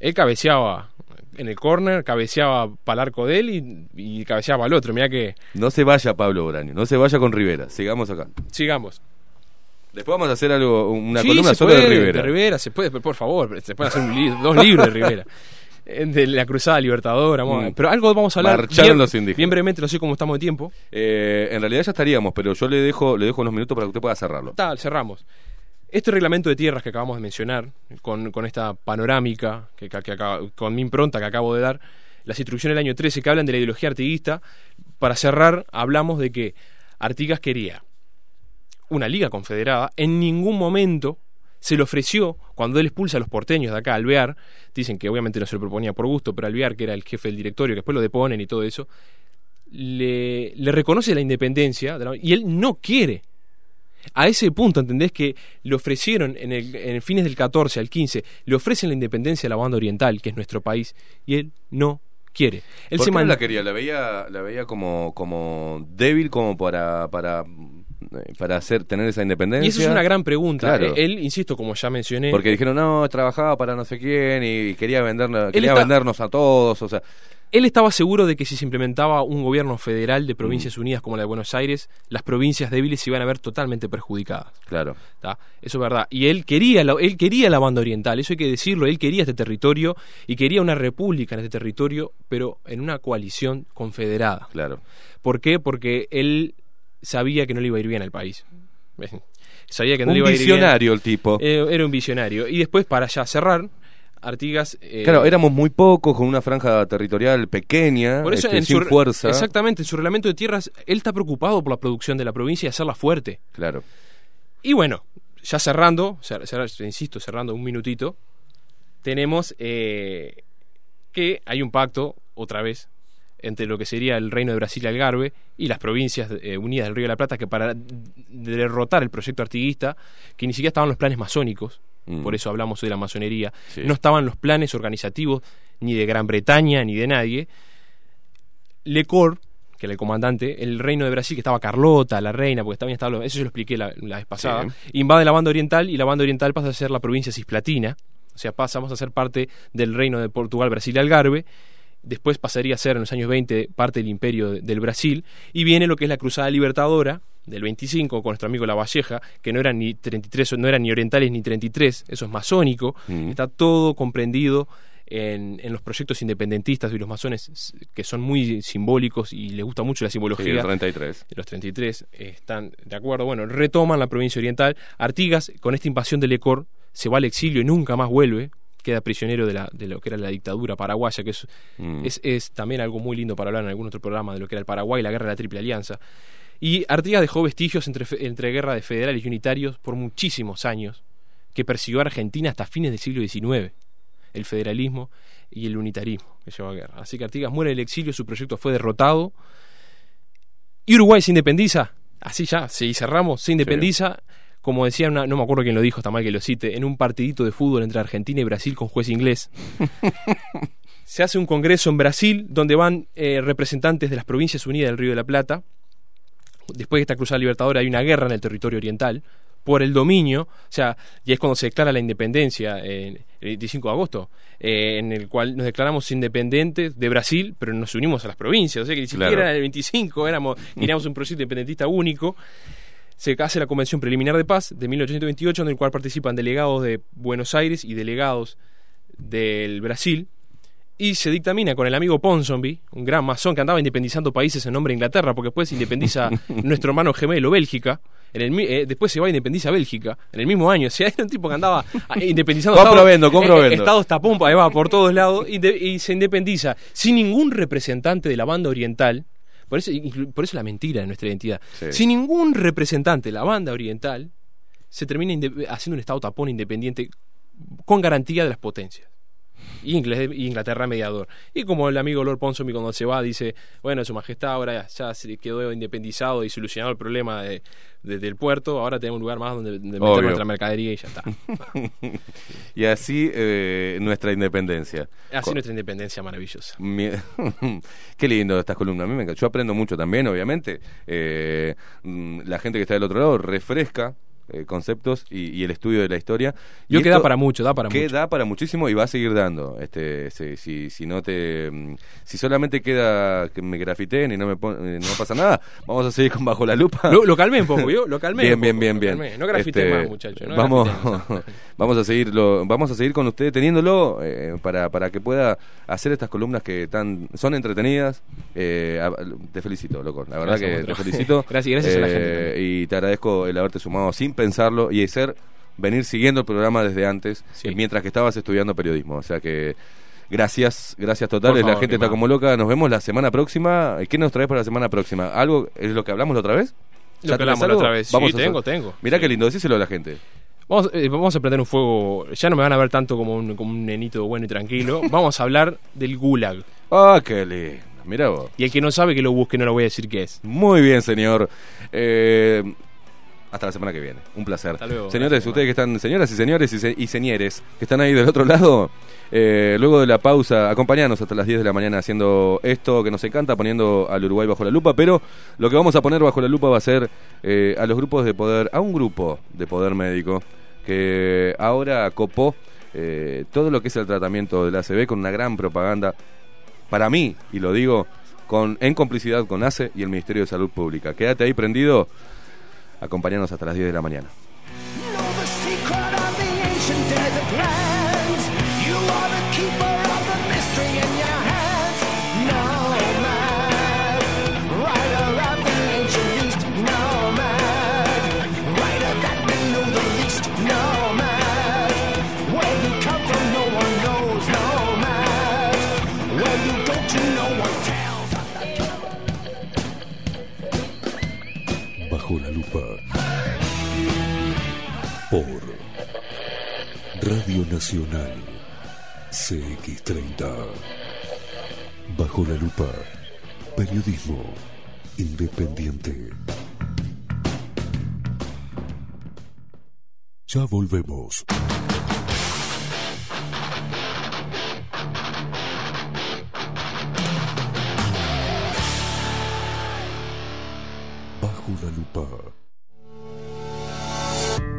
S7: él cabeceaba en el corner, cabeceaba para el arco de él y, y cabeceaba al otro, mira que,
S2: No se vaya Pablo Boraño, no se vaya con Rivera. Sigamos acá.
S7: sigamos.
S2: Después vamos a hacer algo, una
S7: Sí,
S2: columna solo
S7: puede,
S2: de Rivera.
S7: se puede, por favor, se pueden hacer un li- dos libros de Rivera. De la Cruzada Libertadora,
S2: Mm.
S7: pero algo vamos a hablar
S2: Marcharon
S7: bien,
S2: los indígenas.
S7: bien brevemente, no sé cómo estamos de tiempo.
S2: Eh, en realidad ya estaríamos, pero yo le dejo, le dejo unos minutos para que usted pueda cerrarlo.
S7: Tal, cerramos. Este reglamento de tierras que acabamos de mencionar, con, con esta panorámica, que, que- que acaba- con mi impronta que acabo de dar, las instrucciones del año 13 que hablan de la ideología artiguista, para cerrar, hablamos de que Artigas quería una liga confederada, en ningún momento se le ofreció, cuando él expulsa a los porteños de acá, Alvear, dicen que obviamente no se lo proponía por gusto, pero Alvear, que era el jefe del directorio, que después lo deponen y todo eso, le, le reconoce la independencia de la- y él no quiere. A ese punto, ¿entendés? Que le ofrecieron en el, en fines del 14 al 15, le ofrecen la independencia a la banda oriental, que es nuestro país, y él no quiere. Él
S2: ¿Por
S7: se
S2: qué no la quería? La veía, la veía como, como débil, como para, para, para hacer, tener esa independencia.
S7: Y eso es una gran pregunta.
S2: Claro.
S7: Eh, Él, insisto, como ya mencioné,
S2: Porque dijeron, no, trabajaba para no sé quién y quería, vendernos, quería
S7: está-
S2: vendernos a todos. O sea,
S7: Él estaba seguro de que si se implementaba un gobierno federal de provincias unidas como la de Buenos Aires, las provincias débiles se iban a ver totalmente perjudicadas.
S2: claro.
S7: ¿tá? Eso es verdad. Y él quería, la, él quería la banda oriental, eso hay que decirlo. Él quería este territorio y quería una república en este territorio, pero en una coalición confederada.
S2: Claro.
S7: ¿Por qué? Porque él sabía que no le iba a ir bien al país. Sabía que no
S2: Un
S7: le iba a ir bien.
S2: visionario el tipo.
S7: Eh, era un visionario. Y después, para ya cerrar, Artigas... eh,
S2: Claro, éramos muy pocos, con una franja territorial pequeña,
S7: por eso
S2: este,
S7: en
S2: sin
S7: su,
S2: fuerza.
S7: Exactamente, en su reglamento de tierras, él está preocupado por la producción de la provincia y hacerla fuerte.
S2: Claro.
S7: Y bueno, ya cerrando, cer- cer- insisto, cerrando un minutito, tenemos eh, que hay un pacto, otra vez, entre lo que sería el Reino de Brasil y Algarve y las provincias eh, unidas del Río de la Plata, que para derrotar el proyecto artiguista, que ni siquiera estaban los planes masónicos,
S2: Mm.
S7: por eso hablamos de la masonería,
S2: Sí.
S7: no estaban los planes organizativos ni de Gran Bretaña ni de nadie, Lecor, que era el comandante, el reino de Brasil, que estaba Carlota, la reina, porque también estaba, eso yo lo expliqué la, la vez pasada, invade la banda oriental y la banda oriental pasa a ser la provincia cisplatina, o sea, pasamos a ser parte del reino de Portugal, Brasil y Algarve, después pasaría a ser en los años 20 parte del imperio de- del Brasil, y viene lo que es la Cruzada Libertadora del 25 con nuestro amigo La Valleja, que no eran ni 33, no eran ni orientales ni 33, eso es masónico,
S2: Mm.
S7: está todo comprendido en, en los proyectos independentistas y los masones que son muy simbólicos y les gusta mucho la
S2: Sí,
S7: simbología.
S2: el 33.
S7: Los 33 eh, están de acuerdo. Bueno, retoman la provincia oriental. Artigas, con esta invasión de Lecor, se va al exilio y nunca más vuelve. Queda prisionero de, la, de lo que era la dictadura paraguaya, que es,
S2: Mm.
S7: es, es también algo muy lindo para hablar en algún otro programa de lo que era el Paraguay, la guerra de la Triple Alianza. Y Artigas dejó vestigios entre, guerra de federales y unitarios por muchísimos años, que persiguió a Argentina hasta fines del siglo XIX. El federalismo y el unitarismo que llevó a guerra. Así que Artigas muere en el exilio, su proyecto fue derrotado. Y Uruguay se independiza, así ya, sí, cerramos, se independiza, como decía, una- no me acuerdo quién lo dijo, está mal que lo cite, en un partidito de fútbol entre Argentina y Brasil con juez inglés. se hace un congreso en Brasil donde van eh, representantes de las provincias unidas del Río de la Plata. Después de esta cruzada libertadora hay una guerra en el territorio oriental por el dominio, o sea, y es cuando se declara la independencia en el 25 de agosto, eh, en el cual nos declaramos independientes de Brasil, pero nos unimos a las provincias, o sea que ni siquiera
S2: Claro.
S7: era el 25, éramos, queríamos un proyecto independentista único. Se hace la Convención Preliminar de Paz de 1828, en el cual participan delegados de Buenos Aires y delegados del Brasil, y se dictamina con el amigo Ponsonby, un gran masón que andaba independizando países en nombre de Inglaterra, porque después se independiza nuestro hermano gemelo Bélgica, en el, eh, después se va a independizar Bélgica, en el mismo año. O sea, era un tipo que andaba ah, independizando
S2: Compro,
S7: estados-
S2: vendo, compro,
S7: eh, estados tapón, ahí va, por todos lados, y, de- y se independiza sin ningún representante de la banda oriental. Por eso, por eso la mentira de nuestra identidad.
S2: Sí.
S7: Sin ningún representante de la banda oriental, se termina haciendo un estado tapón independiente con garantía de las potencias. Inglaterra mediador. Y como el amigo Lord Ponsonby cuando se va dice, bueno, su majestad ahora ya, se quedó independizado y solucionado el problema de, de- del puerto, ahora tenemos un lugar más donde, donde meter nuestra mercadería y ya está.
S2: y así eh, nuestra independencia.
S7: Así nuestra independencia maravillosa.
S2: Mi- Qué lindo estas columnas. A mí me encanta. Yo aprendo mucho también, obviamente. Eh, mm, la gente que está del otro lado refresca eh, conceptos y, y el estudio de la historia.
S7: Yo
S2: Y
S7: que da para mucho, da para
S2: que
S7: mucho.
S2: da para muchísimo y va a seguir dando. Este, si, si, si no te, mm, si solamente queda que me grafiten y no me pon- eh, no pasa nada, vamos a seguir con bajo la lupa.
S7: Lo, lo calmé un poco, ¿vio? Lo calmé.
S2: Bien,
S7: un
S2: bien,
S7: poco,
S2: bien, bien.
S7: No grafité
S2: Este,
S7: más, muchachos. no
S2: vamos, vamos a seguirlo, vamos a seguir con usted teniéndolo eh, para, para que pueda hacer estas columnas que tan son entretenidas. Eh, te felicito, loco. La verdad
S7: Gracias,
S2: que te felicito.
S7: Gracias, gracias a la gente.
S2: Y te agradezco el haberte sumado sin pensarlo y ser venir siguiendo el programa desde antes,
S7: Sí.
S2: mientras que estabas estudiando periodismo. O sea que Gracias, gracias totales. La gente está como loca. Nos vemos la semana próxima. ¿Qué nos traes para la semana próxima? ¿Algo es lo que hablamos la otra vez?
S7: Lo
S2: ¿Ya
S7: que hablamos la otra vez. Sí,
S2: Vamos a
S7: tengo, tengo.
S2: Mirá
S7: Sí.
S2: qué lindo, decíselo a la gente.
S7: Vamos, eh, vamos a prender un fuego. Ya no me van a ver tanto como un, como un nenito bueno y tranquilo. Vamos a hablar del gulag.
S2: Ah, qué lindo. Mirá vos.
S7: Y el que no sabe que lo busque, no lo voy a decir qué es.
S2: Muy bien, señor. Eh, hasta la semana que viene. Un placer.
S7: Hasta luego.
S2: Señores, ustedes que están, señoras y señores y, se- y señores, que están ahí del otro lado, eh, luego de la pausa, acompañanos hasta las 10 de la mañana haciendo esto que nos encanta, poniendo al Uruguay bajo la lupa, pero lo que vamos a poner bajo la lupa va a ser eh, a los grupos de poder, a un grupo de poder médico que ahora copó eh, todo lo que es el tratamiento del ACV con una gran propaganda para mí, y lo digo con, en complicidad con ACE y el Ministerio de Salud Pública. Quédate ahí prendido, acompáñanos hasta las 10 de la mañana.
S3: Bajo la Lupa por Radio
S4: Nacional CX30. Bajo la Lupa, periodismo independiente. Ya volvemos. Bajo la lupa.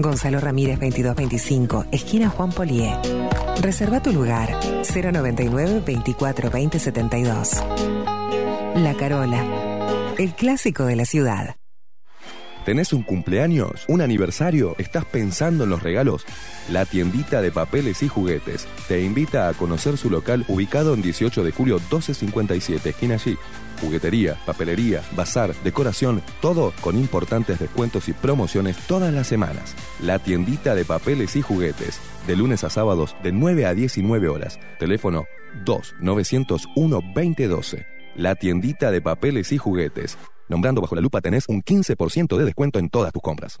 S5: Gonzalo Ramírez 2225, esquina Juan Polié. Reserva tu lugar 099 24 20 72. La Carola, el clásico de la ciudad.
S2: ¿Tenés un cumpleaños? ¿Un aniversario? ¿Estás pensando en los regalos? La tiendita de papeles y juguetes te invita a conocer su local ubicado en 18 de julio 1257, esquina allí. Juguetería, papelería, bazar, decoración, todo con importantes descuentos y promociones todas las semanas. La tiendita de papeles y juguetes, de lunes a sábados de 9 a 19 horas. Teléfono 2-901-2012. La tiendita de papeles y juguetes. Nombrando bajo la lupa tenés un 15% de descuento en todas tus compras.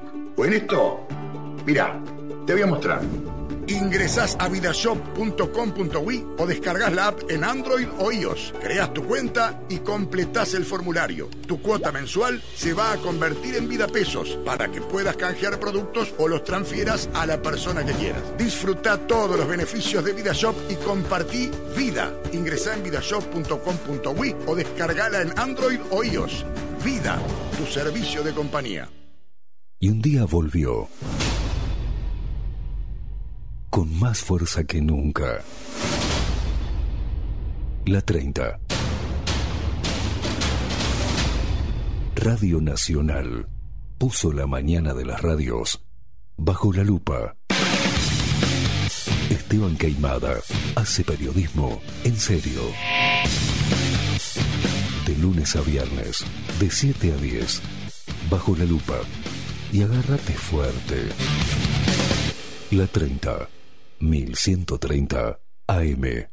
S9: en esto. Mira, te voy a mostrar. Ingresás a vidashop.com.uy o descargas la app en Android o iOS. Creas tu cuenta y completás el formulario. Tu cuota mensual se va a convertir en vida pesos para que puedas canjear productos o los transfieras a la persona que quieras. Disfruta todos los beneficios de VidaShop y compartí vida. Ingresá en vidashop.com.uy o descargala en Android o iOS. Vida, tu servicio de compañía.
S4: Y un día volvió. Con más fuerza que nunca. La 30. Radio Nacional puso la mañana de las radios bajo la lupa. Esteban Queimada hace periodismo en serio. De lunes a viernes, de 7 a 10, bajo la lupa y agárrate fuerte. La 30, 1130 AM.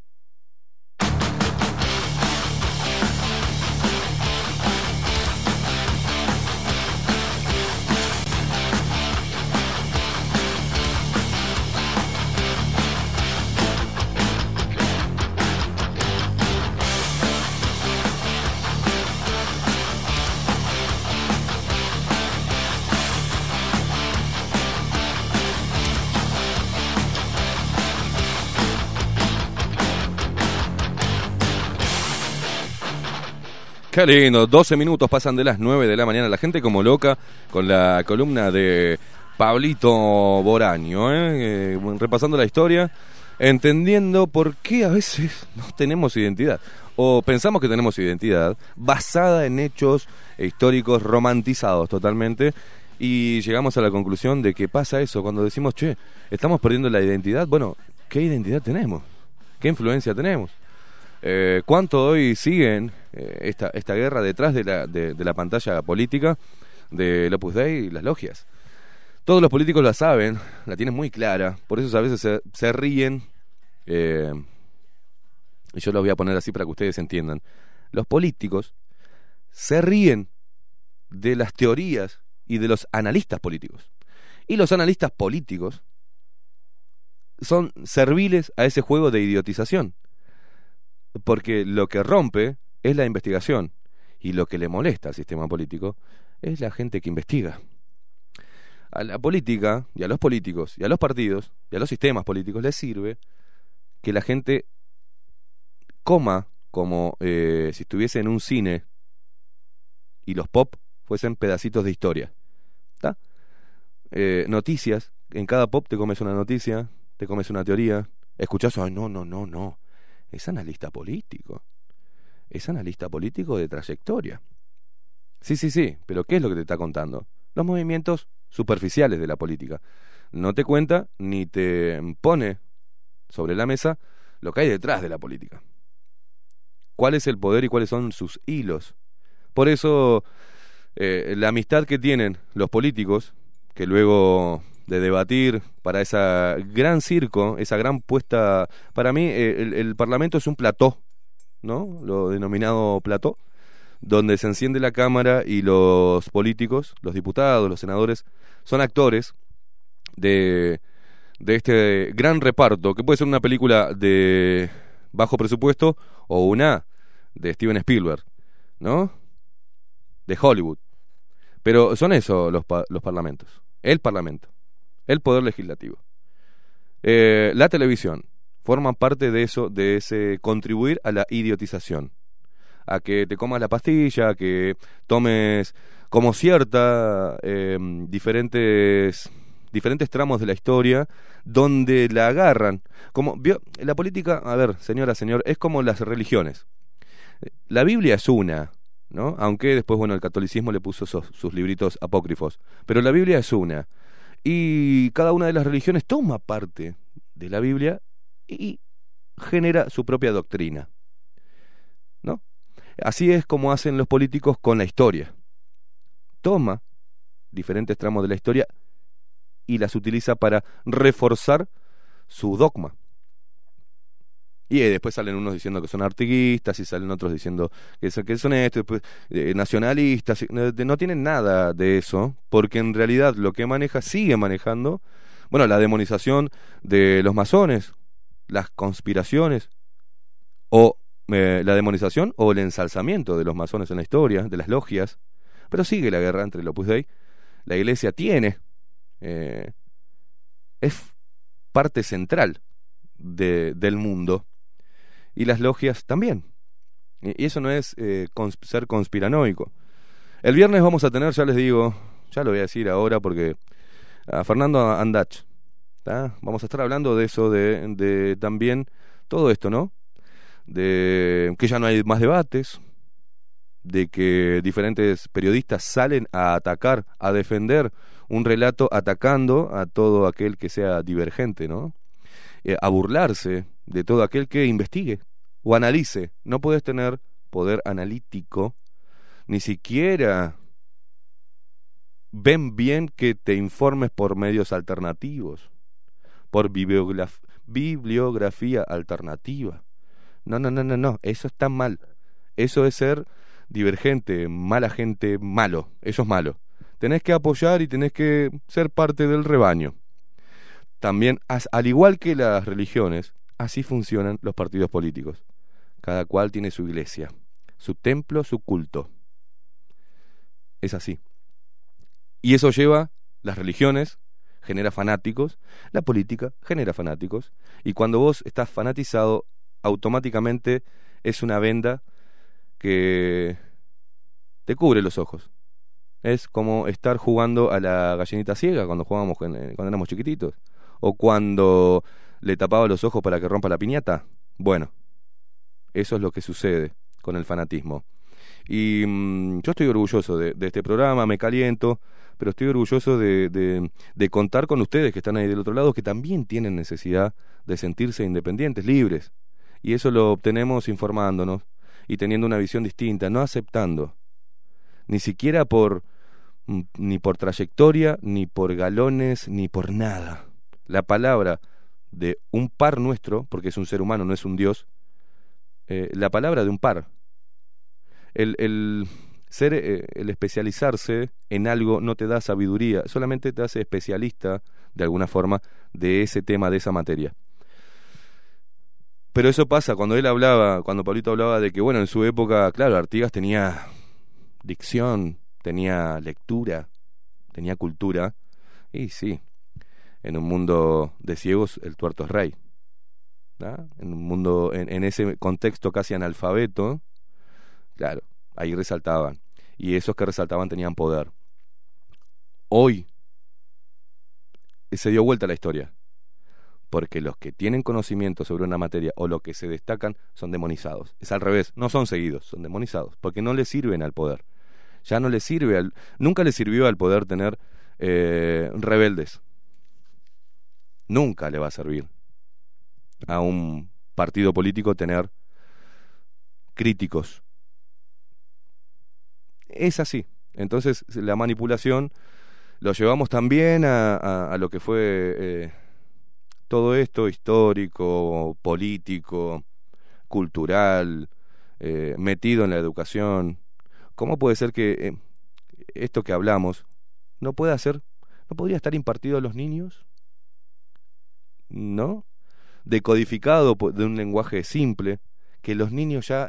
S2: Qué lindo, 12 minutos pasan de las 9 de la mañana. La gente como loca con la columna de Pablito Boraño, ¿eh? Eh, repasando la historia, entendiendo por qué a veces no tenemos identidad. O pensamos que tenemos identidad basada en hechos históricos romantizados totalmente. Y llegamos a la conclusión de que pasa eso cuando decimos, che, estamos perdiendo la identidad. Bueno, ¿qué identidad tenemos? ¿Qué influencia tenemos? Eh, ¿Cuánto hoy siguen eh, esta, esta guerra detrás de la, de, la pantalla política del Opus Dei y las logias? Todos los políticos la saben, la tienen muy clara, por eso a veces se, ríen. eh, y yo lo voy a poner así para que ustedes entiendan. Los políticos se ríen de las teorías y de los analistas políticos. Y los analistas políticos son serviles a ese juego de idiotización. Porque lo que rompe es la investigación y lo que le molesta al sistema político es la gente que investiga. A la política y a los políticos y a los partidos y a los sistemas políticos les sirve que la gente coma como eh, si estuviese en un cine y los pop fuesen pedacitos de historia. Eh, noticias, en cada pop te comes una noticia, te comes una teoría, escuchás, ay, no, no, no, no, es analista político, es analista político de trayectoria. Sí, sí, sí, pero ¿qué es lo que te está contando? Los movimientos superficiales de la política. No te cuenta ni te pone sobre la mesa lo que hay detrás de la política. ¿Cuál es el poder y cuáles son sus hilos? Por eso, eh, la amistad que tienen los políticos, que luego de debatir para esa gran circo, esa gran puesta, para mí eh, el, el Parlamento es un plató, ¿no? Lo denominado plató, donde se enciende la Cámara y los políticos, los diputados, los senadores, son actores de, de este gran reparto, que puede ser una película de bajo presupuesto o una de Steven Spielberg, ¿no? De Hollywood. Pero son eso los, los parlamentos. El parlamento. El poder legislativo. Eh, la televisión. Forman parte de eso, de ese contribuir a la idiotización. A que te comas la pastilla, a que tomes como cierta eh, diferentes diferentes tramos de la historia donde la agarran como la política a ver señora señor es como las religiones la Biblia es una ¿no? aunque después bueno el catolicismo le puso sus libritos apócrifos pero la Biblia es una y cada una de las religiones toma parte de la Biblia y genera su propia doctrina ¿no? así es como hacen los políticos con la historia toma diferentes tramos de la historia y las utiliza para reforzar su dogma. Y eh, después salen unos diciendo que son artiguistas y salen otros diciendo que son, que eh, nacionalistas. eh, No tienen nada de eso, porque en realidad lo que maneja, sigue manejando, bueno, la demonización de los masones, las conspiraciones, o eh, la demonización o el ensalzamiento de los masones en la historia, de las logias. Pero sigue la guerra entre el Opus Dei. La iglesia tiene eh, es parte central de, del mundo y las logias también. Y, eso no es eh, ser conspiranoico. El viernes vamos a tener, ya les digo, ya lo voy a decir ahora porque a Fernando Andach, vamos a estar hablando de eso, de, de también todo esto, ¿no? De que ya no hay más debates, de que diferentes periodistas salen a atacar, a defender un relato atacando a todo aquel que sea divergente, ¿no? Eh, a burlarse de todo aquel que investigue o analice. No puedes tener poder analítico, ni siquiera ven bien que te informes por medios alternativos, por bibliograf- bibliografía alternativa. No, no, no, no, no, eso está mal. Eso es ser divergente, mala gente, malo. Eso es malo. Tenés que apoyar y tenés que ser parte del rebaño. También, al igual que las religiones, así funcionan los partidos políticos. Cada cual tiene su iglesia, su templo, su culto. Es así. Y eso lleva las religiones, genera fanáticos, la política genera fanáticos, y cuando vos estás fanatizado, automáticamente es una venda que te cubre los ojos. Es como estar jugando a la gallinita ciega cuando jugábamos eh, cuando éramos chiquititos. O cuando le tapaba los ojos para que rompa la piñata. Bueno, eso es lo que sucede con el fanatismo. Y mm, yo estoy orgulloso de este programa, me caliento, pero estoy orgulloso de, de- contar con ustedes que están ahí del otro lado, que también tienen necesidad de sentirse independientes, libres. Y eso lo obtenemos informándonos y teniendo una visión distinta, no aceptando, ni siquiera por mm, ni por trayectoria, ni por galones, ni por nada. La palabra de un par nuestro, porque es un ser humano, no es un dios, eh, la palabra de un par. El, el ser, eh, el especializarse en algo no te da sabiduría, solamente te hace especialista, de alguna forma, de ese tema, de esa materia. Pero eso pasa cuando él hablaba, cuando Pablito hablaba de que, bueno, en su época, claro, Artigas tenía dicción, tenía lectura, tenía cultura, y sí, en un mundo de ciegos el tuerto es rey. En un mundo, en ese contexto casi analfabeto, claro, ahí resaltaban. Y esos que resaltaban tenían poder. Hoy se dio vuelta la historia. Porque los que tienen conocimiento sobre una materia o los que se destacan son demonizados. Es al revés, no son seguidos, son demonizados. Porque no le sirven al poder. Ya no le sirve al. Nunca le sirvió al poder tener eh, rebeldes. Nunca le va a servir a un partido político tener críticos. Es así. Entonces, la manipulación lo llevamos también a, lo que fue eh, todo esto histórico, político, cultural, eh, metido en la educación. ¿Cómo puede ser que eh, esto que hablamos no pueda ser, no podría estar impartido a los niños? ¿No? Decodificado de un lenguaje simple, que los niños ya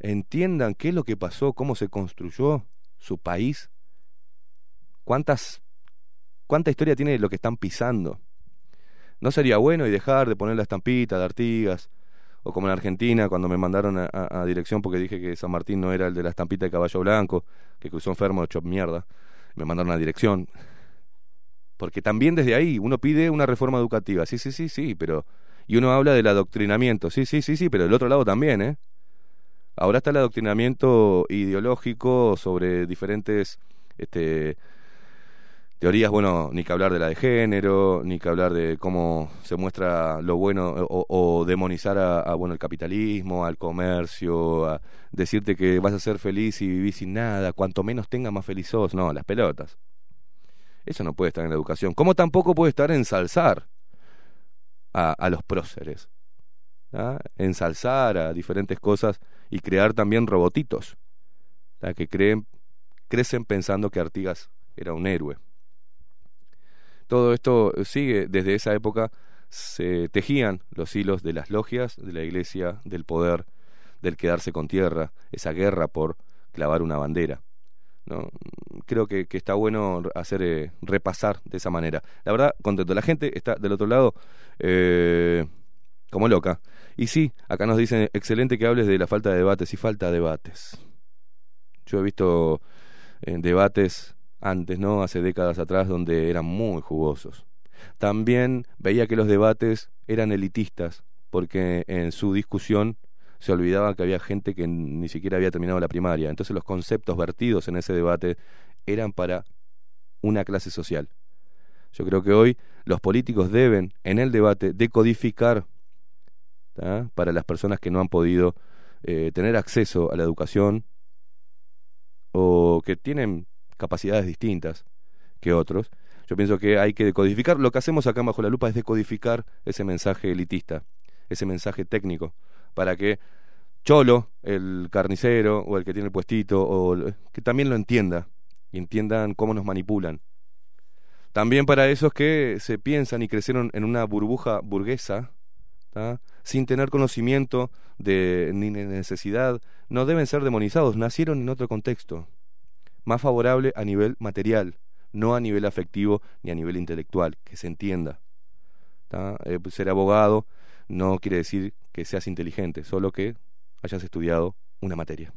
S2: entiendan qué es lo que pasó, cómo se construyó su país, cuántas, cuánta historia tiene lo que están pisando. ¿No sería bueno y dejar de poner la estampita de Artigas? O como en Argentina, cuando me mandaron a, dirección porque dije que San Martín no era el de la estampita de caballo blanco, que cruzó enfermo, hecho mierda. Me mandaron a dirección. Porque también desde ahí uno pide una reforma educativa. Sí, sí, sí, sí, pero. Y uno habla del adoctrinamiento. Sí, sí, sí, sí, pero del otro lado también, ¿eh? Ahora está el adoctrinamiento ideológico sobre diferentes este, teorías, bueno, ni que hablar de la de género, ni que hablar de cómo se muestra lo bueno o, demonizar a, bueno el capitalismo, al comercio, a decirte que vas a ser feliz y vivís sin nada, cuanto menos tengas más feliz sos, no, las pelotas. Eso no puede estar en la educación. Como tampoco puede estar ensalzar a, a los próceres. ¿ah? Ensalzar a diferentes cosas y crear también robotitos ¿tá? que creen, crecen pensando que Artigas era un héroe. Todo esto sigue desde esa época, se tejían los hilos de las logias, de la iglesia, del poder, del quedarse con tierra, esa guerra por clavar una bandera. ¿no? Creo que, que está bueno hacer eh, repasar de esa manera. La verdad, contento. La gente está del otro lado eh, como loca. Y sí, acá nos dicen, excelente que hables de la falta de debates. Y falta debates. Yo he visto eh, debates antes, ¿no? Hace décadas atrás, donde eran muy jugosos. También veía que los debates eran elitistas, porque en su discusión se olvidaba que había gente que ni siquiera había terminado la primaria. Entonces los conceptos vertidos en ese debate eran para una clase social. Yo creo que hoy los políticos deben, en el debate, decodificar para las personas que no han podido eh, tener acceso a la educación o que tienen capacidades distintas que otros. Yo pienso que hay que decodificar. Lo que hacemos acá bajo la lupa es decodificar ese mensaje elitista, ese mensaje técnico, para que Cholo, el carnicero o el que tiene el puestito, o que también lo entienda y entiendan cómo nos manipulan. También para esos que se piensan y crecieron en una burbuja burguesa, ¿tá? Sin tener conocimiento de, ni necesidad, no deben ser demonizados, nacieron en otro contexto, más favorable a nivel material, no a nivel afectivo ni a nivel intelectual, que se entienda. Eh, ser abogado no quiere decir que seas inteligente, solo que hayas estudiado una materia.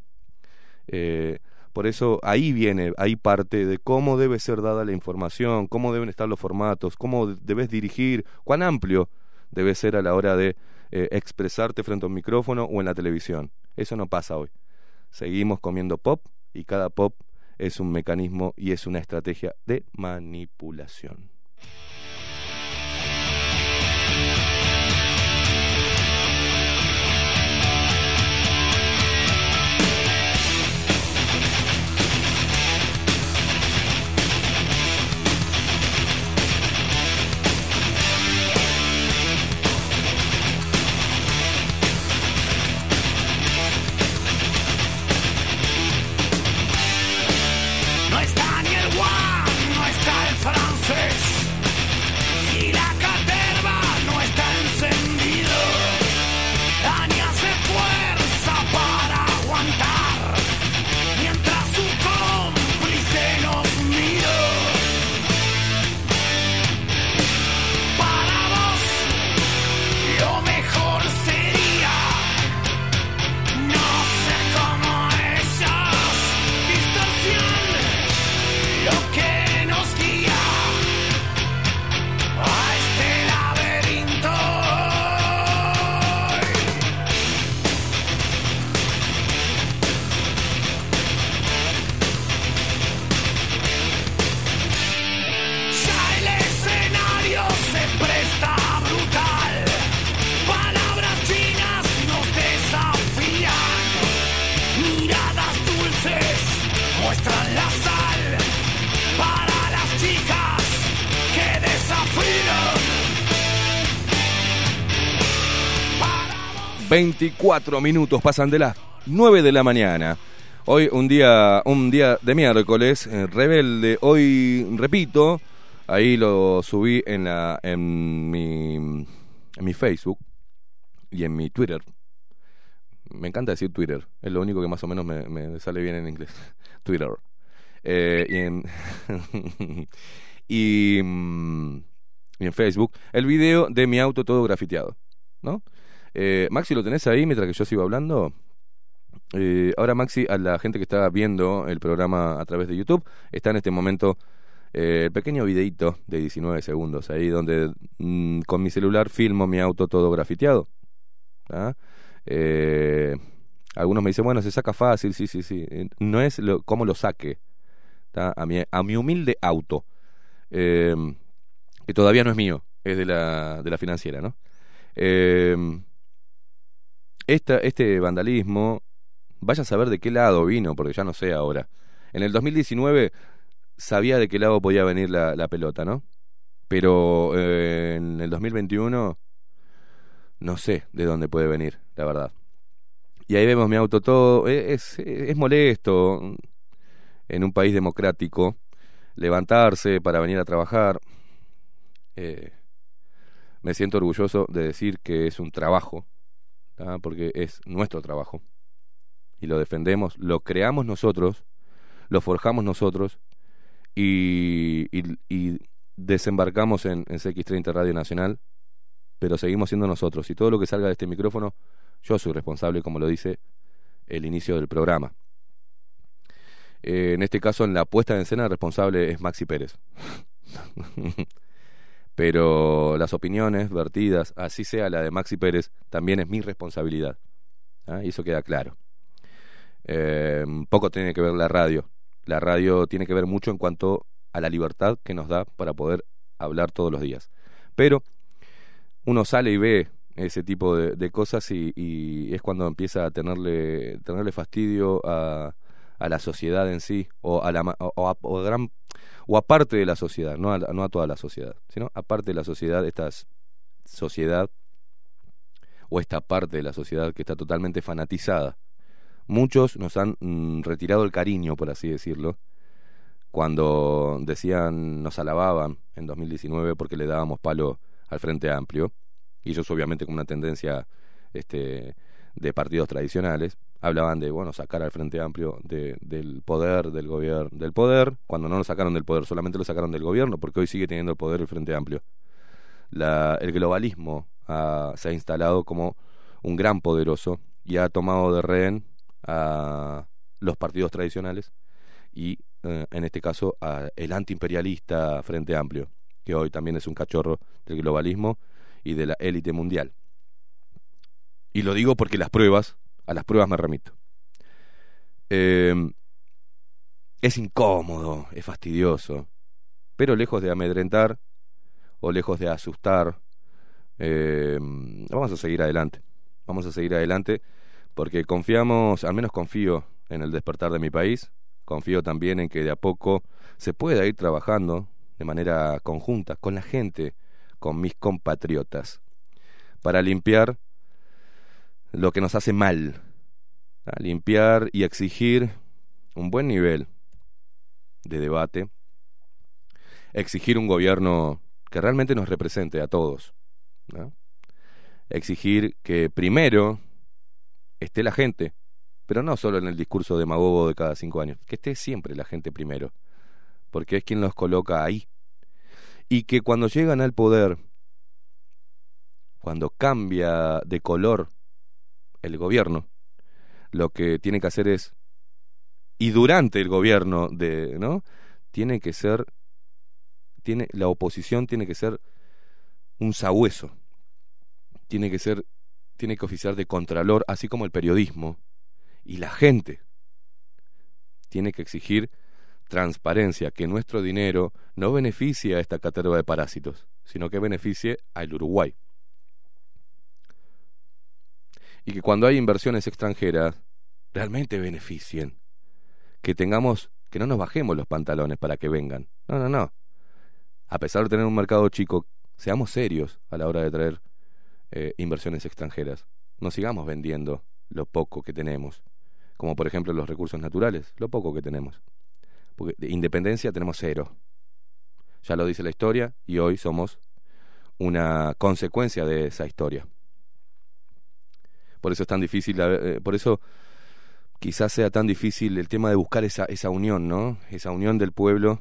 S2: Eh, Por eso ahí viene, ahí parte de cómo debe ser dada la información, cómo deben estar los formatos, cómo debes dirigir, cuán amplio debe ser a la hora de eh, expresarte frente a un micrófono o en la televisión. Eso no pasa hoy. Seguimos comiendo pop y cada pop es un mecanismo y es una estrategia de manipulación. 24 minutos pasan de las 9 de la mañana. Hoy un día, un día de miércoles, eh, rebelde. Hoy, repito, ahí lo subí en, la, en, mi, en mi Facebook y en mi Twitter. Me encanta decir Twitter, es lo único que más o menos me, me sale bien en inglés. Twitter. Eh, y, en y, mm, y en Facebook, el video de mi auto todo grafiteado. ¿no? Eh, Maxi, ¿lo tenés ahí mientras que yo sigo hablando? Eh, ahora, Maxi, a la gente que está viendo el programa a través de YouTube, está en este momento eh, el pequeño videito de 19 segundos ahí donde mm, con mi celular filmo mi auto todo grafiteado. Eh, algunos me dicen, bueno, se saca fácil, sí, sí, sí. No es lo, cómo lo saque a, mi, a mi humilde auto, que todavía no es mío, es de la, de la financiera, ¿no? Esta, este vandalismo, vaya a saber de qué lado vino, porque ya no sé ahora. En el 2019 sabía de qué lado podía venir la, la pelota, ¿no? Pero eh, en el 2021 no sé de dónde puede venir, la verdad. Y ahí vemos mi auto todo, es, es, es molesto en un país democrático levantarse para venir a trabajar. Eh, me siento orgulloso de decir que es un trabajo, porque es nuestro trabajo. Y lo defendemos, lo creamos nosotros, lo forjamos nosotros y, y, y desembarcamos en, en CX30 Radio Nacional, pero seguimos siendo nosotros. Y todo lo que salga de este micrófono, yo soy responsable, como lo dice el inicio del programa. Eh, en este caso, en la puesta en escena, el responsable es Maxi Pérez. pero las opiniones vertidas, así sea la de Maxi Pérez, también es mi responsabilidad. ¿ah? Y eso queda claro. Eh, poco tiene que ver la radio. La radio tiene que ver mucho en cuanto a la libertad que nos da para poder hablar todos los días. Pero uno sale y ve ese tipo de, cosas y, es cuando empieza a tenerle, tenerle fastidio a, la sociedad en sí o a la o a gran o aparte de la sociedad, no a, no a toda la sociedad, sino aparte de la sociedad, esta sociedad o esta parte de la sociedad que está totalmente fanatizada. Muchos nos han mm, retirado el cariño, por así decirlo, cuando decían, nos alababan en 2019 porque le dábamos palo al Frente Amplio, y ellos obviamente con una tendencia este, de partidos tradicionales, hablaban de, bueno, sacar al Frente Amplio de, del poder, del gobierno, del poder, cuando no lo sacaron del poder, solamente lo sacaron del gobierno, porque hoy sigue teniendo el poder el Frente Amplio. La, el globalismo se ha instalado como un gran poderoso y ha tomado de rehén a, los partidos tradicionales y, eh, en este caso, a el antiimperialista Frente Amplio, que hoy también es un cachorro del globalismo y de la élite mundial. Y lo digo porque las pruebas, a las pruebas me remito. Eh, es incómodo, es fastidioso, pero lejos de amedrentar o lejos de asustar, eh, vamos a seguir adelante. Vamos a seguir adelante porque confiamos, al menos confío en el despertar de mi país, confío también en que de a poco se pueda ir trabajando de manera conjunta con la gente, con mis compatriotas, para limpiar lo que nos hace mal, a limpiar y exigir un buen nivel de debate, exigir un gobierno que realmente nos represente a todos, exigir que primero esté la gente, pero no solo en el discurso demagogo de cada cinco años, que esté siempre la gente primero, porque es quien los coloca ahí. Y que cuando llegan al poder, cuando cambia de color el gobierno, lo que tiene que hacer es, y durante el gobierno de, ¿no? Tiene que ser, tiene, la oposición tiene que ser un sabueso, tiene que ser, tiene que oficiar de contralor, así como el periodismo, y la gente tiene que exigir transparencia, que nuestro dinero no beneficie a esta caterva de parásitos, sino que beneficie al Uruguay. Y que cuando hay inversiones extranjeras, realmente beneficien. Que tengamos, que no nos bajemos los pantalones para que vengan. No, no, no. A pesar de tener un mercado chico, seamos serios a la hora de traer eh, inversiones extranjeras. No sigamos vendiendo lo poco que tenemos, como por ejemplo los recursos naturales, lo poco que tenemos. Porque de independencia tenemos cero. Ya lo dice la historia y hoy somos una consecuencia de esa historia. Por eso es tan difícil, eh, por eso quizás sea tan difícil el tema de buscar esa, unión, ¿no? Esa unión del pueblo,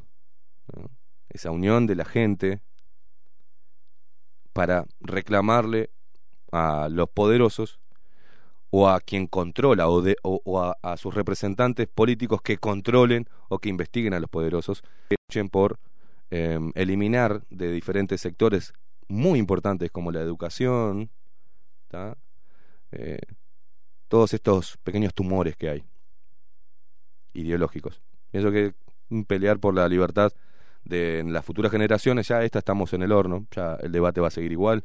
S2: esa unión de la gente para reclamarle a los poderosos o a quien controla o, a, sus representantes políticos que controlen o que investiguen a los poderosos, que luchen por eh, eliminar de diferentes sectores muy importantes como la educación, eh, todos estos pequeños tumores que hay ideológicos. Pienso que pelear por la libertad de las futuras generaciones, ya esta estamos en el horno, ya el debate va a seguir igual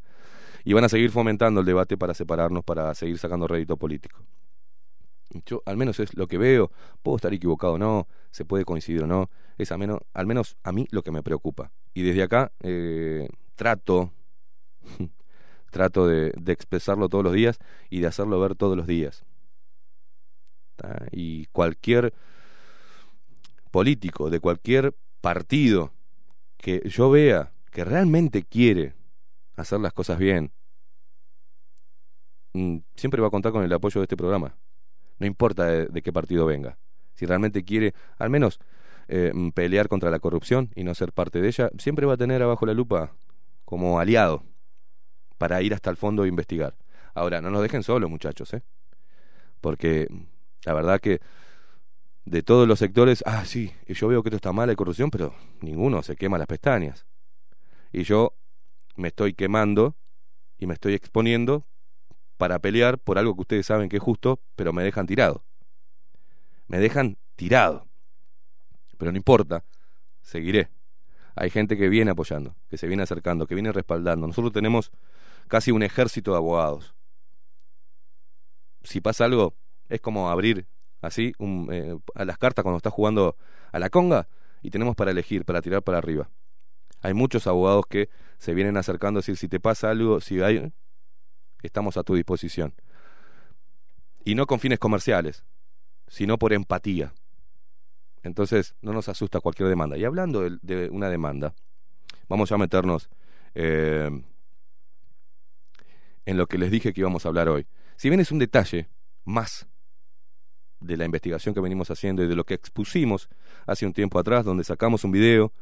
S2: y van a seguir fomentando el debate para separarnos, para seguir sacando rédito político. Yo al menos es lo que veo, puedo estar equivocado o no, se puede coincidir o no, es al menos, al menos a mí lo que me preocupa. Y desde acá eh, trato, trato de, expresarlo todos los días y de hacerlo ver todos los días. Y cualquier político de cualquier partido que yo vea que realmente quiere hacer las cosas bien, mm, siempre va a contar con el apoyo de este programa. No importa de, qué partido venga. Si realmente quiere, al menos, eh, pelear contra la corrupción y no ser parte de ella, siempre va a tener abajo la lupa como aliado para ir hasta el fondo e investigar. Ahora, no nos dejen solos, muchachos, ¿eh? Porque la verdad que de todos los sectores, ah, sí, yo veo que esto está mal, hay corrupción, pero ninguno se quema las pestañas. Y yo me estoy quemando y me estoy exponiendo para pelear por algo que ustedes saben que es justo, pero me dejan tirado. Me dejan tirado. Pero no importa, seguiré. Hay gente que viene apoyando, que se viene acercando, que viene respaldando. Nosotros tenemos casi un ejército de abogados. Si pasa algo, es como abrir así eh, a las cartas cuando estás jugando a la conga y tenemos para elegir, para tirar para arriba. Hay muchos abogados que se vienen acercando a decir si te pasa algo, si hay, estamos a tu disposición. Y no con fines comerciales, sino por empatía. Entonces, no nos asusta cualquier demanda. Y hablando de, de una demanda, vamos a meternos eh, en lo que les dije que íbamos a hablar hoy. Si bien es un detalle más de la investigación que venimos haciendo y de lo que expusimos hace un tiempo atrás, donde sacamos un video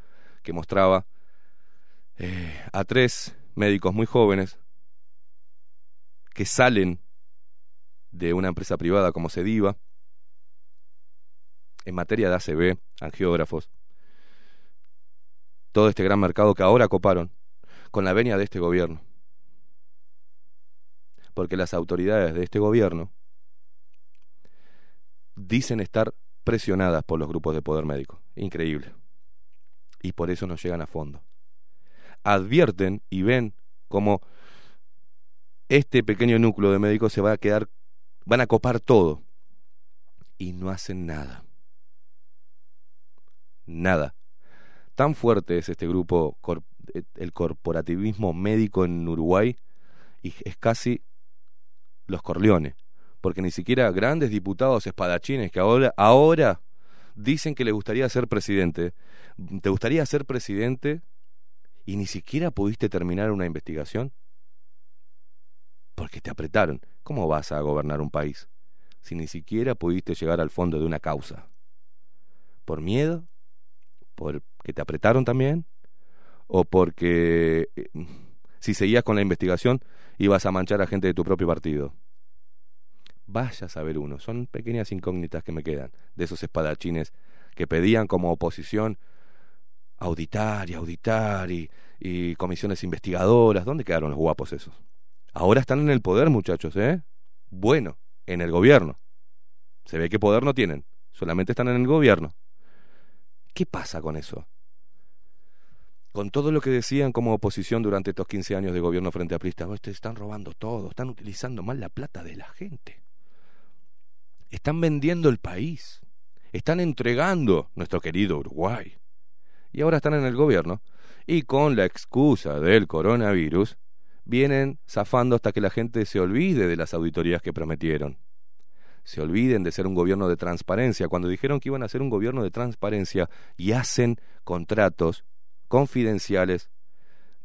S2: que mostraba eh, a tres médicos muy jóvenes que salen de una empresa privada como Sediva en materia de ACB, angiógrafos, todo este gran mercado que ahora coparon con la venia de este gobierno. Porque las autoridades de este gobierno dicen estar presionadas por los grupos de poder médico. Increíble. Y por eso no llegan a fondo. Advierten y ven como este pequeño núcleo de médicos se va a quedar, van a copar todo. Y no hacen nada. Nada. Tan fuerte es este grupo, el corporativismo médico en Uruguay, y es casi los Corleones. Porque ni siquiera grandes diputados espadachines que ahora, ahora dicen que les gustaría ser presidente. ¿Te gustaría ser presidente y ni siquiera pudiste terminar una investigación? Porque te apretaron. ¿Cómo vas a gobernar un país si ni siquiera pudiste llegar al fondo de una causa? ¿Por miedo? ¿Por que te apretaron también? ¿O porque eh, si seguías con la investigación ibas a manchar a gente de tu propio partido? Vaya a saber uno, son pequeñas incógnitas que me quedan de esos espadachines que pedían como oposición auditar y auditar y, y comisiones investigadoras. ¿Dónde quedaron los guapos esos? Ahora están en el poder, muchachos, ¿eh? Bueno, en el gobierno. Se ve que poder no tienen, solamente están en el gobierno. ¿Qué pasa con eso? Con todo lo que decían como oposición durante estos 15 años de gobierno frente a Prista, "Oh, te están robando todo, están utilizando mal la plata de la gente. Están vendiendo el país. Están entregando nuestro querido Uruguay. Y ahora están en el gobierno y con la excusa del coronavirus vienen zafando hasta que la gente se olvide de las auditorías que prometieron. Se olviden de ser un gobierno de transparencia cuando dijeron que iban a ser un gobierno de transparencia y hacen contratos confidenciales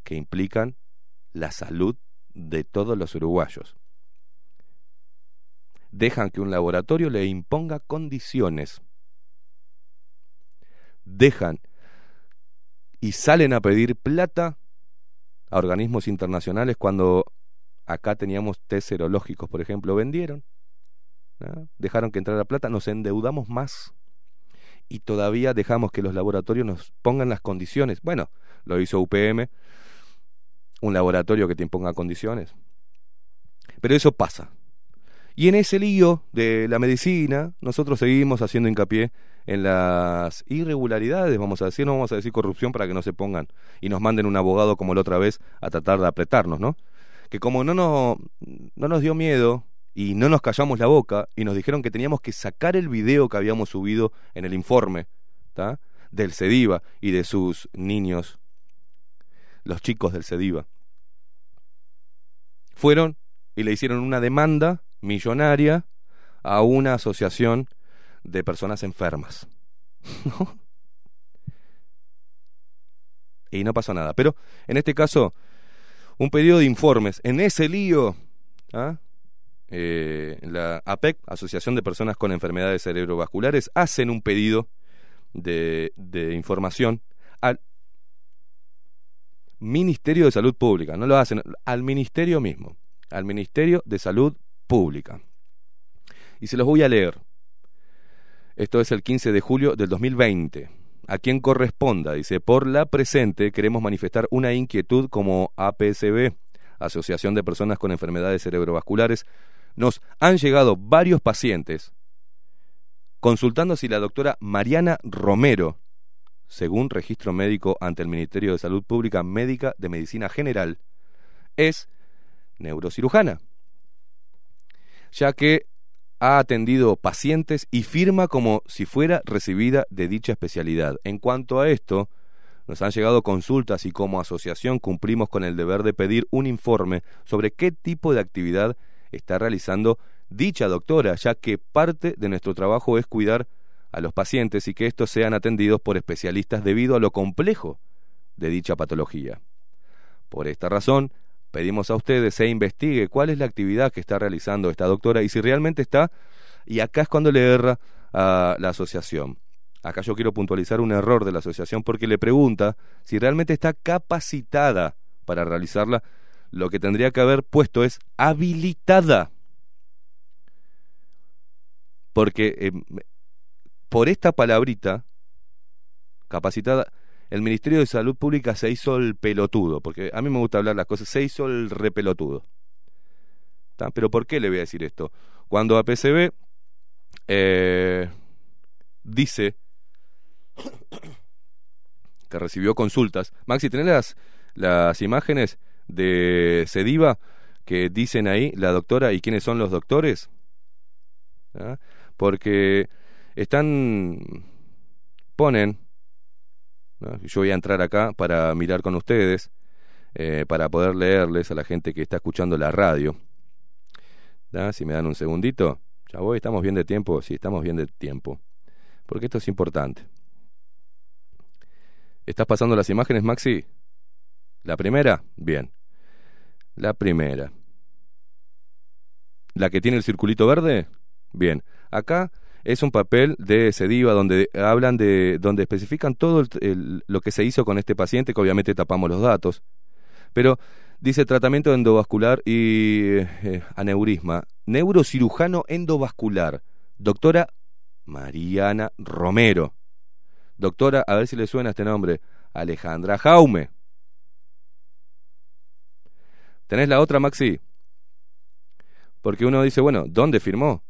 S2: que implican la salud de todos los uruguayos. Dejan que un laboratorio le imponga condiciones. Dejan y salen a pedir plata a organismos internacionales cuando acá teníamos test serológicos, por ejemplo, vendieron. Dejaron que entrara plata, nos endeudamos más y todavía dejamos que los laboratorios nos pongan las condiciones. Bueno, lo hizo UPM, un laboratorio que te imponga condiciones. Pero eso pasa. Y en ese lío de la medicina, nosotros seguimos haciendo hincapié en las irregularidades, vamos a decir, no vamos a decir corrupción para que no se pongan y nos manden un abogado como la otra vez a tratar de apretarnos, ¿no? Que como no nos, no nos dio miedo y no nos callamos la boca y nos dijeron que teníamos que sacar el video que habíamos subido en el informe del CEDIVA y de sus niños, los chicos del CEDIVA. Fueron y le hicieron una demanda millonaria a una asociación de personas enfermas. Y no pasó nada. Pero en este caso, un pedido de informes. En ese lío. Eh, la APEC, Asociación de Personas con Enfermedades Cerebrovasculares, hacen un pedido de, de información al Ministerio de Salud Pública. No lo hacen, al Ministerio mismo. Al Ministerio de Salud Pública. Y se los voy a leer. Esto es el 15 de julio del 2020. A quien corresponda, dice, por la presente queremos manifestar una inquietud como APSB, Asociación de Personas con Enfermedades Cerebrovasculares. Nos han llegado varios pacientes consultando si la doctora Mariana Romero, según registro médico ante el Ministerio de Salud Pública Médica de Medicina General, es neurocirujana, ya que ha atendido pacientes y firma como si fuera recibida de dicha especialidad. En cuanto a esto, nos han llegado consultas y como asociación cumplimos con el deber de pedir un informe sobre qué tipo de actividad está realizando dicha doctora, ya que parte de nuestro trabajo es cuidar a los pacientes y que estos sean atendidos por especialistas debido a lo complejo de dicha patología. Por esta razón, pedimos a ustedes se investigue cuál es la actividad que está realizando esta doctora y si realmente está, y acá es cuando le erra a la asociación. Acá yo quiero puntualizar un error de la asociación porque le pregunta si realmente está capacitada para realizarla. Lo que tendría que haber puesto es habilitada. Porque eh, por esta palabrita, capacitada, el Ministerio de Salud Pública se hizo el pelotudo, porque a mí me gusta hablar las cosas, se hizo el repelotudo. ¿Tá? Pero ¿por qué le voy a decir esto? Cuando APCB eh, dice que recibió consultas, Maxi, ¿tenés las, las imágenes de Sediva que dicen ahí la doctora y quiénes son los doctores? ¿Ah? Porque están, ponen, ¿no? yo voy a entrar acá para mirar con ustedes, eh, para poder leerles a la gente que está escuchando la radio. Si me dan un segundito, ya voy, estamos bien de tiempo, sí, estamos bien de tiempo, porque esto es importante. ¿Estás pasando las imágenes, Maxi? ¿La primera? Bien. La primera. ¿La que tiene el circulito verde? Bien. Acá es un papel de Sediva donde hablan de, donde especifican todo lo que se hizo con este paciente, que obviamente tapamos los datos. Pero dice tratamiento endovascular y eh, aneurisma. Neurocirujano endovascular. Doctora Mariana Romero. Doctora, a ver si le suena este nombre, Alejandra Jaume. ¿Tenés la otra, Maxi? Porque uno dice, bueno, ¿dónde firmó?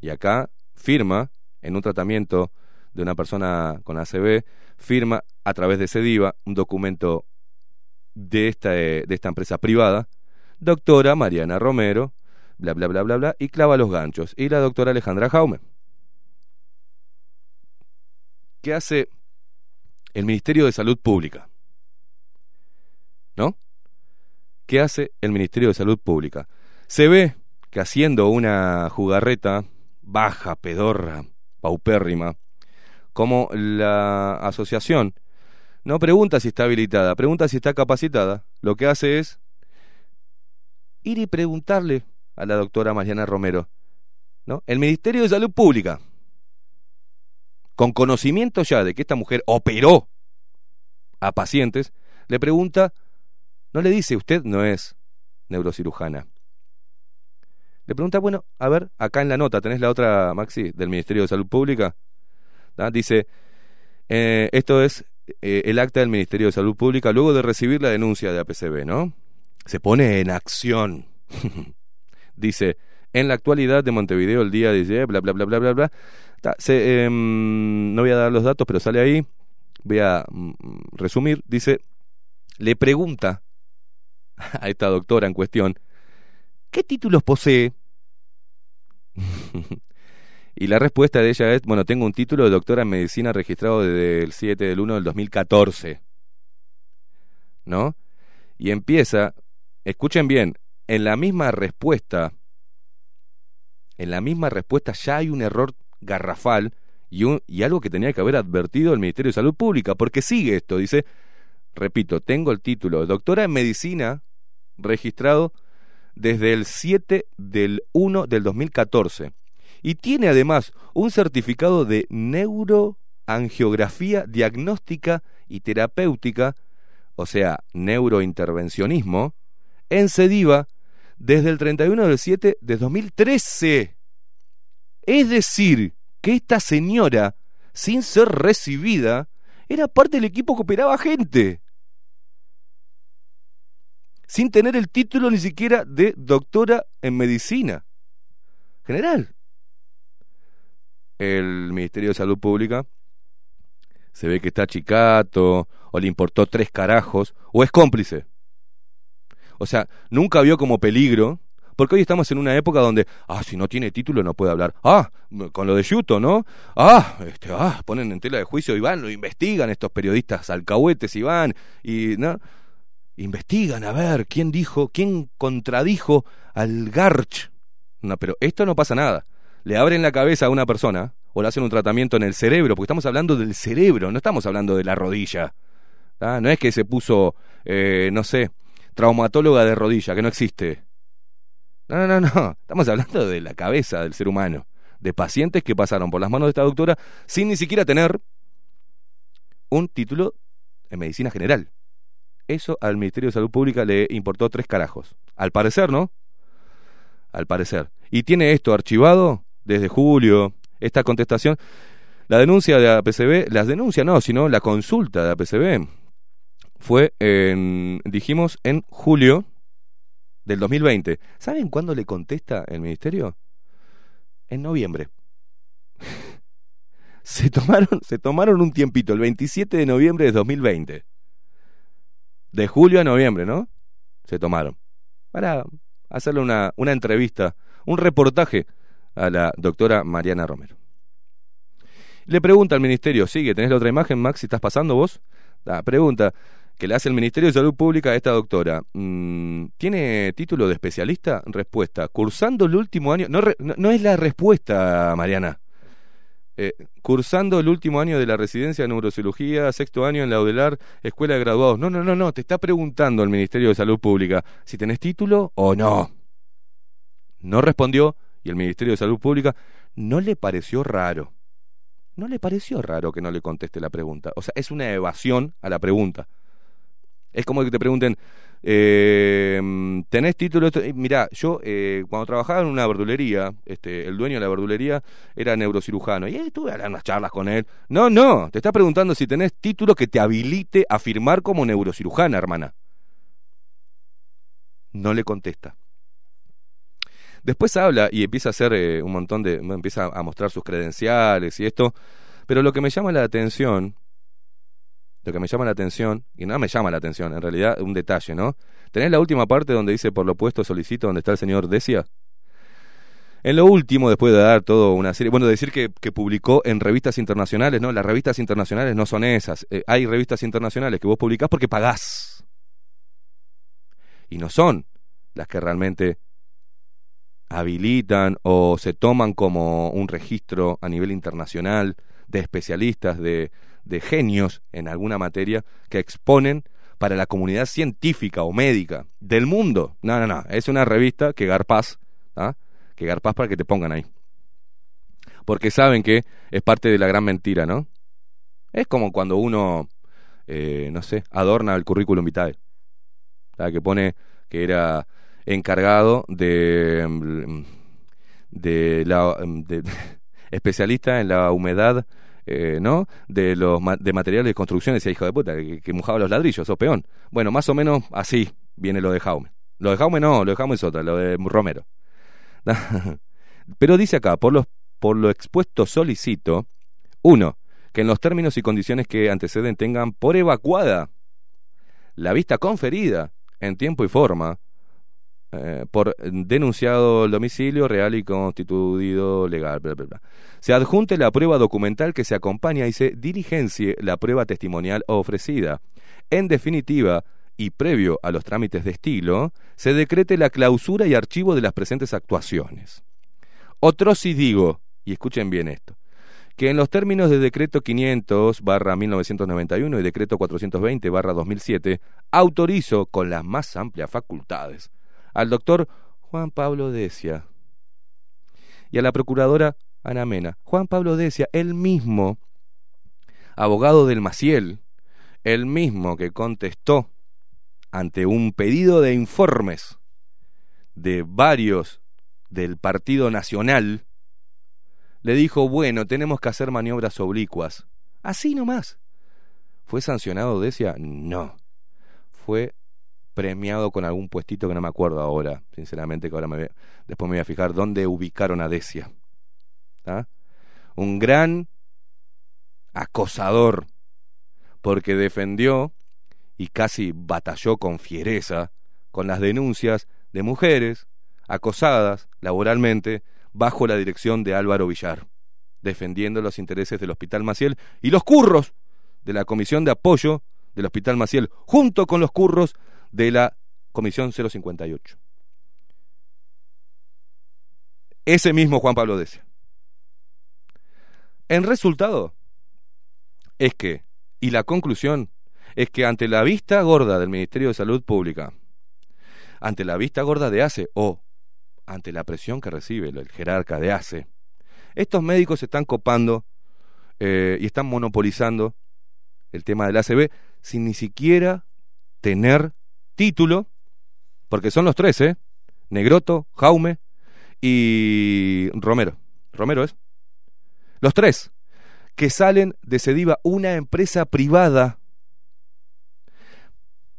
S2: Y acá firma en un tratamiento de una persona con ACV, firma a través de Sediva un documento de esta, eh, de esta empresa privada, doctora Mariana Romero, bla, bla, bla, bla, bla, y clava los ganchos. Y la doctora Alejandra Jaume. ¿Qué hace el Ministerio de Salud Pública? ¿No? ¿Qué hace el Ministerio de Salud Pública? Se ve que haciendo una jugarreta baja, pedorra, paupérrima, como la asociación no pregunta si está habilitada, pregunta si está capacitada, lo que hace es ir y preguntarle a la doctora Mariana Romero, ¿no? El Ministerio de Salud Pública, con conocimiento ya de que esta mujer operó a pacientes, le pregunta, no le dice, usted no es neurocirujana. Le pregunta, bueno, a ver, acá en la nota, ¿tenés la otra, Maxi, del Ministerio de Salud Pública? ¿Da? Dice, eh, esto es eh, el acta del Ministerio de Salud Pública luego de recibir la denuncia de APCB, ¿no? Se pone en acción. Dice, en la actualidad de Montevideo, el día dice, bla, bla, bla, bla, bla, bla. Em, no voy a dar los datos, pero sale ahí. Voy a mm, resumir. Dice, le pregunta a esta doctora en cuestión, ¿qué títulos posee? y la respuesta de ella es, bueno, tengo un título de doctora en medicina registrado desde el 7 del 1 del 2014. ¿No? Y empieza, escuchen bien, en la misma respuesta, en la misma respuesta ya hay un error garrafal y, un, y algo que tenía que haber advertido el Ministerio de Salud Pública, porque sigue esto, dice, repito, tengo el título de doctora en medicina registrado desde el 7 del 1 del 2014 y tiene además un certificado de neuroangiografía diagnóstica y terapéutica, o sea, neurointervencionismo, en Sediva desde el 31 del 7 de 2013. Es decir, que esta señora, sin ser recibida, era parte del equipo que operaba gente sin tener el título ni siquiera de doctora en medicina general. El Ministerio de Salud Pública se ve que está chicato, o le importó tres carajos, o es cómplice. O sea, nunca vio como peligro, porque hoy estamos en una época donde, ah, si no tiene título no puede hablar. Ah, con lo de Yuto, ¿no? Ah, este, ah, ponen en tela de juicio y van, lo investigan estos periodistas alcahuetes y van, y, ¿no? Investigan a ver quién dijo, quién contradijo al Garch. No, pero esto no pasa nada. Le abren la cabeza a una persona o le hacen un tratamiento en el cerebro, porque estamos hablando del cerebro, no estamos hablando de la rodilla. ¿tá? No es que se puso, eh, no sé, traumatóloga de rodilla, que no existe. No, no, no. Estamos hablando de la cabeza del ser humano, de pacientes que pasaron por las manos de esta doctora sin ni siquiera tener un título en medicina general. Eso al Ministerio de Salud Pública le importó tres carajos. Al parecer, ¿no? Al parecer. Y tiene esto archivado desde julio, esta contestación. La denuncia de APCB, las denuncias no, sino la consulta de APCB fue en, dijimos, en julio del 2020. ¿Saben cuándo le contesta el ministerio? En noviembre. se tomaron, se tomaron un tiempito, el 27 de noviembre de 2020. De julio a noviembre, ¿no? Se tomaron. Para hacerle una, una entrevista, un reportaje a la doctora Mariana Romero. Le pregunta al ministerio, sigue, ¿tenés la otra imagen, Max, si estás pasando vos? Ah, pregunta que le hace el Ministerio de Salud Pública a esta doctora. mm, ¿Tiene título de especialista? Respuesta, cursando el último año... No, no es la respuesta, Mariana. Eh, cursando el último año de la residencia de neurocirugía, sexto año en la UDELAR, Escuela de Graduados. No, no, no, no, te está preguntando el Ministerio de Salud Pública si tenés título o no. No respondió y el Ministerio de Salud Pública no le pareció raro. No le pareció raro que no le conteste la pregunta. O sea, es una evasión a la pregunta. Es como que te pregunten, eh, ¿tenés título? Esto? Y Mirá, yo eh, cuando trabajaba en una verdulería, este, el dueño de la verdulería era neurocirujano y estuve hablando unas charlas con él. No, no, te está preguntando si tenés título que te habilite a firmar como neurocirujana, hermana. No le contesta. Después habla y empieza a hacer eh, un montón de. empieza a mostrar sus credenciales y esto. Pero lo que me llama la atención. Lo que me llama la atención, y no me llama la atención, en realidad un detalle, ¿no? ¿Tenés la última parte donde dice por lo puesto solicito donde está el señor Decia? En lo último, después de dar toda una serie, bueno, decir que, que publicó en revistas internacionales, ¿no? Las revistas internacionales no son esas. Eh, hay revistas internacionales que vos publicás porque pagás. Y no son las que realmente habilitan o se toman como un registro a nivel internacional de especialistas, de, de genios en alguna materia que exponen para la comunidad científica o médica del mundo. No, no, no. Es una revista que garpás, ¿ah? que garpás para que te pongan ahí. Porque saben que es parte de la gran mentira, ¿no? Es como cuando uno, eh, no sé, adorna el currículum vitae. ¿sabes? Que pone que era encargado de, mm, de la de- especialista en la humedad eh, ¿no? de los de materiales de construcción decía hijo de puta que, que mojaba los ladrillos sos peón bueno más o menos así viene lo de Jaume. Lo de Jaume no lo de Jaume es otra lo de Romero. Pero dice acá por los por lo expuesto solicito uno que en los términos y condiciones que anteceden tengan por evacuada la vista conferida en tiempo y forma eh, por denunciado el domicilio real y constituido legal. bla, bla, bla. Se adjunte la prueba documental que se acompaña y se diligencie la prueba testimonial ofrecida. En definitiva, y previo a los trámites de estilo, se decrete la clausura y archivo de las presentes actuaciones. Otro sí digo, y escuchen bien esto, que en los términos de decreto 500 barra 1991 y decreto 420 barra 2007, autorizo con las más amplias facultades al doctor Juan Pablo Decia y a la procuradora Ana Mena. Juan Pablo Decia, el mismo abogado del Maciel, el mismo que contestó ante un pedido de informes de varios del Partido Nacional, le dijo, bueno, tenemos que hacer maniobras oblicuas. Así nomás. ¿Fue sancionado Decia? No. Fue premiado con algún puestito que no me acuerdo ahora, sinceramente, que ahora me voy- después me voy a fijar dónde ubicaron a Decia. Un gran acosador, porque defendió y casi batalló con fiereza con las denuncias de mujeres acosadas laboralmente bajo la dirección de Álvaro Villar, defendiendo los intereses del Hospital Maciel y los curros de la Comisión de Apoyo del Hospital Maciel, junto con los curros de la Comisión 058. Ese mismo Juan Pablo Decia. En resultado, es que, y la conclusión, es que ante la vista gorda del Ministerio de Salud Pública, ante la vista gorda de ACE o ante la presión que recibe el jerarca de ACE, estos médicos se están copando eh, y están monopolizando el tema del ACB sin ni siquiera tener título, porque son los tres, ¿eh? Negroto, Jaume y Romero. Romero es. Los tres, que salen de Sediva, una empresa privada.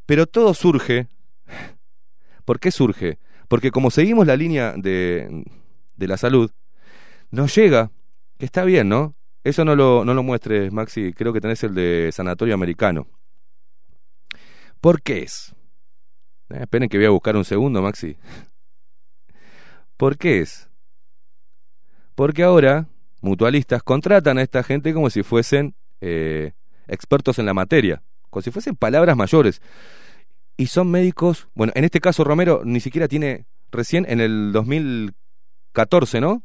S2: Pero todo surge. ¿Por qué surge? Porque como seguimos la línea de, de la salud, nos llega, que está bien, ¿no? Eso no lo, no lo muestres, Maxi, creo que tenés el de Sanatorio Americano. ¿Por qué es? Eh, esperen que voy a buscar un segundo, Maxi. ¿Por qué es? Porque ahora mutualistas contratan a esta gente como si fuesen eh, expertos en la materia, como si fuesen palabras mayores. Y son médicos, bueno, en este caso Romero ni siquiera tiene, recién en el 2014, ¿no?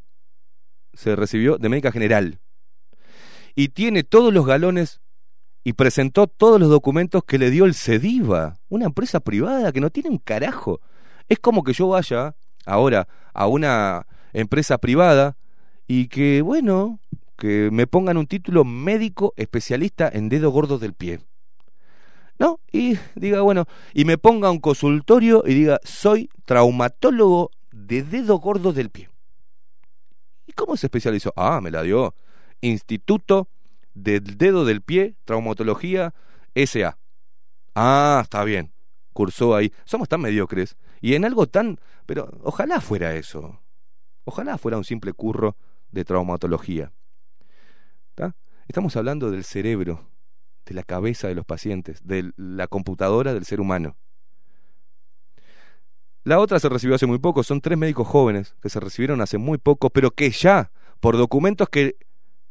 S2: Se recibió de médica general. Y tiene todos los galones y presentó todos los documentos que le dio el CEDIVA, una empresa privada que no tiene un carajo. Es como que yo vaya ahora a una empresa privada y que, bueno, que me pongan un título médico especialista en dedo gordo del pie. ¿No? Y diga, bueno, y me ponga un consultorio y diga, soy traumatólogo de dedo gordo del pie. ¿Y cómo se especializó? Ah, me la dio Instituto del Dedo del Pie, Traumatología SA. Ah, está bien. Cursó ahí. Somos tan mediocres. Y en algo tan... Pero ojalá fuera eso. Ojalá fuera un simple curro de traumatología. ¿Está? Estamos hablando del cerebro, de la cabeza de los pacientes, de la computadora del ser humano. La otra se recibió hace muy poco, son tres médicos jóvenes que se recibieron hace muy poco, pero que ya, por documentos que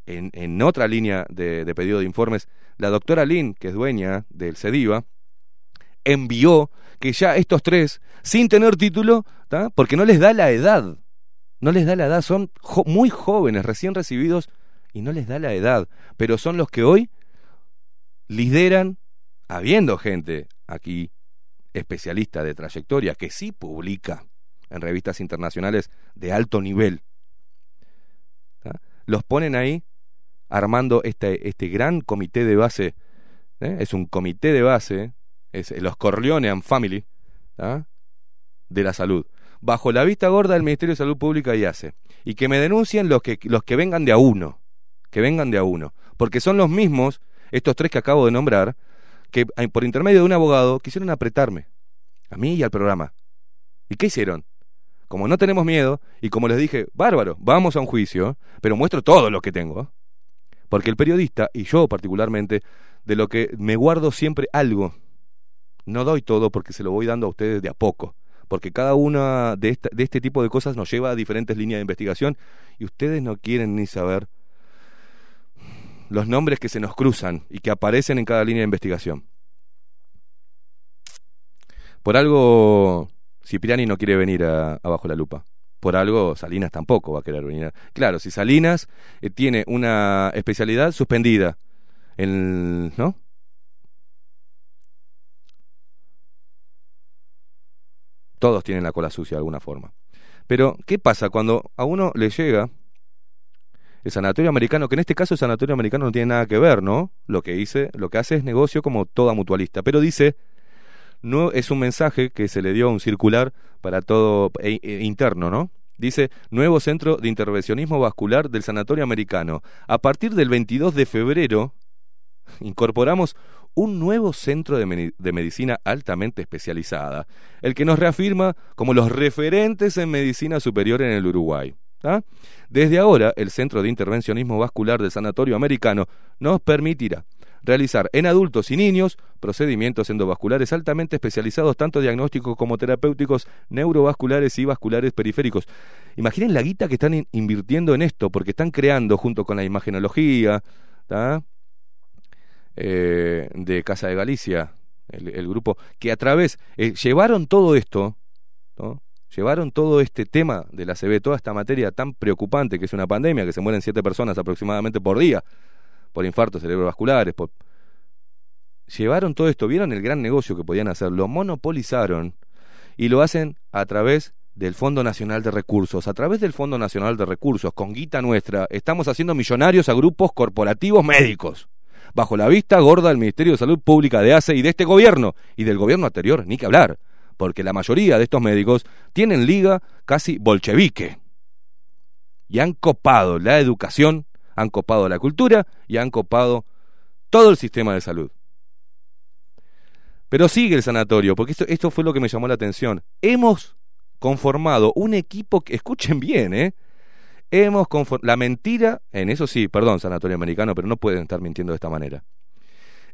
S2: en, otra línea de, pedido de informes, la doctora Lynn, que es dueña del CEDIVA, envió que ya estos tres, sin tener título, porque no les da la edad, no les da la edad, son muy jóvenes, recién recibidos, y no les da la edad, pero son los que hoy lideran, habiendo gente aquí especialista de trayectoria que sí publica en revistas internacionales de alto nivel, los ponen ahí armando este, este gran comité de base, ¿eh? es un comité de base, es los Corleone and Family, ¿tá? de la salud, bajo la vista gorda del Ministerio de Salud Pública y hace, y que me denuncien los que, los que vengan de a uno, que vengan de a uno, porque son los mismos, estos tres que acabo de nombrar, que por intermedio de un abogado quisieron apretarme, a mí y al programa. ¿Y qué hicieron? Como no tenemos miedo, y como les dije, bárbaro, vamos a un juicio, pero muestro todo lo que tengo. Porque el periodista, y yo particularmente, de lo que me guardo siempre algo, no doy todo porque se lo voy dando a ustedes de a poco. Porque cada una de, esta, de este tipo de cosas nos lleva a diferentes líneas de investigación y ustedes no quieren ni saber los nombres que se nos cruzan y que aparecen en cada línea de investigación. Por algo Cipriani no quiere venir a, a Bajo la Lupa. Por algo Salinas tampoco va a querer venir. Claro, si Salinas eh, tiene una especialidad suspendida, en, ¿no? Todos tienen la cola sucia de alguna forma. Pero, ¿qué pasa cuando a uno le llega el sanatorio americano, que en este caso el sanatorio americano no tiene nada que ver, ¿no? Lo que dice, lo que hace es negocio como toda mutualista, pero dice no es un mensaje que se le dio a un circular para todo e, e, interno, ¿no? Dice, nuevo centro de intervencionismo vascular del Sanatorio Americano. A partir del 22 de febrero incorporamos un nuevo centro de, medicina altamente especializada, el que nos reafirma como los referentes en medicina superior en el Uruguay. ¿tá? Desde ahora, el Centro de Intervencionismo Vascular del Sanatorio Americano nos permitirá realizar en adultos y niños procedimientos endovasculares altamente especializados, tanto diagnósticos como terapéuticos, neurovasculares y vasculares periféricos. Imaginen la guita que están in invirtiendo en esto, porque están creando junto con la imagenología eh, de Casa de Galicia, el, el, grupo, que a través, eh, llevaron todo esto, ¿no? llevaron todo este tema de la CB, toda esta materia tan preocupante que es una pandemia, que se mueren siete personas aproximadamente por día, por infartos cerebrovasculares, llevaron todo esto, vieron el gran negocio que podían hacer, lo monopolizaron y lo hacen a través del Fondo Nacional de Recursos. A través del Fondo Nacional de Recursos, con guita nuestra, estamos haciendo millonarios a grupos corporativos médicos, bajo la vista gorda del Ministerio de Salud Pública de ACE y de este gobierno, y del gobierno anterior, ni que hablar, porque la mayoría de estos médicos tienen liga casi bolchevique y han copado la educación Han copado la cultura y han copado todo el sistema de salud. Pero sigue el sanatorio, porque esto, esto fue lo que me llamó la atención. Hemos conformado un equipo que, escuchen bien, ¿eh? Hemos confor- la mentira, en eso sí, perdón, sanatorio americano, pero no pueden estar mintiendo de esta manera.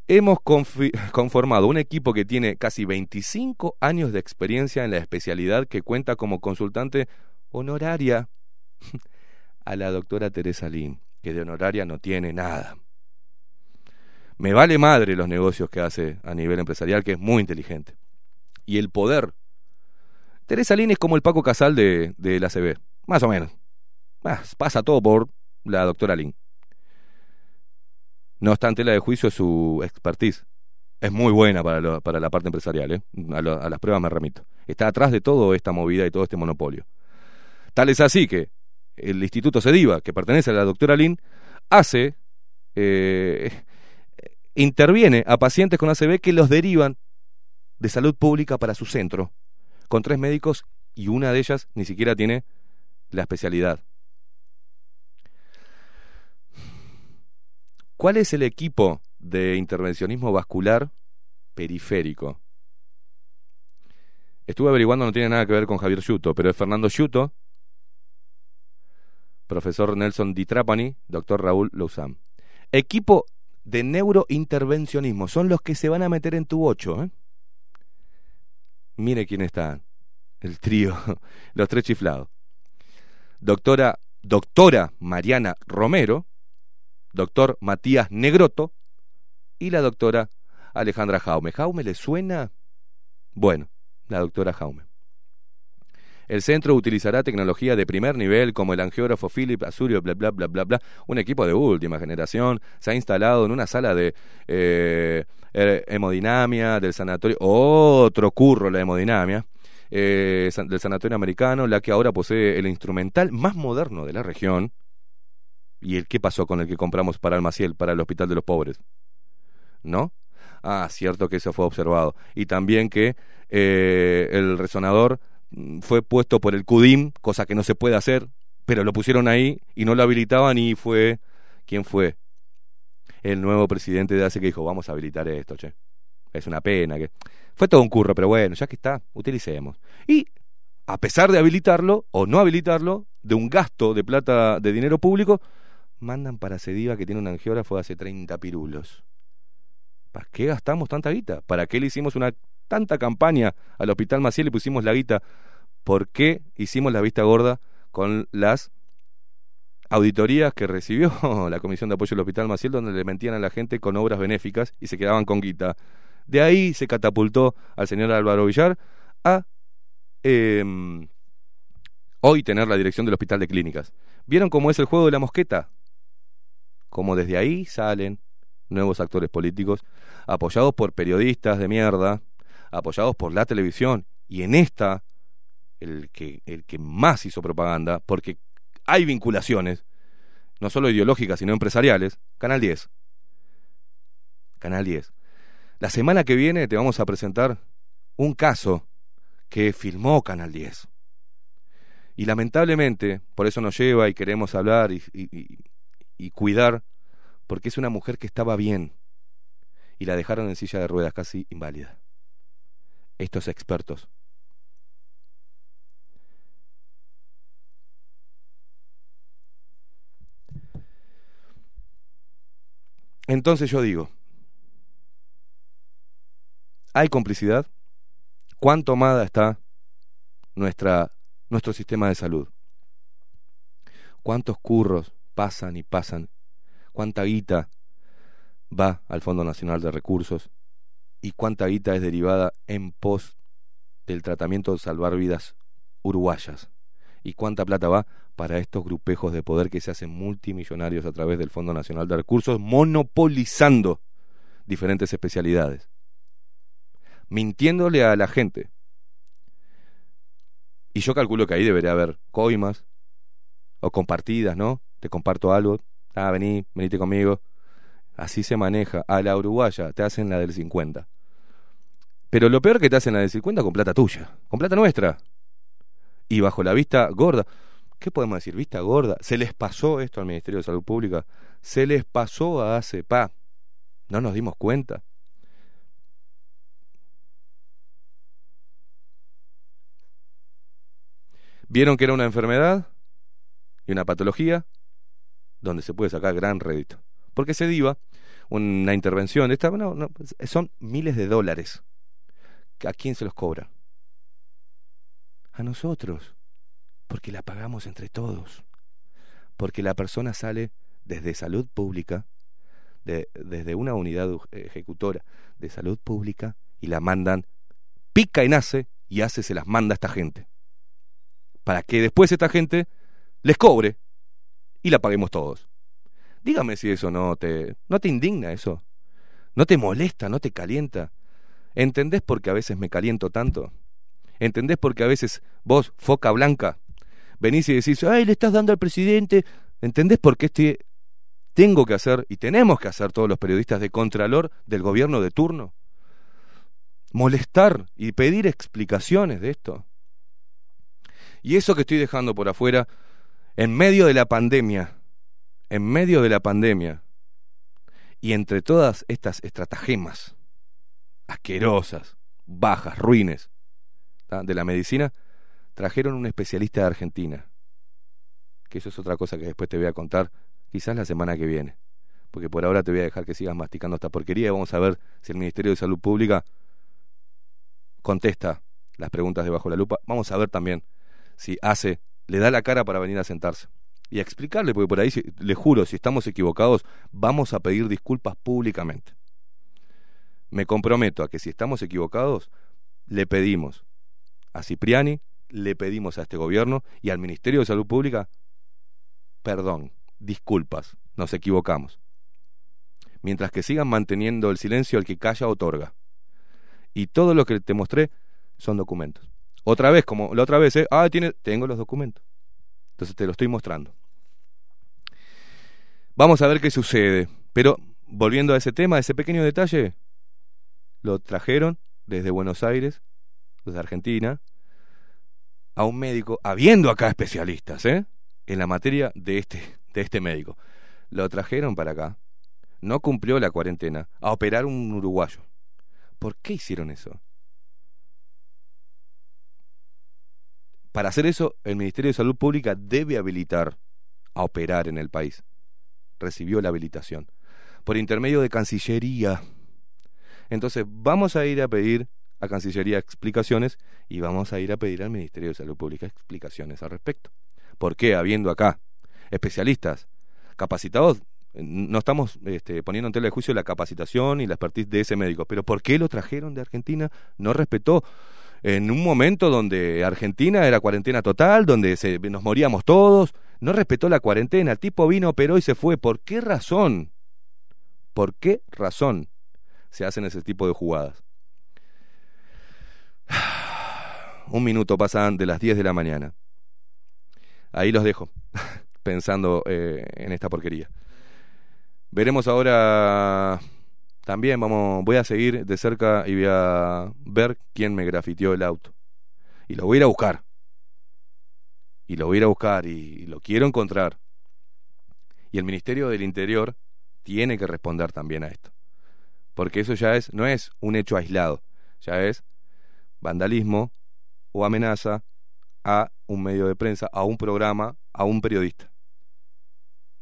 S2: Hemos conformado un equipo que tiene casi 25 años de experiencia en la especialidad que cuenta como consultante honoraria a la doctora Teresa Lin, que de honoraria no tiene nada. Me vale madre los negocios que hace a nivel empresarial, que es muy inteligente. Y el poder. Teresa Lin es como el Paco Casal de, de la CB, más o menos. Ah, pasa todo por la doctora Lin. No obstante, la de juicio su expertise. Es muy buena para, la parte empresarial, ¿eh? a, a las pruebas me remito. Está atrás de toda esta movida y todo este monopolio. Tal es así que el Instituto Sediva, que pertenece a la doctora Lin, hace, eh, interviene a pacientes con ACV que los derivan de salud pública para su centro, con tres médicos y una de ellas ni siquiera tiene la especialidad. ¿Cuál es el equipo de intervencionismo vascular periférico? Estuve averiguando, no tiene nada que ver con Javier Yuto, pero es Fernando Yuto, profesor Nelson Di Trapani, doctor Raúl Louzán. Equipo de neurointervencionismo, son los que se van a meter en tu ocho. ¿eh? Mire quién está, el trío, los tres chiflados. Doctora, doctora Mariana Romero, doctor Matías Negroto y la doctora Alejandra Jaume. ¿Jaume le suena? Bueno, la doctora Jaume. El centro utilizará tecnología de primer nivel como el angiógrafo Philip Azurio, bla, bla, bla, bla, bla. Un equipo de última generación. Se ha instalado en una sala de eh, eh, hemodinamia del sanatorio. Otro curro la hemodinamia. eh, del sanatorio americano, la que ahora posee el instrumental más moderno de la región. ¿Y el qué pasó con el que compramos para el Maciel, para el Hospital de los Pobres? ¿No? Ah, cierto que eso fue observado. Y también que eh, el resonador fue puesto por el CUDIM, cosa que no se puede hacer, pero lo pusieron ahí y no lo habilitaban y fue... ¿Quién fue? El nuevo presidente de ACE que dijo, vamos a habilitar esto, che. Es una pena que... Fue todo un curro, pero bueno, ya que está, utilicemos. Y a pesar de habilitarlo o no habilitarlo, de un gasto de plata de dinero público, mandan para Cediva que tiene un angiógrafo de hace 30 pirulos. ¿Para qué gastamos tanta guita? ¿Para qué le hicimos una tanta campaña al Hospital Maciel y pusimos la guita? ¿Por qué hicimos la vista gorda con las auditorías que recibió la Comisión de Apoyo al Hospital Maciel donde le mentían a la gente con obras benéficas y se quedaban con guita? De ahí se catapultó al señor Álvaro Villar a em, hoy tener la dirección del Hospital de Clínicas. ¿Vieron cómo es el juego de la mosqueta? Como desde ahí salen nuevos actores políticos, apoyados por periodistas de mierda, apoyados por la televisión, y en esta, el que, el que más hizo propaganda, porque hay vinculaciones, no solo ideológicas, sino empresariales, Canal 10. Canal 10. La semana que viene te vamos a presentar un caso que filmó Canal 10. Y lamentablemente, por eso nos lleva y queremos hablar y, y- cuidar, porque es una mujer que estaba bien y la dejaron en silla de ruedas, casi inválida. Estos expertos. Entonces yo digo, ¿hay complicidad? ¿Cuán tomada está nuestra, nuestro sistema de salud? ¿Cuántos curros pasan y pasan? ¿Cuánta guita va al Fondo Nacional de Recursos? ¿Y cuánta guita es derivada en pos del tratamiento de salvar vidas uruguayas? ¿Y cuánta plata va para estos grupejos de poder que se hacen multimillonarios a través del Fondo Nacional de Recursos, monopolizando diferentes especialidades? Mintiéndole a la gente. Y yo calculo que ahí debería haber coimas o compartidas, ¿no? Te comparto algo, ah, vení, venite conmigo. Así se maneja. A la uruguaya te hacen la del 50. Pero lo peor que te hacen la del 50 con plata tuya, con plata nuestra. Y bajo la vista gorda. ¿Qué podemos decir? Vista gorda. ¿Se les pasó esto al Ministerio de Salud Pública? ¿Se les pasó a ACEPA? ¿No nos dimos cuenta? ¿Vieron que era una enfermedad y una patología donde se puede sacar gran rédito? Porque se diva una intervención, esta, no, no, son miles de dólares. ¿A quién se los cobra? A nosotros, porque la pagamos entre todos, porque la persona sale desde salud pública, de, desde una unidad ejecutora de salud pública y la mandan, pica y nace y hace, se las manda a esta gente. Para que después esta gente les cobre y la paguemos todos. Dígame si eso no te, no te indigna eso. ¿No te molesta, no te calienta? ¿Entendés por qué a veces me caliento tanto? ¿Entendés por qué a veces vos, foca blanca, venís y decís, ay, le estás dando al presidente? ¿Entendés por qué este tengo que hacer y tenemos que hacer todos los periodistas de contralor del gobierno de turno? Molestar y pedir explicaciones de esto. Y eso que estoy dejando por afuera, en medio de la pandemia, en medio de la pandemia, y entre todas estas estratagemas asquerosas, bajas, ruines de la medicina, trajeron un especialista de Argentina. Que eso es otra cosa que después te voy a contar, quizás la semana que viene. Porque por ahora te voy a dejar que sigas masticando esta porquería y vamos a ver si el Ministerio de Salud Pública contesta las preguntas de bajo la lupa. Vamos a ver también si hace, le da la cara para venir a sentarse y a explicarle, porque por ahí, le juro, si estamos equivocados, vamos a pedir disculpas públicamente. Me comprometo a que si estamos equivocados, le pedimos a Cipriani, le pedimos a este gobierno y al Ministerio de Salud Pública, perdón, disculpas, nos equivocamos. Mientras que sigan manteniendo el silencio, al que calla otorga. Y todo lo que te mostré son documentos. Otra vez, como la otra vez, ¿eh? ah, tiene, tengo los documentos. Entonces te lo estoy mostrando. Vamos a ver qué sucede. Pero volviendo a ese tema, ese pequeño detalle, lo trajeron desde Buenos Aires, desde Argentina, a un médico, habiendo acá especialistas, ¿eh? En la materia de este, de este médico. Lo trajeron para acá. No cumplió la cuarentena a operar un uruguayo. ¿Por qué hicieron eso? Para hacer eso, el Ministerio de Salud Pública debe habilitar a operar en el país. Recibió la habilitación. Por intermedio de Cancillería. Entonces, vamos a ir a pedir a Cancillería explicaciones y vamos a ir a pedir al Ministerio de Salud Pública explicaciones al respecto. ¿Por qué, habiendo acá especialistas capacitados, no estamos este, poniendo en tela de juicio la capacitación y la expertise de ese médico, pero ¿por qué lo trajeron de Argentina? No respetó en un momento donde Argentina era cuarentena total, donde se, nos moríamos todos, no respetó la cuarentena, el tipo vino, operó y se fue. ¿Por qué razón? ¿Por qué razón se hacen ese tipo de jugadas? Un minuto pasan de las 10 de la mañana. Ahí los dejo, pensando eh, en esta porquería. Veremos ahora también vamos, voy a seguir de cerca y voy a ver quién me grafiteó el auto. Y lo voy a ir a buscar. Y lo voy a ir a buscar y, lo quiero encontrar. Y el Ministerio del Interior tiene que responder también a esto. Porque eso ya es, no es un hecho aislado, ya es vandalismo o amenaza a un medio de prensa, a un programa, a un periodista.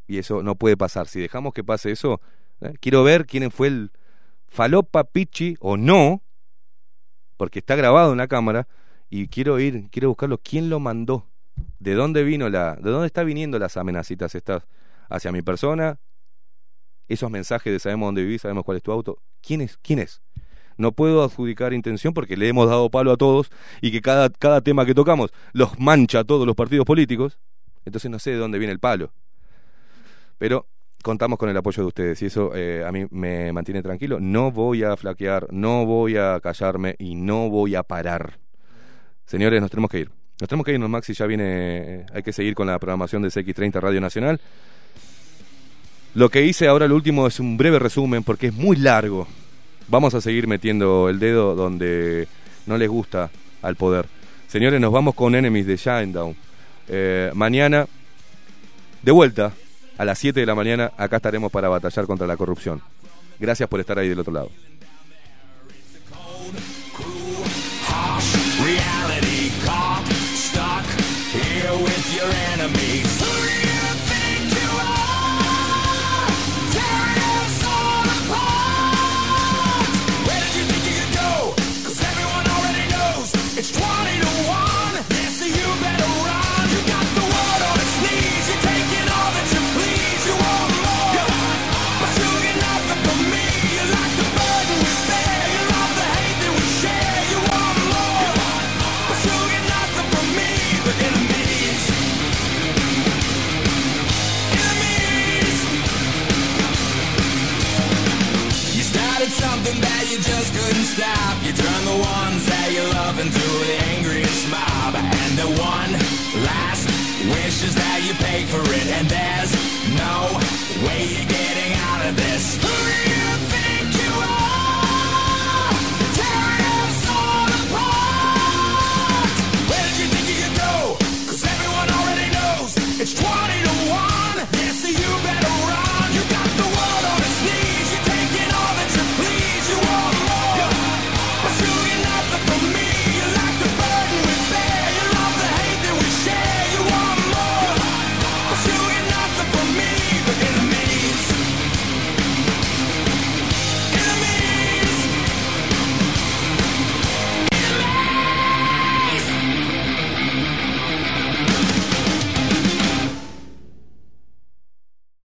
S2: Y eso no puede pasar. Si dejamos que pase eso, ¿eh? Quiero ver quién fue el falopa pichi o no, porque está grabado en la cámara, y quiero ir, quiero buscarlo, quién lo mandó, de dónde vino la, de dónde está viniendo las amenacitas estas hacia mi persona, esos mensajes de sabemos dónde vivís, sabemos cuál es tu auto, quién es, quién es. No puedo adjudicar intención porque le hemos dado palo a todos y que cada, cada tema que tocamos los mancha a todos los partidos políticos. Entonces no sé de dónde viene el palo. Pero contamos con el apoyo de ustedes y eso eh, a mí me mantiene tranquilo. No voy a flaquear, no voy a callarme y no voy a parar. Señores, nos tenemos que ir. Nos tenemos que irnos, Maxi, ya viene, hay que seguir con la programación de CX30 Radio Nacional. Lo que hice ahora, lo último, es un breve resumen porque es muy largo. Vamos a seguir metiendo el dedo donde no les gusta al poder. Señores, nos vamos con Enemies de Shinedown.
S10: Eh, mañana, de vuelta, a las 7 de la mañana, acá estaremos para batallar contra la corrupción. Gracias por estar ahí del otro lado.
S11: stop You turn the ones that you love into the angriest mob. And the one last wish is that you pay for it. And then